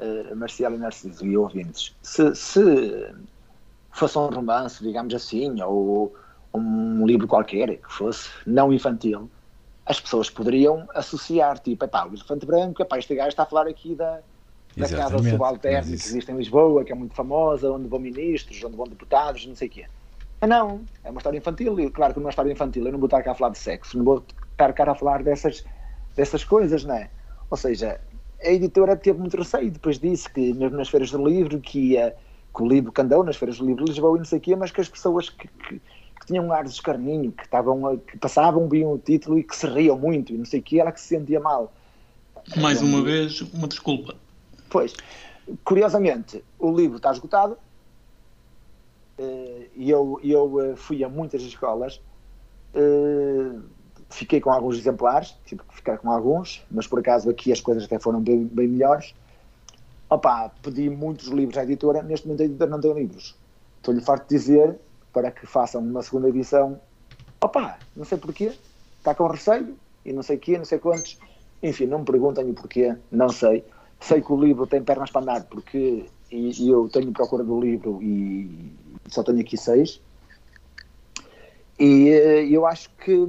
uh, Marcial e Narciso e ouvintes, se, se fosse um romance, digamos assim, ou um livro qualquer que fosse não infantil, as pessoas poderiam associar, tipo, epá, o elefante branco, epá, este gajo está a falar aqui da, da casa subalterna que existe em Lisboa, que é muito famosa, onde vão ministros, onde vão deputados, não sei o quê. Ah, não, é uma história infantil, e claro que não é uma história infantil, eu não vou estar cá a falar de sexo, não vou estar cá a falar dessas, dessas coisas, não é? Ou seja, a editora teve muito receio, depois disse que mesmo nas feiras do livro, que ia, que o livro que andou nas feiras do livro de Lisboa e não sei o quê, mas que as pessoas que, que que tinham um ar de escarninho, que, estavam, que passavam, viam o título e que se riam muito e não sei o que, ela que se sentia mal. Mais uma vez, uma desculpa. Pois, curiosamente, o livro está esgotado eh, e eu, eu eh, fui a muitas escolas, eh, fiquei com alguns exemplares, tive que ficar com alguns, mas por acaso aqui as coisas até foram bem, bem melhores. Opa, pedi muitos livros à editora, neste momento a editora não tem livros. Estou-lhe farto de dizer para que façam uma segunda edição. Opa, não sei porquê, está com receio e não sei quê, não sei quantos. Enfim, não me perguntem o porquê, não sei. Sei que o livro tem pernas para andar porque e, e eu tenho procura do livro e só tenho aqui seis. E eh, eu acho que,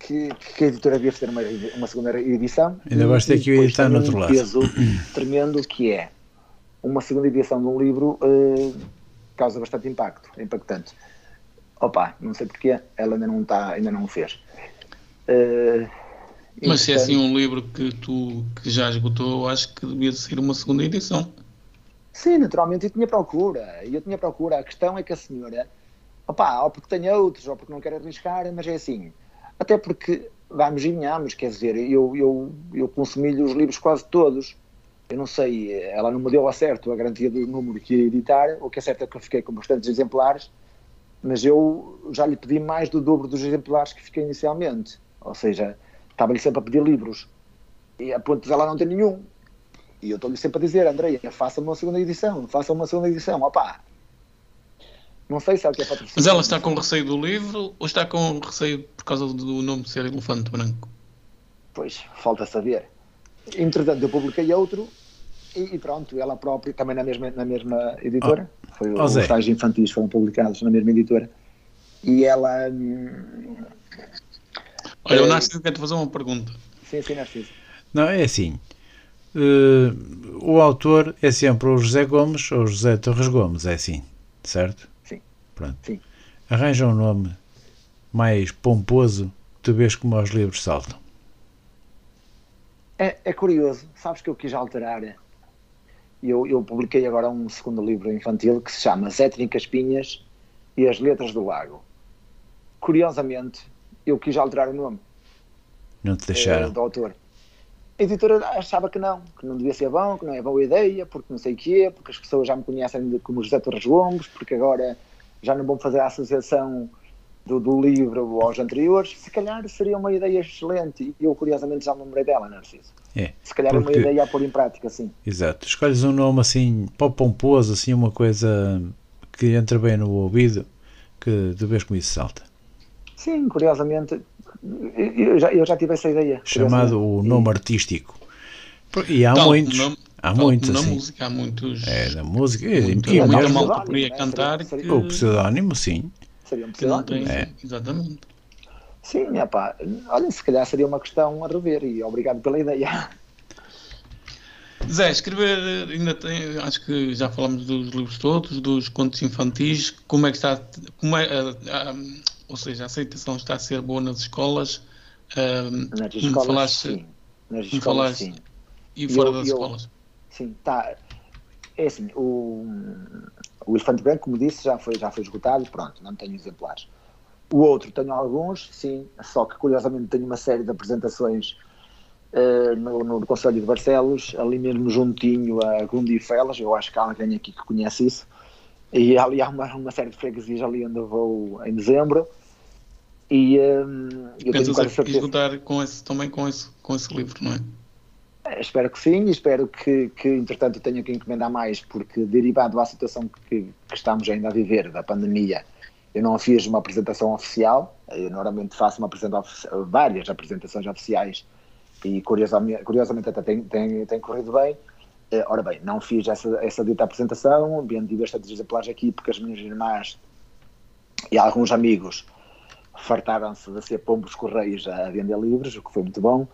que, que a editora devia fazer uma, uma segunda edição. Ainda vais ter que o editar no outro um lado. peso tremendo que é uma segunda edição de um livro uh, causa bastante impacto, é impactante. Opa, não sei porque ela ainda não está, ainda não o fez. Uh, Mas se é assim um livro que tu que já esgotou, acho que devia ser uma segunda edição. Sim, naturalmente, eu tinha procura, eu tinha procura. A questão é que a senhora, opa, ou porque tem outros, ou porque não quer arriscar, mas é assim. Até porque, vamos e venhamos, quer dizer, eu, eu, eu consumi os livros quase todos eu não sei, ela não me deu a certo a garantia do número que ia editar, o que é certo é que eu fiquei com bastantes exemplares, mas eu já lhe pedi mais do dobro dos exemplares que fiquei inicialmente, ou seja, estava-lhe sempre a pedir livros, e a ponto de ela não ter nenhum, e eu estou-lhe sempre a dizer, André, faça uma segunda edição, faça uma segunda edição, opá, não sei se é o que é patrocínio. Mas ela está com receio do livro ou está com receio por causa do nome ser Elefante Branco? Pois, falta saber. Entretanto, eu publiquei outro e, e, pronto, ela própria, também na mesma, na mesma editora, oh. foi oh, os estágios infantis foram publicados na mesma editora, e ela. Hum, Olha, o eh, Narciso quer te fazer uma pergunta. Sim, sim, Narciso. Não, é assim. Uh, o autor é sempre o José Gomes ou o José Torres Gomes, é assim, certo? Sim. Pronto. Sim. Arranja um nome mais pomposo, tu vês como os livros saltam. É, é, curioso, sabes que eu quis alterar. Eu, eu publiquei agora um segundo livro infantil que se chama As Étnicas Pinhas e as Letras do Lago. Curiosamente, eu quis alterar o nome. Não te deixaram? É, do autor. A editora achava que não, que não devia ser bom, que não é boa ideia, porque não sei o quê, porque as pessoas já me conhecem como José Torres Gomes, porque agora já não vão fazer a associação do, do, livro aos anteriores, se calhar seria uma ideia excelente. E eu, curiosamente, já me lembrei dela, Narciso. É, se calhar porque... é uma ideia a pôr em prática, sim. Exato. Escolhes um nome assim, pó pomposo, assim, uma coisa que entra bem no ouvido, que de vez com isso salta. Sim, curiosamente, eu já, eu já tive essa ideia. Chamado o nome e... artístico. E há muitos. Nome, há muitos, na assim. música há muitos. É, na música. Muito, e, e mesmo, mal que poderia cantar. O pseudónimo, sim. Seria um pseudónimo. É. Exatamente. Sim, epá, olha, se calhar seria uma questão a rever e obrigado pela ideia. Zé, escrever ainda tem, acho que já falamos dos livros todos, dos contos infantis, como é que está, como é, ou seja, a aceitação está a ser boa nas escolas? Uh, nas escolas, falaste, sim. Nas escolas, sim. E fora eu, das eu, escolas? Sim, está. é assim, o, o Elefante Branco, como disse, já foi, já foi esgotado, pronto, não tenho exemplares. O outro tenho alguns, sim, só que curiosamente tenho uma série de apresentações uh, no, no Conselho de Barcelos, ali mesmo juntinho a Gundifelas, eu acho que há alguém aqui que conhece isso, e ali há uma, uma série de freguesias ali onde eu vou em dezembro. E um, eu Pensas tenho quase esgotar com esse, também com esse, com esse livro, não é? Espero que sim, espero que, que entretanto tenha que encomendar mais, porque derivado à situação que, que estamos ainda a viver, da pandemia, eu não fiz uma apresentação oficial, eu normalmente faço uma apresentação, várias apresentações oficiais e curiosamente, curiosamente até tem, tem, tem corrido bem. Eh, ora bem, não fiz essa, essa dita apresentação, vendi bastantes exemplares aqui porque as minhas irmãs e alguns amigos fartaram-se de ser pombos correios a vender livros, o que foi muito bom.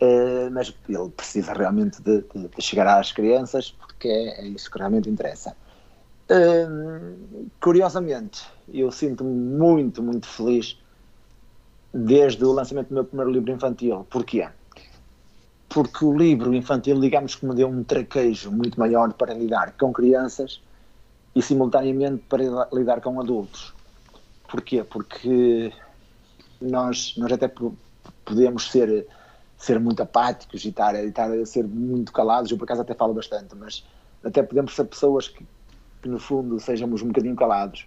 Uh, mas ele precisa realmente de, de, de, chegar às crianças porque é, é isso que realmente interessa. Uh, curiosamente, eu sinto-me muito, muito feliz desde o lançamento do meu primeiro livro infantil. Porquê? Porque o livro infantil, digamos que me deu um traquejo muito maior para lidar com crianças e simultaneamente para lidar com adultos. Porquê? Porque nós, nós até podemos ser, ser muito apáticos e estar, estar a ser muito calados, eu por acaso até falo bastante, mas até podemos ser pessoas que, que no fundo sejamos um bocadinho calados.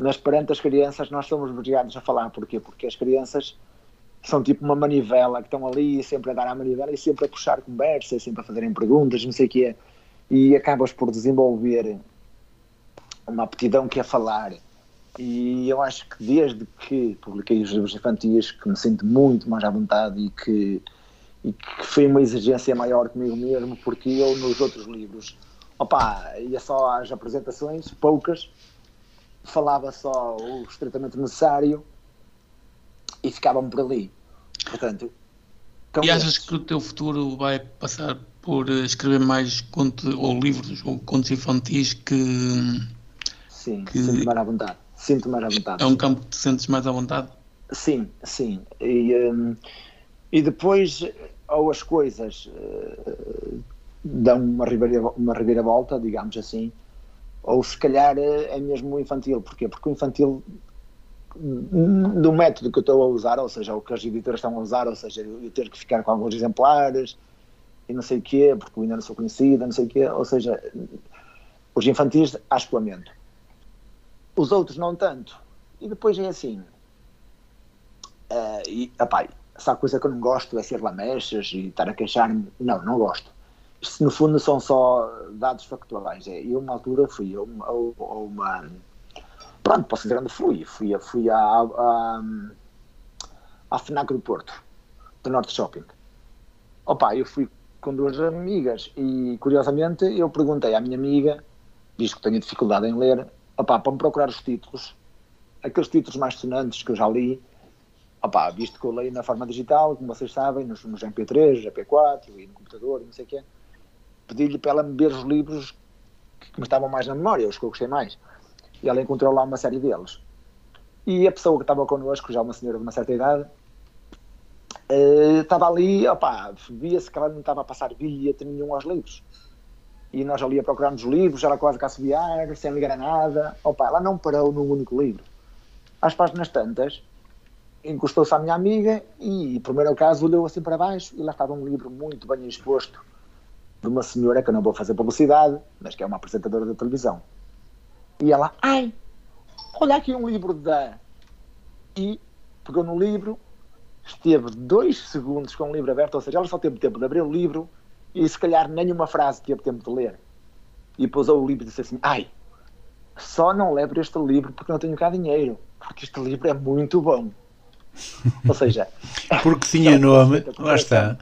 Mas perante as crianças nós somos obrigados a falar. Porquê? Porque as crianças são tipo uma manivela que estão ali sempre a dar à manivela e sempre a puxar conversa, sempre a fazerem perguntas, não sei o quê. E acabas por desenvolver uma aptidão que é falar e eu acho que desde que publiquei os livros infantis que me sinto muito mais à vontade e que, e que foi uma exigência maior comigo mesmo, porque eu nos outros livros, opa, ia só às apresentações, poucas, falava só o estritamente necessário e ficava-me por ali. Portanto, e achas que o teu futuro vai passar por escrever mais contos ou livros ou contos infantis que. Sim, que... sinto mais à vontade sinto mais à vontade. É um campo que te sentes mais à vontade? Sim, sim. E, um, e depois, ou as coisas uh, dão uma, uma reviravolta, digamos assim, ou se calhar é mesmo o infantil. Porquê? Porque o infantil, do método que eu estou a usar, ou seja, o que as editoras estão a usar, ou seja, eu ter que ficar com alguns exemplares e não sei o quê, porque eu ainda não sou conhecida, não sei o quê, ou seja, os infantis acho que lamento os outros não tanto. E depois é assim. Uh, e, apá, se há coisa que eu não gosto é ser lamechas e estar a queixar-me. Não, não gosto. Isto no fundo são só dados factuais. É, eu, uma altura, fui a uma. A uma pronto, posso dizer onde fui. Fui, fui à, à, à FNAC do Porto, do Norte Shopping. Opa, eu fui com duas amigas e, curiosamente, eu perguntei à minha amiga, visto que tenho dificuldade em ler, opá, para me procurar os títulos, aqueles títulos mais sonantes que eu já li, opá, visto que eu leio na forma digital, como vocês sabem, nos, nos MP3, MP4 e no computador não sei o quê, pedi-lhe para ela me ver os livros que, me estavam mais na memória, os que eu gostei mais. E ela encontrou lá uma série deles. E a pessoa que estava connosco, já uma senhora de uma certa idade, uh, estava ali, opá, via-se que ela não estava a passar bilhete nenhum aos livros e nós ali a procurar nos livros, ela quase a assobiar, sem ligar a nada. Opa, ela não parou num único livro. Às páginas tantas, encostou-se à minha amiga e, primeiro caso, olhou assim para baixo e lá estava um livro muito bem exposto de uma senhora que eu não vou fazer publicidade, mas que é uma apresentadora da televisão. E ela, ai, olha aqui um livro da. E pegou no livro, esteve dois segundos com o livro aberto, ou seja, ela só teve tempo de abrir o livro e se calhar nenhuma frase teve tempo de ler. E pousou o livro e disse assim: Ai, só não levo este livro porque não tenho cá dinheiro, porque este livro é muito bom. Ou seja, porque tinha nome, lá está.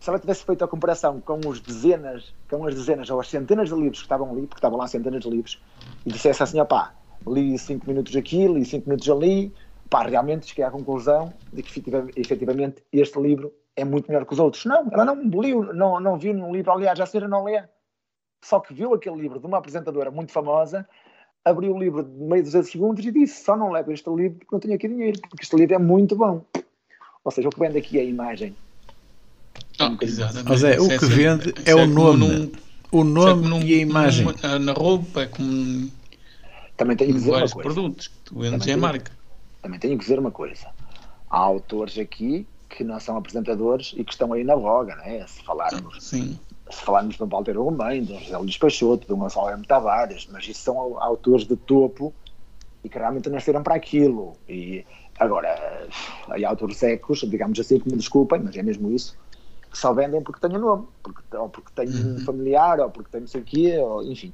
Se ela tivesse feito a comparação com os dezenas, com as dezenas ou as centenas de livros que estavam ali, porque estavam lá centenas de livros, e dissesse assim: opá, li 5 minutos aqui, li 5 minutos ali, pá, realmente cheguei à conclusão de que efetivamente este livro é muito melhor que os outros. Não, ela não liu, não, não viu nenhum livro, aliás, a senhora não lê. Só que viu aquele livro de uma apresentadora muito famosa, abriu o livro de meio de 200 segundos e disse: Só não levo este livro porque não tenho aqui dinheiro, porque este livro é muito bom. Ou seja, o que vende aqui é a imagem. Um Mas é, o que vende é, é o nome. Num... O nome é e a imagem. na roupa, é como. Também tenho que dizer vários uma coisa. produtos que tu vendes em marca. Também tenho que dizer uma coisa. Há autores aqui que não são apresentadores e que estão aí na voga, né? Se falarmos, Sim. Se falarmos de um Walter Romem, de um José Luís Peixoto, de um Gonçalo M. Tavares, mas isso são autores de topo e que realmente nasceram para aquilo. E agora, há autores ecos, digamos assim, que me desculpem, mas é mesmo isso, que só vendem porque têm o nome, porque, ou porque têm um uhum. familiar, ou porque têm não sei o quê, ou, enfim.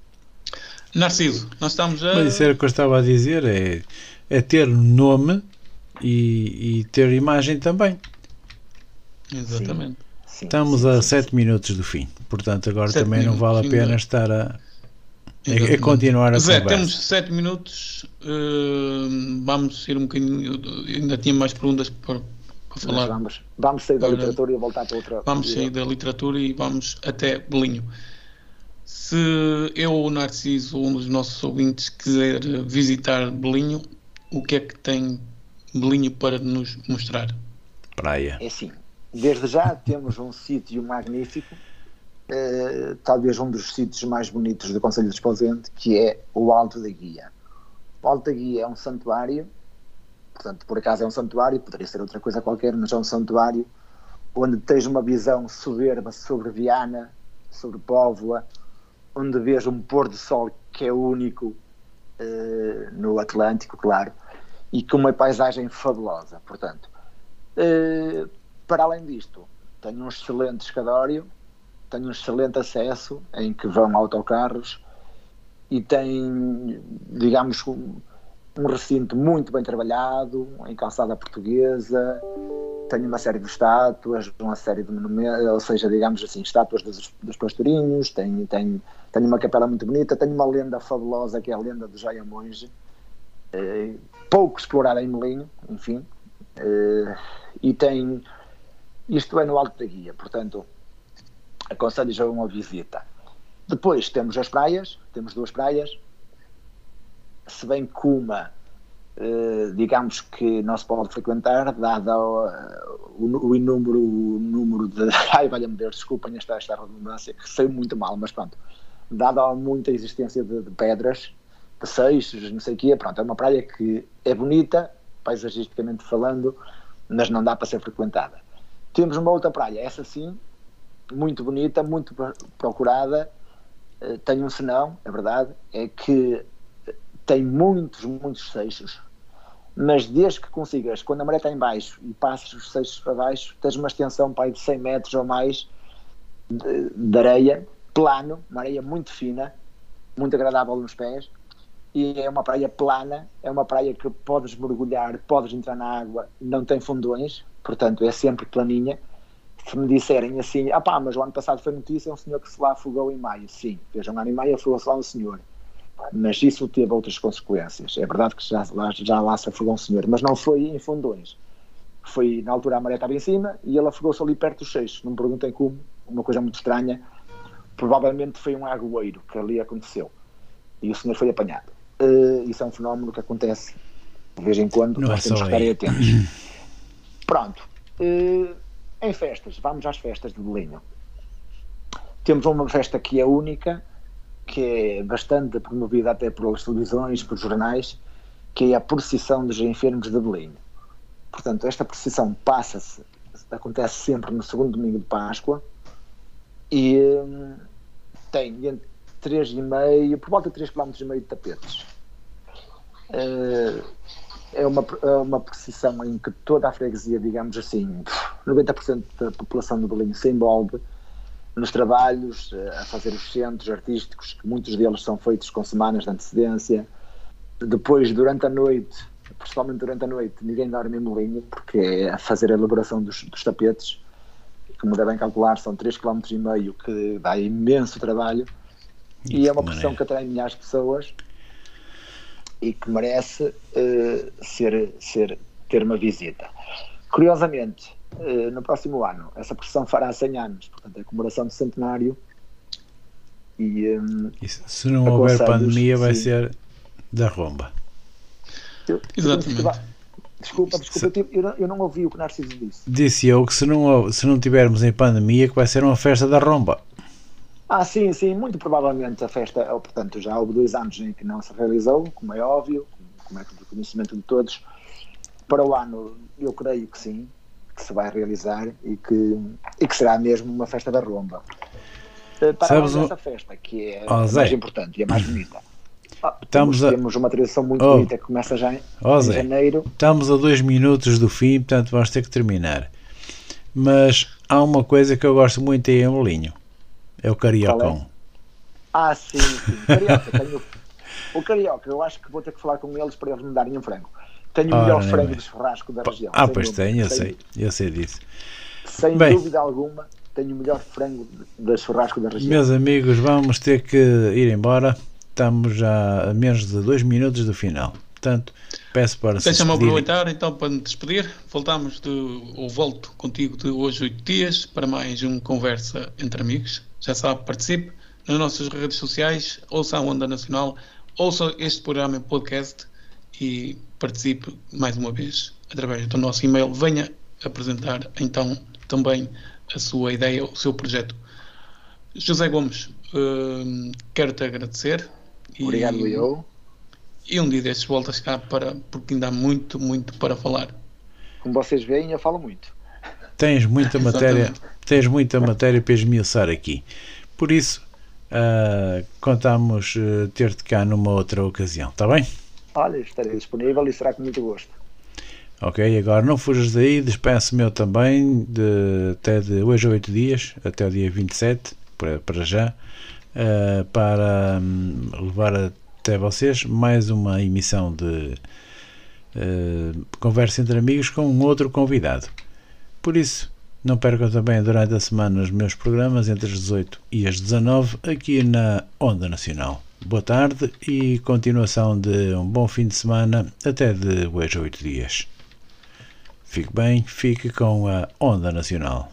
Narciso, nós estamos a. Mas isso era o que eu estava a dizer, é, é ter nome e, e ter imagem também. Exatamente. Sim, Estamos sim, a 7 minutos do fim, portanto agora também minutos, não vale a pena estar a, a, a continuar a Zé, conversa. temos 7 minutos, uh, vamos ir um bocadinho, ainda tinha mais perguntas para, para falar. Vamos, vamos sair da literatura e voltar para outra. Vamos sair da literatura e vamos até Belinho. Se eu ou o Narciso, um dos nossos ouvintes, quiser visitar Belinho, o que é que tem Belinho para nos mostrar? Praia. É assim, desde já temos um sítio magnífico, eh, talvez um dos sítios mais bonitos do Conselho de Esposente, que é o Alto da Guia. O Alto da Guia é um santuário, portanto, por acaso é um santuário, poderia ser outra coisa qualquer, mas é um santuário onde tens uma visão soberba sobre Viana, sobre Póvoa, onde vês um pôr do sol que é único uh, no Atlântico, claro, e com uma paisagem fabulosa. Portanto, uh, para além disto, tenho um excelente escadório, tenho um excelente acesso em que vão autocarros e tem, digamos, um, um recinto muito bem trabalhado, em calçada portuguesa, tenho uma série de estátuas, uma série de monumentos, ou seja, digamos assim, estátuas dos, dos pastorinhos, tenho, tenho, tenho uma capela muito bonita, tenho uma lenda fabulosa que é a lenda do Joia Monge, eh, pouco explorada em Melinho, enfim, eh, e tem, isto é no Alto da Guia, portanto, aconselho já uma visita. Depois temos as praias, temos duas praias, se bem que uma eh, digamos que não se pode frequentar, dado o, o inúmero número de. Ai, valha-me Deus, desculpem esta, esta redundância, que saiu muito mal, mas pronto. Dada a muita existência de, de pedras, de seixos, não sei o quê, pronto, é uma praia que é bonita, paisagisticamente falando, mas não dá para ser frequentada. Temos uma outra praia, essa sim, muito bonita, muito procurada, uh, tem um senão, é verdade, é que tem muitos, muitos seixos, mas desde que consigas, quando a maré está em baixo e passas os seixos para baixo, tens uma extensão para de 100 metros ou mais de, de areia, plano, uma areia muito fina, muito agradável nos pés, e é uma praia plana, é uma praia que podes mergulhar, podes entrar na água, não tem fundões, portanto é sempre planinha. Se me disserem assim, ah pá, mas o ano passado foi notícia, um senhor que se lá afogou em maio. Sim, vejam, um ano em maio afogou-se lá um senhor mas isso teve outras consequências. É verdade que já, já lá se afogou um senhor, mas não foi em fundões. Foi, na altura a maré estava em cima e ele afogou-se ali perto dos seixos. Não me perguntem como, uma coisa muito estranha. Provavelmente foi um agueiro que ali aconteceu. E o senhor foi apanhado. Uh, isso é um fenómeno que acontece de vez em quando, não nós é temos que estar atentos. Pronto. Uh, em festas, vamos às festas de Belinho. Temos uma festa que é única, que é bastante promovida até pelas televisões, por jornais, que é a procissão dos enfermos de Belém. Portanto, esta procissão passa-se, acontece sempre no segundo domingo de Páscoa e hum, tem entre 3,5, por volta de 3,5 km de tapetes. Uh, é uma, é uma procissão em que toda a freguesia, digamos assim, 90% da população de Belém se envolve nos trabalhos, eh, a fazer os centros artísticos, que muitos deles são feitos com semanas de antecedência. Depois, durante a noite, principalmente durante a noite, ninguém dorme em molinho, porque é a fazer a elaboração dos, dos tapetes. Como devem calcular, são 3,5 km, que dá imenso trabalho. E, e é uma pressão que atrai milhares de pessoas e que merece uh, ser, ser, ter uma visita. Curiosamente, eh, no próximo ano. Essa procissão fará 100 anos, portanto, é a comemoração do centenário. E, um, Isso, se não houver pandemia, vai sim. ser da romba. Eu, Exatamente. Desculpa, desculpa, se, eu, não, eu, não, ouvi o que Narciso disse. Disse eu que se não, se não tivermos em pandemia, que vai ser uma festa da romba. Ah, sim, sim, muito provavelmente a festa, portanto, já houve dois anos em que não se realizou, como é óbvio, como é do conhecimento de todos. Para o ano, eu creio que sim, que se vai realizar e que, e que será mesmo uma festa da Romba. Eh, para Sabes essa festa, que é oh, mais importante e é mais bonita. Ah, Estamos temos, a... temos uma tradição muito oh. bonita que começa já em, oh, em janeiro. Estamos a dois minutos do fim, portanto vamos ter que terminar. Mas há uma coisa que eu gosto muito aí em Molinho. É o Cariocão. É? Ah, sim, sim. Carioca, tenho... O Carioca, eu acho que vou ter que falar com eles para eles me darem um frango. Tenho o melhor frango de churrasco da região. Ah, pois tem, eu sei, eu sei disso. Sem Bem, dúvida alguma, tenho o melhor frango de churrasco da região. Meus amigos, vamos ter que ir embora. Estamos já a menos de dois minutos do final. Portanto, peço para Deixa-me aproveitar então para me despedir. Voltamos de, ou volto contigo de hoje oito dias para mais um Conversa entre Amigos. Já sabe, participe nas nossas redes sociais, ouça a Onda Nacional, ouça este programa em podcast e participe mais uma vez através do nosso e-mail. Venha apresentar então também a sua ideia, o seu projeto. José Gomes, uh, quero-te agradecer. Obrigado, e, eu. E um dia destes voltas cá para, porque ainda há muito, muito para falar. Como vocês veem, eu falo muito. Tens muita matéria, tens muita matéria para esmiuçar aqui. Por isso, uh, contamos uh, ter-te cá numa outra ocasião, está bem? Olha, estarei disponível e será com muito gosto. Ok, agora não fujas daí, despeço-me eu também, de, até de hoje a 8 dias, até o dia 27, para, para já, uh, para um, levar até vocês mais uma emissão de uh, conversa entre amigos com um outro convidado. Por isso, não percam também durante a semana os meus programas entre as 18 e as 19 aqui na Onda Nacional. Boa tarde e continuação de um bom fim de semana até de hoje a 8 dias. Fique bem, fique com a Onda Nacional.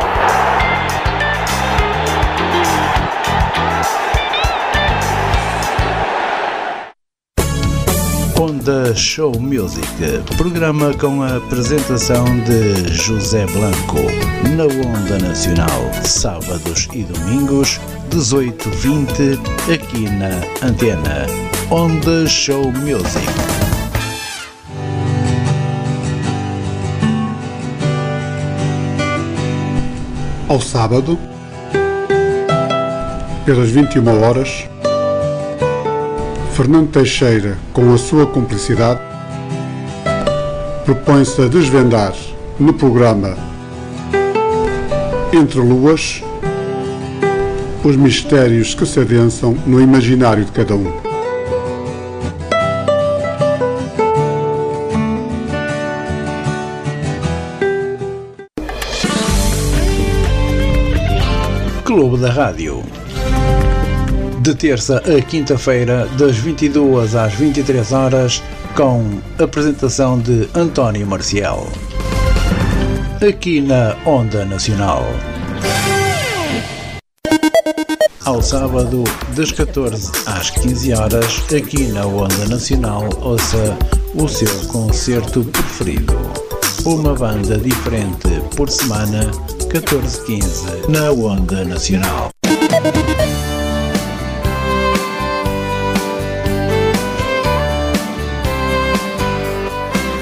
Onda Show Music, programa com a apresentação de José Blanco, na Onda Nacional, sábados e domingos, 18-20, aqui na Antena. Onda Show Music. Ao sábado, pelas 21 horas, Fernando Teixeira, com a sua cumplicidade, propõe-se a desvendar no programa Entre Luas os mistérios que se adensam no imaginário de cada um. Clube da Rádio de terça a quinta-feira, das 22 às 23 horas, com apresentação de António Marcial. Aqui na Onda Nacional. Ao sábado, das 14 às 15 horas, aqui na Onda Nacional, ouça o seu concerto preferido. Uma banda diferente por semana, 14-15, na Onda Nacional.